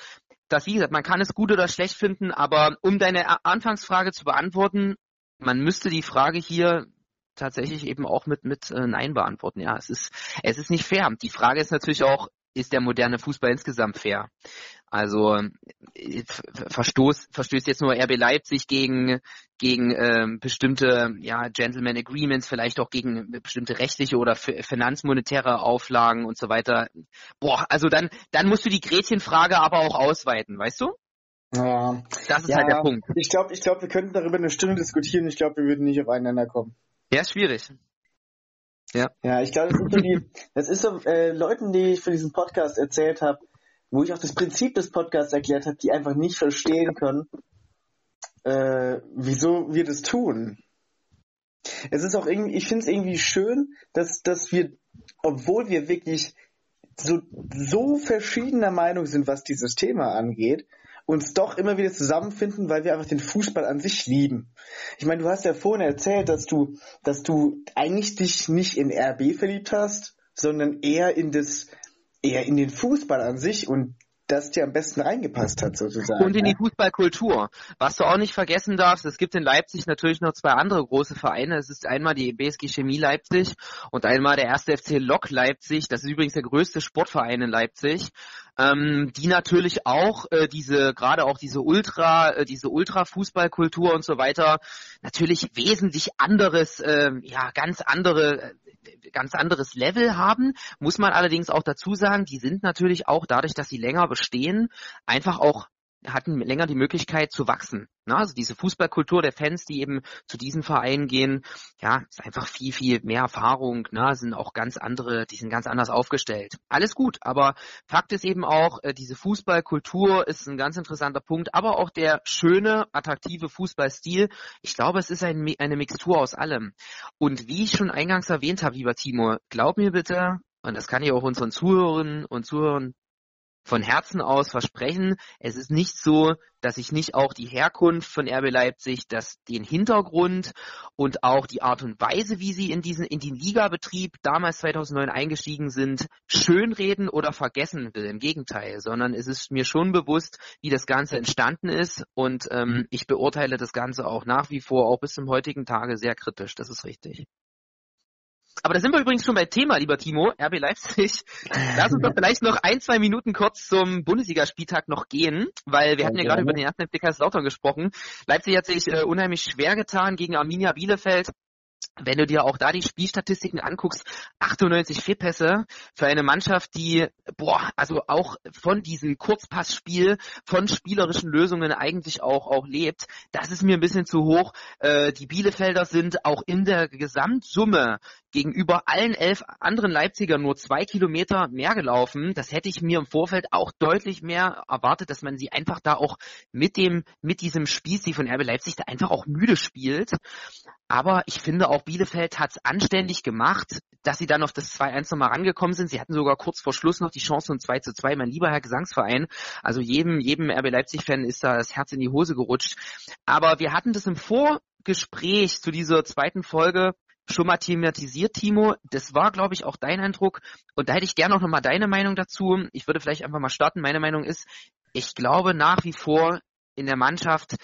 Das, wie gesagt, man kann es gut oder schlecht finden, aber um deine Anfangsfrage zu beantworten, man müsste die Frage hier tatsächlich eben auch mit, mit äh, Nein beantworten. Ja, es ist, es ist nicht fair. Die Frage ist natürlich auch, ist der moderne Fußball insgesamt fair? Also äh, verstoß, verstößt jetzt nur RB Leipzig gegen gegen ähm, bestimmte ja Gentleman Agreements, vielleicht auch gegen bestimmte rechtliche oder finanzmonetäre Auflagen und so weiter. Boah, also dann dann musst du die Gretchenfrage aber auch ausweiten, weißt du? Ja. Das ist ja, halt der Punkt. Ich glaube, ich glaube, wir könnten darüber eine Stunde diskutieren. Ich glaube, wir würden nicht aufeinander kommen. Ja, ist schwierig. Ja. Ja, ich glaube, das ist so die, das ist so äh, Leuten, die ich für diesen Podcast erzählt habe, wo ich auch das Prinzip des Podcasts erklärt habe, die einfach nicht verstehen können, äh, wieso wir das tun. Es ist auch irgendwie, ich finde es irgendwie schön, dass, dass wir, obwohl wir wirklich so, so verschiedener Meinung sind, was dieses Thema angeht, uns doch immer wieder zusammenfinden, weil wir einfach den Fußball an sich lieben. Ich meine, du hast ja vorhin erzählt, dass du, dass du eigentlich dich nicht in RB verliebt hast, sondern eher in das, eher in den Fußball an sich und das dir am besten reingepasst hat, sozusagen. Und in die Fußballkultur. Was du auch nicht vergessen darfst, es gibt in Leipzig natürlich noch zwei andere große Vereine. Es ist einmal die BSG Chemie Leipzig und einmal der erste FC Lok Leipzig. Das ist übrigens der größte Sportverein in Leipzig. Ähm, die natürlich auch äh, diese, gerade auch diese Ultra, äh, diese Ultra-Fußballkultur und so weiter, natürlich wesentlich anderes, äh, ja, ganz andere ganz anderes Level haben. Muss man allerdings auch dazu sagen, die sind natürlich auch dadurch, dass sie länger bestehen, einfach auch hatten länger die Möglichkeit zu wachsen. Ne? Also diese Fußballkultur der Fans, die eben zu diesen Vereinen gehen, ja, ist einfach viel, viel mehr Erfahrung, ne? sind auch ganz andere, die sind ganz anders aufgestellt. Alles gut, aber Fakt ist eben auch, äh, diese Fußballkultur ist ein ganz interessanter Punkt, aber auch der schöne, attraktive Fußballstil. Ich glaube, es ist ein, eine Mixtur aus allem. Und wie ich schon eingangs erwähnt habe, lieber Timo, glaub mir bitte, und das kann ich auch unseren Zuhörerinnen und Zuhörern von Herzen aus versprechen. Es ist nicht so, dass ich nicht auch die Herkunft von RB Leipzig, dass den Hintergrund und auch die Art und Weise, wie sie in diesen in den Ligabetrieb damals 2009 eingestiegen sind, schönreden oder vergessen will. Im Gegenteil, sondern es ist mir schon bewusst, wie das Ganze entstanden ist und ähm, ich beurteile das Ganze auch nach wie vor, auch bis zum heutigen Tage sehr kritisch. Das ist richtig. Aber da sind wir übrigens schon bei Thema, lieber Timo, RB Leipzig. Lass uns doch vielleicht noch ein, zwei Minuten kurz zum Bundesligaspieltag noch gehen, weil wir hatten ja gerade über den ersten FC Kaiserslautern gesprochen. Leipzig hat sich äh, unheimlich schwer getan gegen Arminia Bielefeld wenn du dir auch da die Spielstatistiken anguckst, 98 Fehlpässe für eine Mannschaft, die, boah, also auch von diesem Kurzpassspiel, von spielerischen Lösungen eigentlich auch, auch lebt, das ist mir ein bisschen zu hoch. Äh, die Bielefelder sind auch in der Gesamtsumme gegenüber allen elf anderen Leipzigern nur zwei Kilometer mehr gelaufen. Das hätte ich mir im Vorfeld auch deutlich mehr erwartet, dass man sie einfach da auch mit dem, mit diesem Spielstil von RB Leipzig da einfach auch müde spielt. Aber ich finde auch Bielefeld hat es anständig gemacht, dass sie dann auf das 2-1 nochmal rangekommen sind. Sie hatten sogar kurz vor Schluss noch die Chance um 2 zu 2. Mein lieber Herr Gesangsverein, also jedem, jedem RB Leipzig-Fan ist da das Herz in die Hose gerutscht. Aber wir hatten das im Vorgespräch zu dieser zweiten Folge schon mal thematisiert, Timo. Das war, glaube ich, auch dein Eindruck. Und da hätte ich gerne auch nochmal deine Meinung dazu. Ich würde vielleicht einfach mal starten. Meine Meinung ist, ich glaube nach wie vor in der Mannschaft,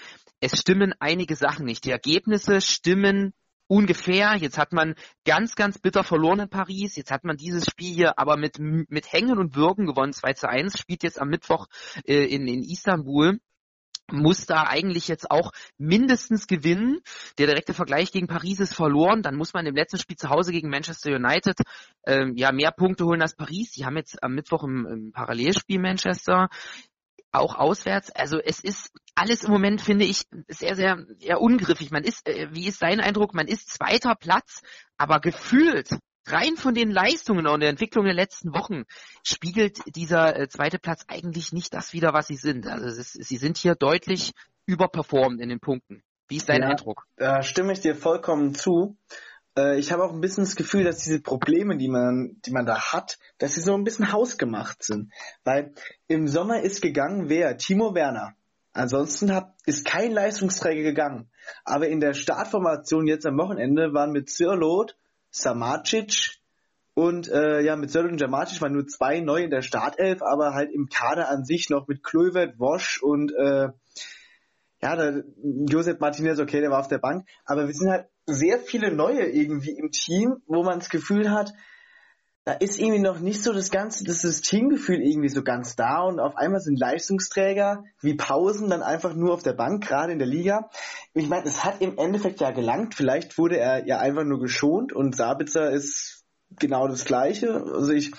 es stimmen einige Sachen nicht. Die Ergebnisse stimmen ungefähr. Jetzt hat man ganz, ganz bitter verloren in Paris. Jetzt hat man dieses Spiel hier aber mit, mit Hängen und Würgen gewonnen. 2 zu 1, spielt jetzt am Mittwoch äh, in, in Istanbul muss da eigentlich jetzt auch mindestens gewinnen. Der direkte Vergleich gegen Paris ist verloren. Dann muss man im letzten Spiel zu Hause gegen Manchester United ähm, ja mehr Punkte holen als Paris. Die haben jetzt am Mittwoch im, im Parallelspiel Manchester auch auswärts. Also es ist alles im Moment, finde ich, sehr, sehr eher ungriffig. Man ist, äh, wie ist dein Eindruck? Man ist zweiter Platz, aber gefühlt rein von den Leistungen und der Entwicklung der letzten Wochen spiegelt dieser äh, zweite Platz eigentlich nicht das wieder, was sie sind. Also ist, sie sind hier deutlich überperformt in den Punkten. Wie ist dein ja, Eindruck? Da stimme ich dir vollkommen zu. Äh, ich habe auch ein bisschen das Gefühl, dass diese Probleme, die man, die man da hat, dass sie so ein bisschen hausgemacht sind. Weil im Sommer ist gegangen wer? Timo Werner. Ansonsten hat, ist kein Leistungsträger gegangen. Aber in der Startformation jetzt am Wochenende waren mit Zirlot, Samacic und äh, ja, mit Zirlot und Jamacic waren nur zwei neu in der Startelf, aber halt im Kader an sich noch mit Kluivert, Wosch und äh, ja, da, Josep Martinez, okay, der war auf der Bank, aber wir sind halt sehr viele neue irgendwie im Team, wo man das Gefühl hat, da ist irgendwie noch nicht so das ganze, das Systemgefühl irgendwie so ganz da und auf einmal sind Leistungsträger wie Pausen dann einfach nur auf der Bank, gerade in der Liga. Ich meine, es hat im Endeffekt ja gelangt, vielleicht wurde er ja einfach nur geschont und Sabitzer ist genau das Gleiche. Also ich,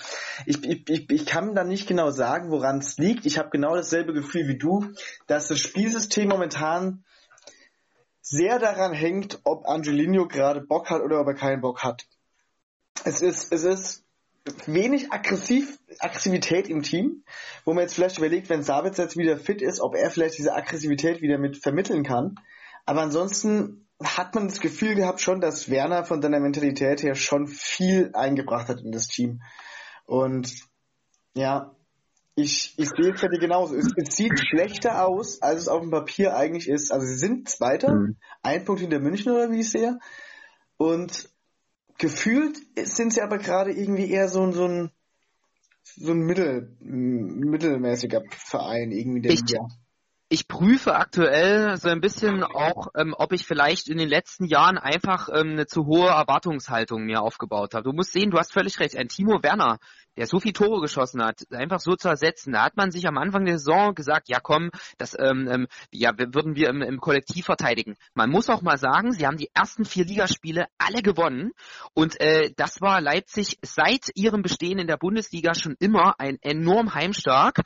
ich, ich, ich kann da nicht genau sagen, woran es liegt. Ich habe genau dasselbe Gefühl wie du, dass das Spielsystem momentan sehr daran hängt, ob Angelino gerade Bock hat oder ob er keinen Bock hat. es ist, es ist wenig aggressiv, Aggressivität im Team, wo man jetzt vielleicht überlegt, wenn Sabitz jetzt wieder fit ist, ob er vielleicht diese Aggressivität wieder mit vermitteln kann. Aber ansonsten hat man das Gefühl gehabt schon, dass Werner von seiner Mentalität her schon viel eingebracht hat in das Team. Und ja, ich, ich sehe es bei dir genauso. Es, es, sieht schlechter aus, als es auf dem Papier eigentlich ist. Also sie sind Zweiter, mhm. ein Punkt hinter München oder wie ich sehe. Und gefühlt sind sie aber gerade irgendwie eher so, so ein so ein mittel, mittelmäßiger Verein irgendwie der ich, Liga ich prüfe aktuell so ein bisschen auch, ähm, ob ich vielleicht in den letzten Jahren einfach ähm, eine zu hohe Erwartungshaltung mir aufgebaut habe. Du musst sehen, du hast völlig recht. Ein Timo Werner, der so viel Tore geschossen hat, einfach so zu ersetzen. Da hat man sich am Anfang der Saison gesagt, ja komm, das ähm, ähm, ja, würden wir im, im Kollektiv verteidigen. Man muss auch mal sagen, sie haben die ersten vier Ligaspiele alle gewonnen und äh, das war Leipzig seit ihrem Bestehen in der Bundesliga schon immer ein enorm heimstark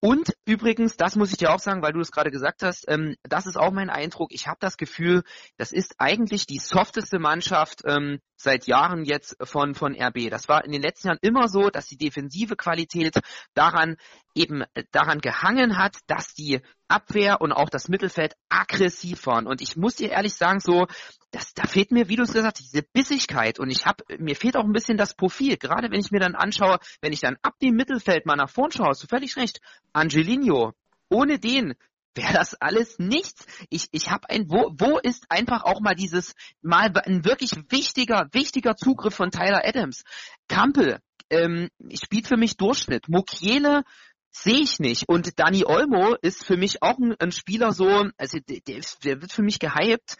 und übrigens, das muss ich dir auch sagen, weil du es gerade gesagt hast, ähm, das ist auch mein Eindruck. Ich habe das Gefühl, das ist eigentlich die softeste Mannschaft ähm, seit Jahren jetzt von, von RB. Das war in den letzten Jahren immer so, dass die defensive Qualität daran eben äh, daran gehangen hat, dass die Abwehr und auch das Mittelfeld aggressiv waren. Und ich muss dir ehrlich sagen, so, das, da fehlt mir, wie du es gesagt hast, diese Bissigkeit. Und ich habe, mir fehlt auch ein bisschen das Profil. Gerade wenn ich mir dann anschaue, wenn ich dann ab dem Mittelfeld mal nach vorn schaue, hast du völlig recht. Angelino, ohne den wäre das alles nichts. Ich, ich habe ein, wo, wo ist einfach auch mal dieses, mal ein wirklich wichtiger, wichtiger Zugriff von Tyler Adams. Kampel, ähm, spielt für mich Durchschnitt. Mukiele sehe ich nicht. Und Dani Olmo ist für mich auch ein, ein Spieler so, also der, der, wird für mich gehypt,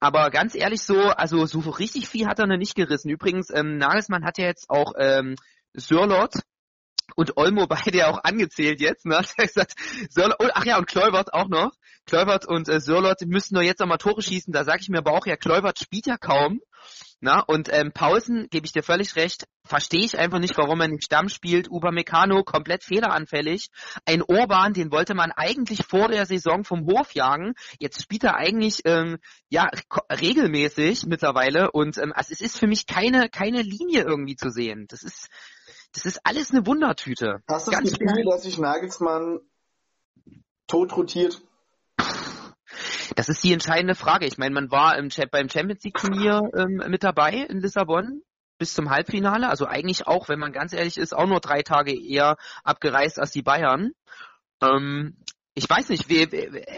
aber ganz ehrlich so, also so richtig viel hat er noch nicht gerissen. Übrigens, ähm, Nagelsmann hat ja jetzt auch ähm, Sörlot und Olmo beide ja auch angezählt jetzt, ne? Hat er gesagt, Sörlot, oh, ach ja, und Kleubert auch noch. Kleubert und äh, Sörlot müssen nur jetzt nochmal Tore schießen, da sage ich mir aber auch, ja, Kleubert spielt ja kaum. Na, und ähm, Pausen, gebe ich dir völlig recht, verstehe ich einfach nicht, warum er nicht Stamm spielt. Upamecano komplett fehleranfällig. Ein Orban, den wollte man eigentlich vor der Saison vom Hof jagen. Jetzt spielt er eigentlich ähm, ja regelmäßig mittlerweile und ähm, also es ist für mich keine keine Linie irgendwie zu sehen. Das ist das ist alles eine Wundertüte. Hast du das Ganz Gefühl, dass sich Nagelsmann tot rotiert? Das ist die entscheidende Frage. Ich meine, man war im, beim Champions League Turnier ähm, mit dabei in Lissabon bis zum Halbfinale. Also eigentlich auch, wenn man ganz ehrlich ist, auch nur drei Tage eher abgereist als die Bayern. Ähm, ich weiß nicht, wie,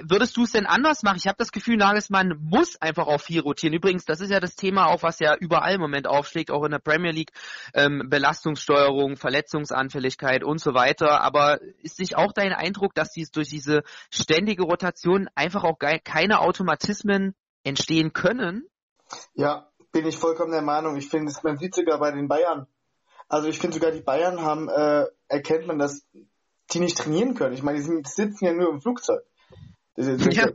würdest du es denn anders machen? Ich habe das Gefühl, Nagelsmann muss einfach auch viel rotieren. Übrigens, das ist ja das Thema, auch was ja überall im Moment aufschlägt, auch in der Premier League, ähm, Belastungssteuerung, Verletzungsanfälligkeit und so weiter. Aber ist nicht auch dein Eindruck, dass dies durch diese ständige Rotation einfach auch keine Automatismen entstehen können? Ja, bin ich vollkommen der Meinung. Ich finde, man sieht sogar bei den Bayern. Also ich finde sogar die Bayern haben, äh, erkennt man das die nicht trainieren können. Ich meine, die, sitzen ja nur im Flugzeug. Das, das, ja.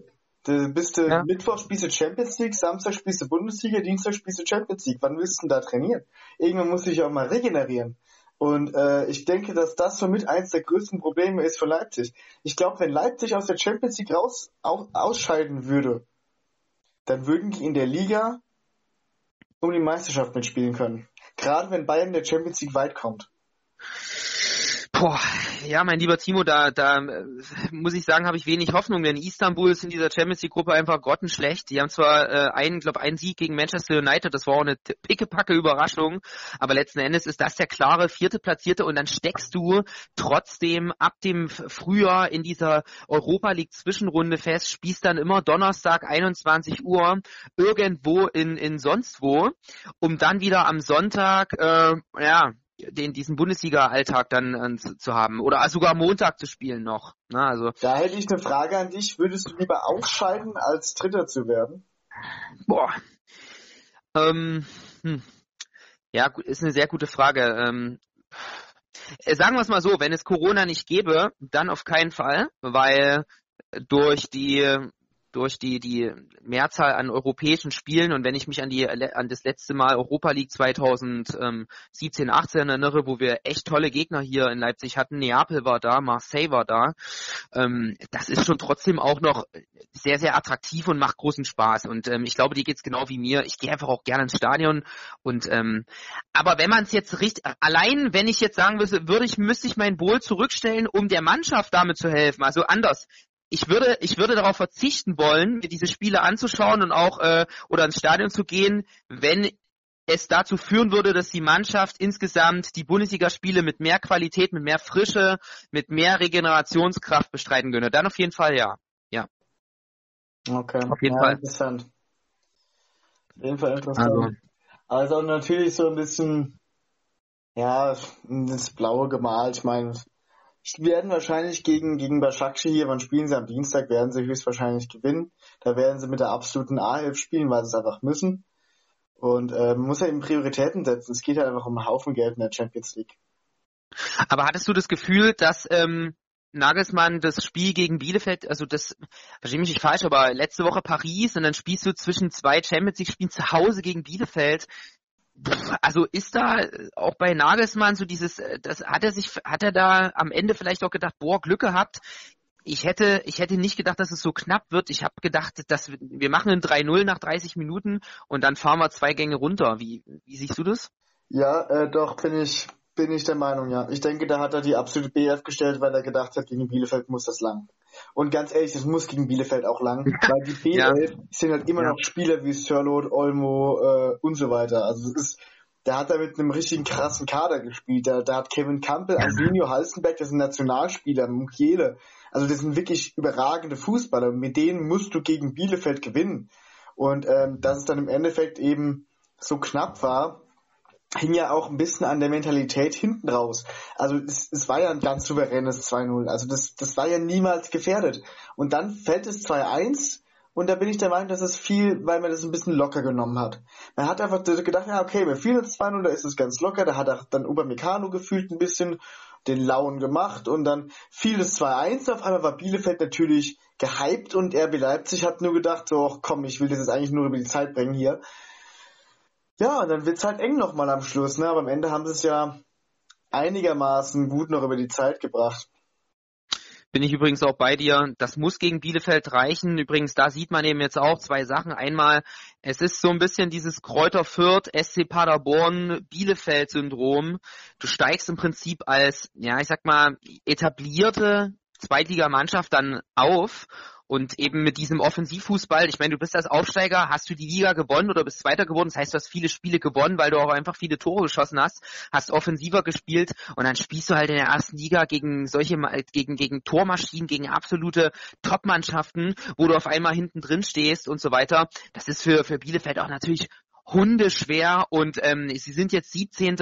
Das, bist du, ja. Mittwoch spielst du Champions League, Samstag spielst du Bundesliga, Dienstag spielst du Champions League. Wann willst du denn da trainieren? Irgendwann muss ich auch mal regenerieren. Und äh, ich denke, dass das somit eins der größten Probleme ist für Leipzig. Ich glaube, wenn Leipzig aus der Champions League raus au, ausscheiden würde, dann würden die in der Liga um die Meisterschaft mitspielen können. Gerade wenn Bayern der Champions League weit kommt. Boah, ja, mein lieber Timo, da, da äh, muss ich sagen, habe ich wenig Hoffnung, denn Istanbul ist in dieser Champions League Gruppe einfach grottenschlecht. Die haben zwar äh, einen, glaube einen Sieg gegen Manchester United, das war auch eine pickepacke Überraschung, aber letzten Endes ist das der klare vierte Platzierte und dann steckst du trotzdem ab dem Frühjahr in dieser Europa League Zwischenrunde fest, spielst dann immer Donnerstag 21 Uhr irgendwo in, in sonst wo, um dann wieder am Sonntag, äh, ja, den diesen Bundesliga-Alltag dann äh, zu, zu, haben oder sogar Montag zu spielen noch. Na, ne, also da hätte ich eine Frage an dich: Würdest du lieber ausscheiden, als Dritter zu werden? Boah. Ähm, hm. Ja, ist eine sehr gute Frage. Ähm, äh, sagen wir es mal so: Wenn es Corona nicht gäbe, dann auf keinen Fall, weil durch die durch die, die Mehrzahl an europäischen Spielen. Und wenn ich mich an die, an das letzte Mal Europa League 2017, 18 erinnere, wo wir echt tolle Gegner hier in Leipzig hatten, Neapel war da, Marseille war da, ähm, das ist schon trotzdem auch noch sehr, sehr attraktiv und macht großen Spaß. Und ähm, ich glaube, die geht's genau wie mir. Ich gehe einfach auch gerne ins Stadion. Und ähm, aber wenn man es jetzt richtig, allein wenn ich jetzt sagen müsste, würde ich, müsste ich mein Bowl zurückstellen, um der Mannschaft damit zu helfen. Also anders. Ich würde, ich würde darauf verzichten wollen, mir diese Spiele anzuschauen und auch äh, oder ins Stadion zu gehen, wenn es dazu führen würde, dass die Mannschaft insgesamt die Bundesligaspiele mit mehr Qualität, mit mehr Frische, mit mehr Regenerationskraft bestreiten könnte. Dann auf jeden Fall ja. Ja. Okay. Auf jeden ja, Fall. Interessant. Auf jeden Fall interessant. Also, also natürlich so ein bisschen, ja, das Blaue gemalt. Ich meine, werden wahrscheinlich gegen, gegen Başakşehir hier, wann spielen sie am Dienstag, werden sie höchstwahrscheinlich gewinnen. Da werden sie mit der absoluten A-Hilfe spielen, weil sie es einfach müssen. Und äh, man muss ja eben Prioritäten setzen. Es geht ja einfach um einen Haufen Geld in der Champions League. Aber hattest du das Gefühl, dass ähm, Nagelsmann das Spiel gegen Bielefeld, also das, verstehe mich nicht falsch, aber letzte Woche Paris und dann spielst du zwischen zwei Champions League Spielen zu Hause gegen Bielefeld. Also ist da auch bei Nagelsmann so dieses, das hat er sich, hat er da am Ende vielleicht auch gedacht, boah, Glück gehabt. Ich hätte, ich hätte nicht gedacht, dass es so knapp wird. Ich habe gedacht, dass wir, wir machen ein 3-0 nach 30 Minuten und dann fahren wir zwei Gänge runter. Wie, wie siehst du das? Ja, äh, doch, bin ich, bin ich der Meinung, ja. Ich denke, da hat er die absolute BF gestellt, weil er gedacht hat, gegen Bielefeld muss das lang. Und ganz ehrlich, es muss gegen Bielefeld auch lang, weil die B11 ja. sind halt immer ja. noch Spieler wie Sörlot, Olmo äh, und so weiter. Also es ist, da hat er mit einem richtigen krassen Kader gespielt. Da, da hat Kevin Campbell. Antonio Halstenberg, das sind Nationalspieler, Mukiele. Also das sind wirklich überragende Fußballer. Mit denen musst du gegen Bielefeld gewinnen. Und ähm, dass es dann im Endeffekt eben so knapp war, hing ja auch ein bisschen an der Mentalität hinten raus. Also es, es war ja ein ganz souveränes 2-0. Also das, das war ja niemals gefährdet. Und dann fällt es 2-1 und da bin ich der Meinung, dass es viel, weil man das ein bisschen locker genommen hat. Man hat einfach gedacht, ja okay, wir führen jetzt 2-0, da ist es ganz locker. Da hat auch dann Upamecano gefühlt ein bisschen den Lauen gemacht und dann fiel es 2-1. Auf einmal war Bielefeld natürlich gehypt und RB Leipzig hat nur gedacht, so, komm, ich will das jetzt eigentlich nur über die Zeit bringen hier. Ja, und dann wird's halt eng nochmal am Schluss, ne? Aber am Ende haben sie es ja einigermaßen gut noch über die Zeit gebracht. Bin ich übrigens auch bei dir. Das muss gegen Bielefeld reichen. Übrigens, da sieht man eben jetzt auch zwei Sachen. Einmal, es ist so ein bisschen dieses Kräuter Fürth, SC Paderborn, Bielefeld-Syndrom. Du steigst im Prinzip als, ja, ich sag mal, etablierte Zweitligamannschaft dann auf und eben mit diesem Offensivfußball, ich meine, du bist als Aufsteiger, hast du die Liga gewonnen oder bist Zweiter geworden, das heißt, du hast viele Spiele gewonnen, weil du auch einfach viele Tore geschossen hast, hast offensiver gespielt und dann spielst du halt in der ersten Liga gegen solche, gegen, gegen Tormaschinen, gegen absolute Top-Mannschaften, wo du auf einmal hinten drin stehst und so weiter. Das ist für, für Bielefeld auch natürlich hundeschwer und ähm, sie sind jetzt 17.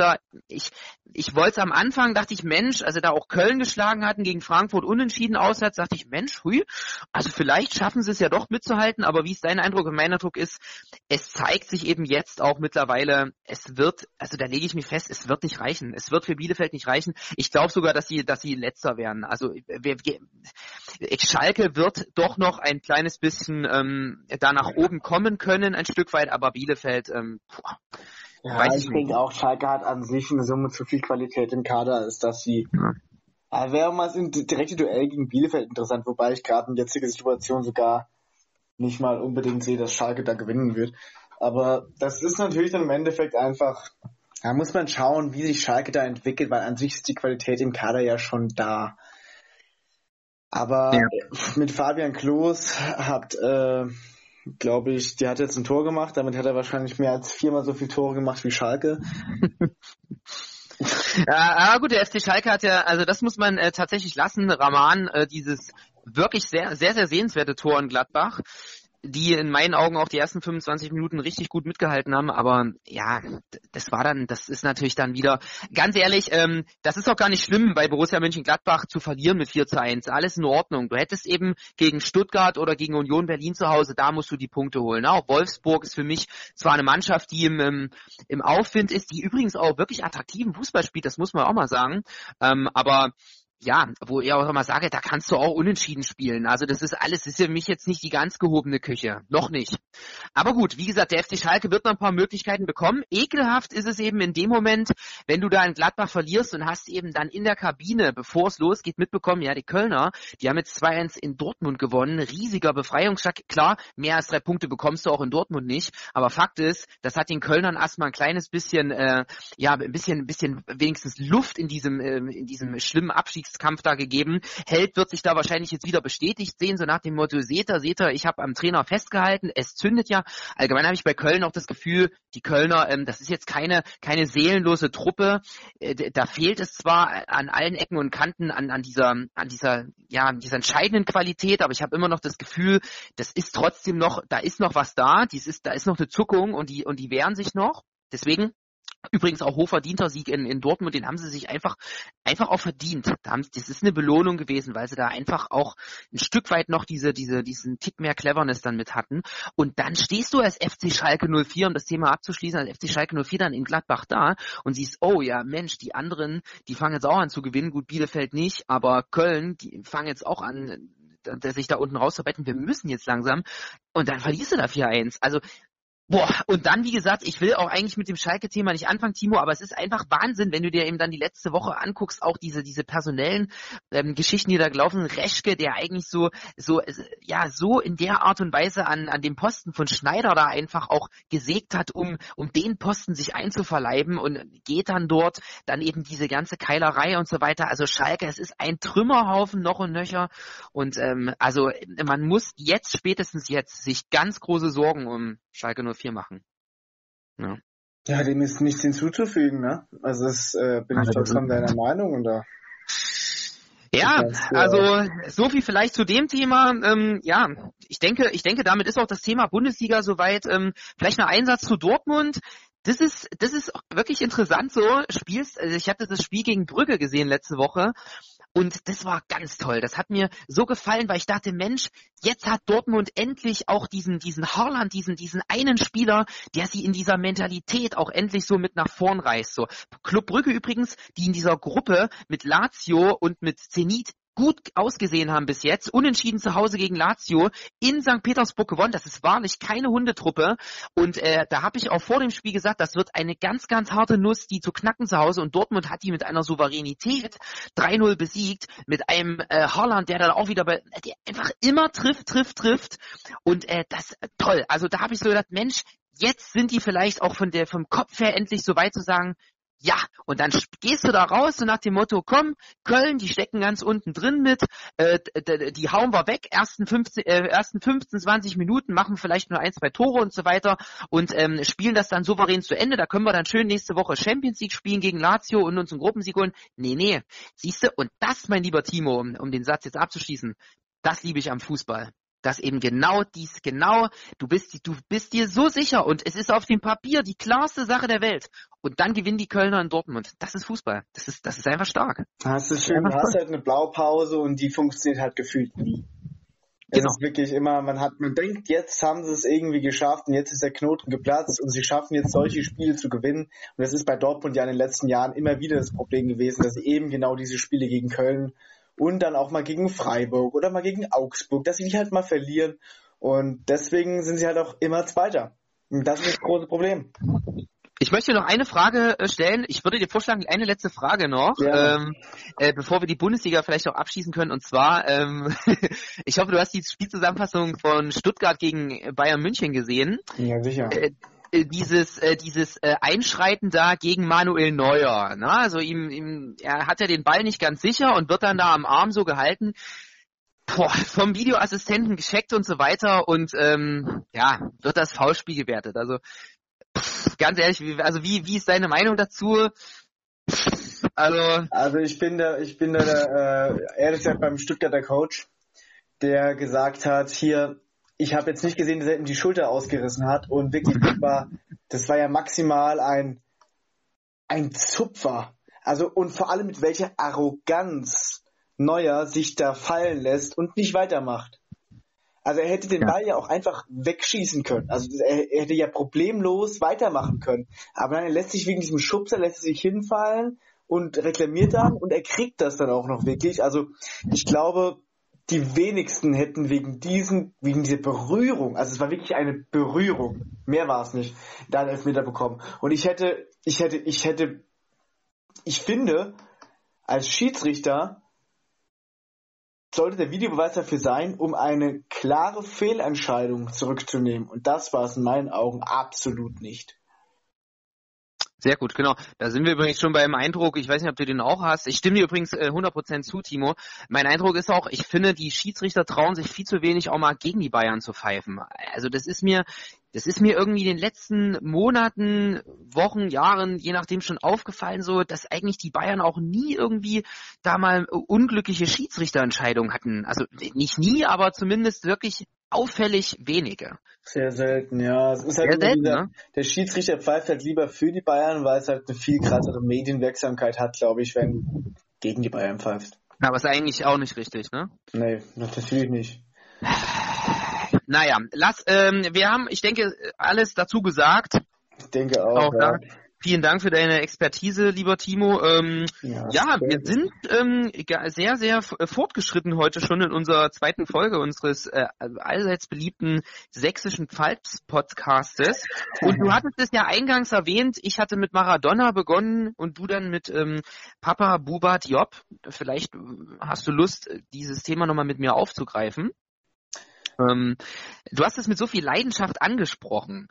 Ich, ich wollte am Anfang, dachte ich, Mensch, also da auch Köln geschlagen hatten gegen Frankfurt unentschieden auswärts, dachte ich, Mensch, hui, also vielleicht schaffen sie es ja doch mitzuhalten, aber wie ist dein Eindruck und mein Eindruck ist, es zeigt sich eben jetzt auch mittlerweile, es wird, also da lege ich mich fest, es wird nicht reichen. Es wird für Bielefeld nicht reichen. Ich glaube sogar, dass sie, dass sie letzter werden. Also wir, Schalke wird doch noch ein kleines bisschen ähm, da nach oben kommen können, ein Stück weit, aber Bielefeld ähm, ja, ich, ich denke auch, Schalke hat an sich eine Summe zu viel Qualität im Kader, ist, dass sie ja. Ja, wäre mal ein direkte Duell gegen Bielefeld interessant, wobei ich gerade in jetziger Situation sogar nicht mal unbedingt sehe, dass Schalke da gewinnen wird. Aber das ist natürlich dann im Endeffekt einfach, da muss man schauen, wie sich Schalke da entwickelt, weil an sich ist die Qualität im Kader ja schon da. Aber ja. mit Fabian Klos hat äh, glaube ich, der hat jetzt ein Tor gemacht, damit hat er wahrscheinlich mehr als viermal so viele Tore gemacht wie Schalke. ja, aber gut, der FC Schalke hat ja, also das muss man äh, tatsächlich lassen, Rahman, äh, dieses wirklich sehr, sehr, sehr sehenswerte Tor in Gladbach die in meinen Augen auch die ersten 25 Minuten richtig gut mitgehalten haben, aber ja, das war dann, das ist natürlich dann wieder, ganz ehrlich, ähm, das ist auch gar nicht schlimm, bei Borussia Mönchengladbach zu verlieren mit 4 zu 1, alles in Ordnung. Du hättest eben gegen Stuttgart oder gegen Union Berlin zu Hause, da musst du die Punkte holen. Auch Wolfsburg ist für mich zwar eine Mannschaft, die im, im, im Aufwind ist, die übrigens auch wirklich attraktiven Fußball spielt, das muss man auch mal sagen, ähm, aber ja, wo ich auch immer sage, da kannst du auch unentschieden spielen. Also das ist alles, ist für mich jetzt nicht die ganz gehobene Küche. Noch nicht. Aber gut, wie gesagt, der FC Schalke wird noch ein paar Möglichkeiten bekommen. Ekelhaft ist es eben in dem Moment, wenn du da in Gladbach verlierst und hast eben dann in der Kabine, bevor es losgeht, mitbekommen, ja, die Kölner, die haben jetzt 2-1 in Dortmund gewonnen. Riesiger Befreiungsschlag. Klar, mehr als drei Punkte bekommst du auch in Dortmund nicht. Aber Fakt ist, das hat den Kölnern erstmal ein kleines bisschen, äh, ja, ein bisschen, ein bisschen wenigstens Luft in diesem, äh, in diesem schlimmen Abstieg Abstiegskampf da gegeben. Held wird sich da wahrscheinlich jetzt wieder bestätigt sehen, so nach dem Motto, seht ihr, seht ihr, ich habe am Trainer festgehalten, es zündet ja. Allgemein habe ich bei Köln auch das Gefühl, die Kölner, ähm, das ist jetzt keine, keine seelenlose Truppe. Äh, da fehlt es zwar an allen Ecken und Kanten an, an dieser, an dieser, ja, dieser entscheidenden Qualität, aber ich habe immer noch das Gefühl, das ist trotzdem noch, da ist noch was da, dies ist, da ist noch eine Zuckung und die, und die wehren sich noch. Deswegen Übrigens auch hochverdienter Sieg in, in Dortmund, den haben sie sich einfach, einfach auch verdient. Da haben, das ist eine Belohnung gewesen, weil sie da einfach auch ein Stück weit noch diese, diese, diesen Tick mehr Cleverness dann mit hatten. Und dann stehst du als FC Schalke 04, um das Thema abzuschließen, als FC Schalke 04 dann in Gladbach da und siehst, oh ja, Mensch, die anderen, die fangen jetzt auch an zu gewinnen. Gut, Bielefeld nicht, aber Köln, die fangen jetzt auch an, sich da unten rauszuarbeiten. Wir müssen jetzt langsam. Und dann verlierst du da 4-1. Also Boah, und dann, wie gesagt, ich will auch eigentlich mit dem Schalke-Thema nicht anfangen, Timo, aber es ist einfach Wahnsinn, wenn du dir eben dann die letzte Woche anguckst, auch diese, diese personellen ähm, Geschichten, die da gelaufen Reschke, der eigentlich so, so, ja, so in der Art und Weise an, an dem Posten von Schneider da einfach auch gesägt hat, um, um den Posten sich einzuverleiben und geht dann dort, dann eben diese ganze Keilerei und so weiter. Also Schalke, es ist ein Trümmerhaufen noch und nöcher und ähm, also man muss jetzt, spätestens jetzt, sich ganz große Sorgen um Schalke 04 machen. Ja. Ja, dem ist nichts hinzuzufügen, ne? Also das äh, bin ich vollkommen deiner Meinung und da. Ja, also so viel vielleicht zu dem Thema. Ähm, ja, ich denke, ich denke, damit ist auch das Thema Bundesliga soweit. Ähm, vielleicht noch Einsatz zu Dortmund. Das ist, das ist wirklich interessant so. Spielst, also ich hatte das Spiel gegen Brügge gesehen letzte Woche und das war ganz toll. Das hat mir so gefallen, weil ich dachte, Mensch, jetzt hat Dortmund endlich auch diesen, diesen Haaland, diesen, diesen einen Spieler, der sie in dieser Mentalität auch endlich so mit nach vorn reißt. So. Club Brügge übrigens, die in dieser Gruppe mit Lazio und mit Zenit gut ausgesehen haben bis jetzt. Unentschieden zu Hause gegen Lazio in St. Petersburg gewonnen. Das ist wahrlich keine Hundetruppe. Und äh, da habe ich auch vor dem Spiel gesagt, das wird eine ganz, ganz harte Nuss, die zu knacken zu Hause. Und Dortmund hat die mit einer Souveränität 3-0 besiegt. Mit einem äh, Haaland, der dann auch wieder bei, der einfach immer trifft, trifft, trifft. Und äh, das toll. Also da habe ich so gedacht, Mensch, jetzt sind die vielleicht auch von der vom Kopf her endlich so weit zu sagen, ja, und dann gehst du da raus so nach dem Motto, komm, Köln, die stecken ganz unten drin mit, äh, die hauen wir weg, ersten 15, äh, ersten 15, 20 Minuten, machen vielleicht nur ein, zwei Tore und so weiter und ähm, spielen das dann souverän zu Ende. Da können wir dann schön nächste Woche Champions League spielen gegen Lazio und uns einen Gruppensieg holen. Nee, nee, siehst du, und das, mein lieber Timo, um, um den Satz jetzt abzuschließen, das liebe ich am Fußball dass eben genau dies, genau, du bist, du bist dir so sicher und es ist auf dem Papier die klarste Sache der Welt. Und dann gewinnen die Kölner in Dortmund. Das ist Fußball. Das ist, das ist einfach stark. Das ist schön. Du hast halt eine Blaupause und die funktioniert halt gefühlt nie. Es genau. ist wirklich immer, man hat, man denkt, jetzt haben sie es irgendwie geschafft und jetzt ist der Knoten geplatzt und sie schaffen jetzt solche Spiele zu gewinnen. Und das ist bei Dortmund ja in den letzten Jahren immer wieder das Problem gewesen, dass sie eben genau diese Spiele gegen Köln und dann auch mal gegen Freiburg oder mal gegen Augsburg, dass sie nicht halt mal verlieren. Und deswegen sind sie halt auch immer Zweiter. Und das ist das große Problem. Ich möchte noch eine Frage äh, stellen. Ich würde dir vorschlagen, eine letzte Frage noch, ja. ähm, äh, bevor wir die Bundesliga vielleicht auch abschließen können. Und zwar, ähm, ich hoffe, du hast die Spielzusammenfassung von Stuttgart gegen Bayern München gesehen. Ja, sicher. Äh, äh, dieses äh, dieses äh, Einschreiten da gegen Manuel Neuer. Ne? Also ihm, ihm er hat ja den Ball nicht ganz sicher und wird dann da am Arm so gehalten. Boah, vom Videoassistenten gescheckt und so weiter und ähm, ja, wird das Foulspiel gewertet. Also pff, ganz ehrlich, wie, also wie, wie ist deine Meinung dazu? Also, also ich bin da, ich bin da, äh, ist ja beim Stuttgarter Coach, der gesagt hat, hier, ich habe jetzt nicht gesehen, dass er ihm die Schulter ausgerissen hat und wirklich, das war, das war ja maximal ein, ein Zupfer. Also, und vor allem mit welcher Arroganz Neuer sich da fallen lässt und nicht weitermacht. Also er hätte den ja. Ball ja auch einfach wegschießen können. Also er, er, hätte ja problemlos weitermachen können. Aber nein, er lässt sich wegen diesem Schubser, lässt sich hinfallen und reklamiert dann und er kriegt das dann auch noch wirklich. Also ich glaube, die wenigsten hätten wegen diesen, wegen dieser Berührung, also es war wirklich eine Berührung, mehr war es nicht, da einen Elfmeter bekommen. Und ich hätte, ich hätte, ich hätte, ich finde, als Schiedsrichter sollte der Videobeweis dafür sein, um eine klare Fehlentscheidung zurückzunehmen. Und das war es in meinen Augen absolut nicht. Sehr gut, genau. Da sind wir übrigens schon beim Eindruck, ich weiß nicht, ob du den auch hast. Ich stimme dir übrigens äh, 100% zu, Timo. Mein Eindruck ist auch, ich finde, die Schiedsrichter trauen sich viel zu wenig auch mal gegen die Bayern zu pfeifen. Also das ist mir, das ist mir irgendwie in den letzten Monaten, Wochen, Jahren, je nachdem schon aufgefallen, so, dass eigentlich die Bayern auch nie irgendwie da mal unglückliche Schiedsrichterentscheidungen hatten. Also nicht nie, aber zumindest wirklich auffällig wenige. Sehr selten, ja. Es ist halt selten, wieder, ne? Der Schiedsrichter pfeift halt lieber für die Bayern, weil es halt eine viel krassere Medienwirksamkeit hat, glaube ich, wenn du gegen die Bayern pfeifst. Aber ist eigentlich auch nicht richtig, ne? Nee, natürlich nicht. Naja, lass, ähm, wir haben, ich denke, alles dazu gesagt. Ich denke auch. Auch ja. da. Vielen Dank für deine Expertise, lieber Timo. Ähm, Ja, ja, wir sind ähm, sehr, sehr f- fortgeschritten heute schon in unserer zweiten Folge unseres äh, allseits beliebten sächsischen Pfalz-Podcastes. Und du hattest es ja eingangs erwähnt, ich hatte mit Maradona begonnen und du dann mit ähm, Papa Buba Diop. Vielleicht äh, hast du Lust, dieses Thema nochmal mit mir aufzugreifen. Ähm, du hast es mit so viel Leidenschaft angesprochen.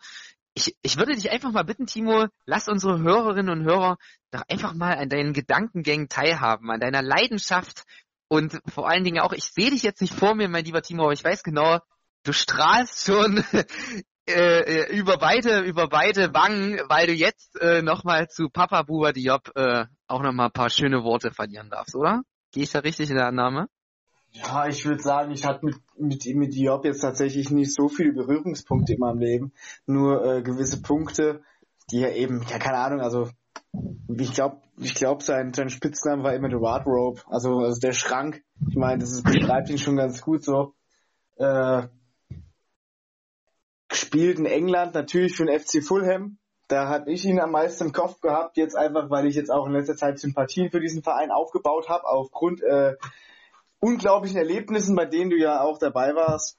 Ich, ich würde dich einfach mal bitten, Timo, lass unsere Hörerinnen und Hörer doch einfach mal an deinen Gedankengängen teilhaben, an deiner Leidenschaft und vor allen Dingen auch, ich sehe dich jetzt nicht vor mir, mein lieber Timo, aber ich weiß genau, du strahlst schon äh, äh, über beide, über beide Wangen, weil du jetzt äh, nochmal zu Papa Buba Diop äh, auch nochmal ein paar schöne Worte verlieren darfst, oder? Gehe ich da richtig in der Annahme? Ja, ich würde sagen, ich hatte mit, mit, mit Diop jetzt tatsächlich nicht so viele Berührungspunkte in meinem Leben. Nur äh, gewisse Punkte, die er eben, ja keine Ahnung, also ich glaube, ich glaube, sein, sein Spitzname war immer The Wardrobe, also, also der Schrank. Ich meine, das ist, beschreibt ihn schon ganz gut so. Äh, gespielt in England, natürlich für den FC Fulham. Da habe ich ihn am meisten im Kopf gehabt, jetzt einfach, weil ich jetzt auch in letzter Zeit Sympathien für diesen Verein aufgebaut habe, aufgrund äh, unglaublichen Erlebnissen, bei denen du ja auch dabei warst.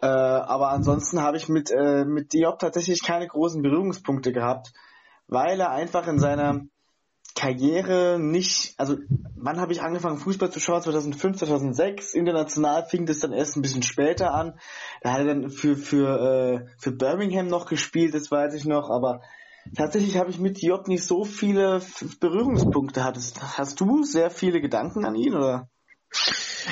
Äh, aber ansonsten habe ich mit, äh, mit Diop tatsächlich keine großen Berührungspunkte gehabt, weil er einfach in seiner Karriere nicht, also wann habe ich angefangen Fußball zu schauen? 2005, 2006. International fing das dann erst ein bisschen später an. Da hat er dann für, für, äh, für Birmingham noch gespielt, das weiß ich noch, aber tatsächlich habe ich mit Diop nicht so viele Berührungspunkte. Hattest, hast du sehr viele Gedanken an ihn, oder?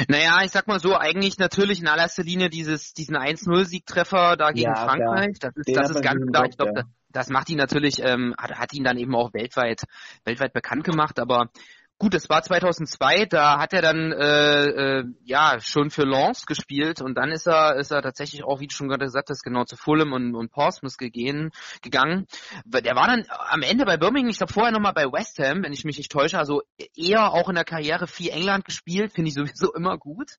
Naja, ich sag mal so, eigentlich natürlich in allererster Linie dieses, diesen 1-0-Siegtreffer da gegen Ja, Frankreich. Das ist, Den das ist ganz klar. Kopf, Ich glaube, ja. das, das macht ihn natürlich, ähm, hat, hat ihn dann eben auch weltweit, weltweit bekannt gemacht. Aber gut, das war 2002. Da hat er dann äh, äh, ja schon für Lens gespielt und dann ist er, ist er tatsächlich auch, wie du schon gerade gesagt hast, genau zu Fulham und, und Portsmouth gegehen, gegangen. Der war dann am Ende bei Birmingham, ich glaube vorher nochmal bei West Ham, wenn ich mich nicht täusche, also eher auch in der Karriere viel England gespielt, finde ich sowieso immer gut.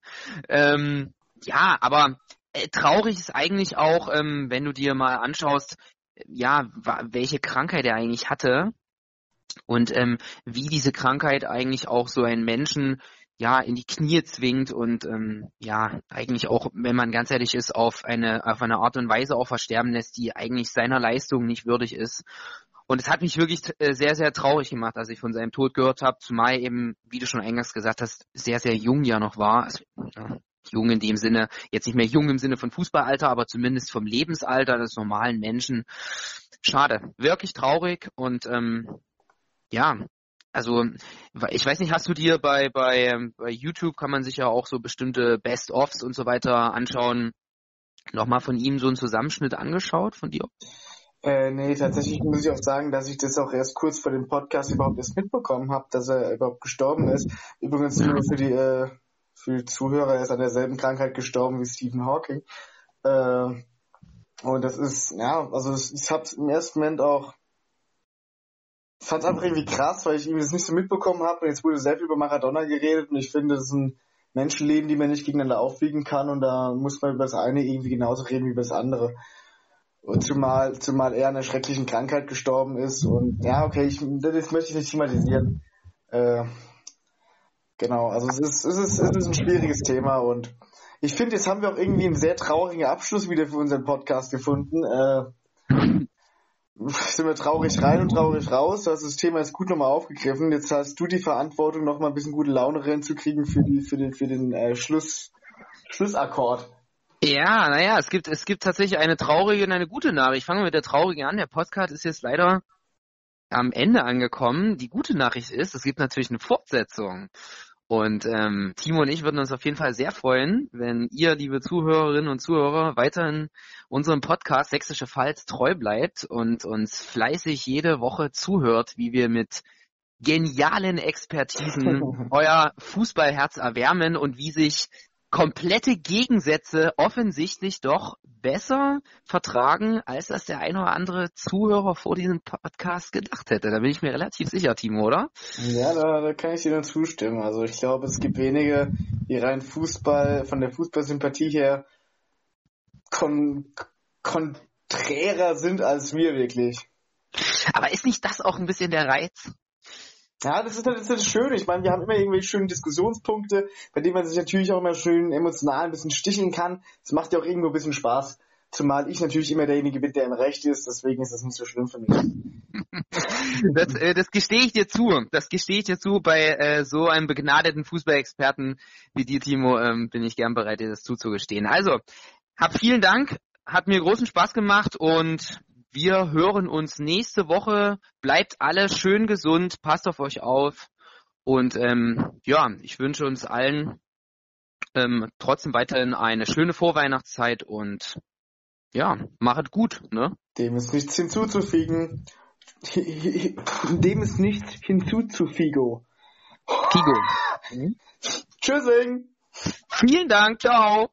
Ähm, ja, aber äh, traurig ist eigentlich auch, ähm, wenn du dir mal anschaust, äh, ja, welche Krankheit er eigentlich hatte und ähm, wie diese Krankheit eigentlich auch so einen Menschen ja in die Knie zwingt und ähm, ja eigentlich auch, wenn man ganz ehrlich ist, auf eine auf eine Art und Weise auch versterben lässt, die eigentlich seiner Leistung nicht würdig ist. Und es hat mich wirklich äh, sehr, sehr traurig gemacht, als ich von seinem Tod gehört habe, zumal eben, wie du schon eingangs gesagt hast, sehr, sehr jung ja noch war. Also, ja, jung in dem Sinne, jetzt nicht mehr jung im Sinne von Fußballalter, aber zumindest vom Lebensalter des normalen Menschen. Schade, wirklich traurig und ähm, ja, also ich weiß nicht, hast du dir bei, bei, ähm, bei YouTube kann man sich ja auch so bestimmte Best-ofs und so weiter anschauen, nochmal von ihm so einen Zusammenschnitt angeschaut von dir? Äh, nee, tatsächlich muss ich auch sagen, dass ich das auch erst kurz vor dem Podcast überhaupt erst mitbekommen habe, dass er überhaupt gestorben ist. Übrigens nur für die, äh, für die Zuhörer, er ist an derselben Krankheit gestorben wie Stephen Hawking. Äh, und das ist, ja, also ich hab's im ersten Moment auch, fand einfach irgendwie krass, weil ich irgendwie das nicht so mitbekommen habe und jetzt wurde sehr viel über Maradona geredet und ich finde, das sind Menschenleben, die man nicht gegeneinander aufwiegen kann und da muss man über das eine irgendwie genauso reden wie über das andere. zumal, zumal er an einer schrecklichen Krankheit gestorben ist. Und ja, okay, ich, das möchte ich nicht thematisieren. Äh, genau, also es ist, es, ist, es ist ein schwieriges Thema und ich finde, jetzt haben wir auch irgendwie einen sehr traurigen Abschluss wieder für unseren Podcast gefunden. Äh, sind wir traurig rein und traurig raus. Du hast das Thema jetzt gut nochmal aufgegriffen. Jetzt hast du die Verantwortung, nochmal ein bisschen gute Laune reinzukriegen für, die, für den, für den äh, Schluss, Schlussakkord. Ja, naja, es gibt, es gibt tatsächlich eine traurige und eine gute Nachricht. Fangen wir mit der traurigen an. Der Podcast ist jetzt leider am Ende angekommen. Die gute Nachricht ist, es gibt natürlich eine Fortsetzung. Und ähm, Timo und ich würden uns auf jeden Fall sehr freuen, wenn ihr, liebe Zuhörerinnen und Zuhörer, weiterhin unserem Podcast Sächsische Pfalz treu bleibt und uns fleißig jede Woche zuhört, wie wir mit genialen Expertisen euer Fußballherz erwärmen und wie sich komplette Gegensätze offensichtlich doch besser vertragen, als das der ein oder andere Zuhörer vor diesem Podcast gedacht hätte. Da bin ich mir relativ sicher, Timo, oder? Ja, da, da kann ich dir nur zustimmen. Also ich glaube, es gibt wenige, die rein Fußball, von der Fußballsympathie her kon konträrer sind als wir wirklich. Aber ist nicht das auch ein bisschen der Reiz? Ja, das ist, das ist schön. Ich meine, wir haben immer irgendwelche schönen Diskussionspunkte, bei denen man sich natürlich auch immer schön emotional ein bisschen sticheln kann. Das macht ja auch irgendwo ein bisschen Spaß. Zumal ich natürlich immer derjenige bin, der im Recht ist, deswegen ist das nicht so schlimm für mich. Das, äh, das gestehe ich dir zu. Das gestehe ich dir zu. Bei äh, so einem begnadeten Fußballexperten wie dir, Timo, ähm, bin ich gern bereit, dir das zuzugestehen. Also, hab vielen Dank, hat mir großen Spaß gemacht und wir hören uns nächste Woche. Bleibt alle schön gesund, passt auf euch auf. Und ähm, ja, ich wünsche uns allen ähm, trotzdem weiterhin eine schöne Vorweihnachtszeit und ja, machet gut, ne? Dem ist nichts hinzuzufügen. Dem ist nichts hinzuzufigo. Figo. Tschüssing. Vielen Dank, ciao.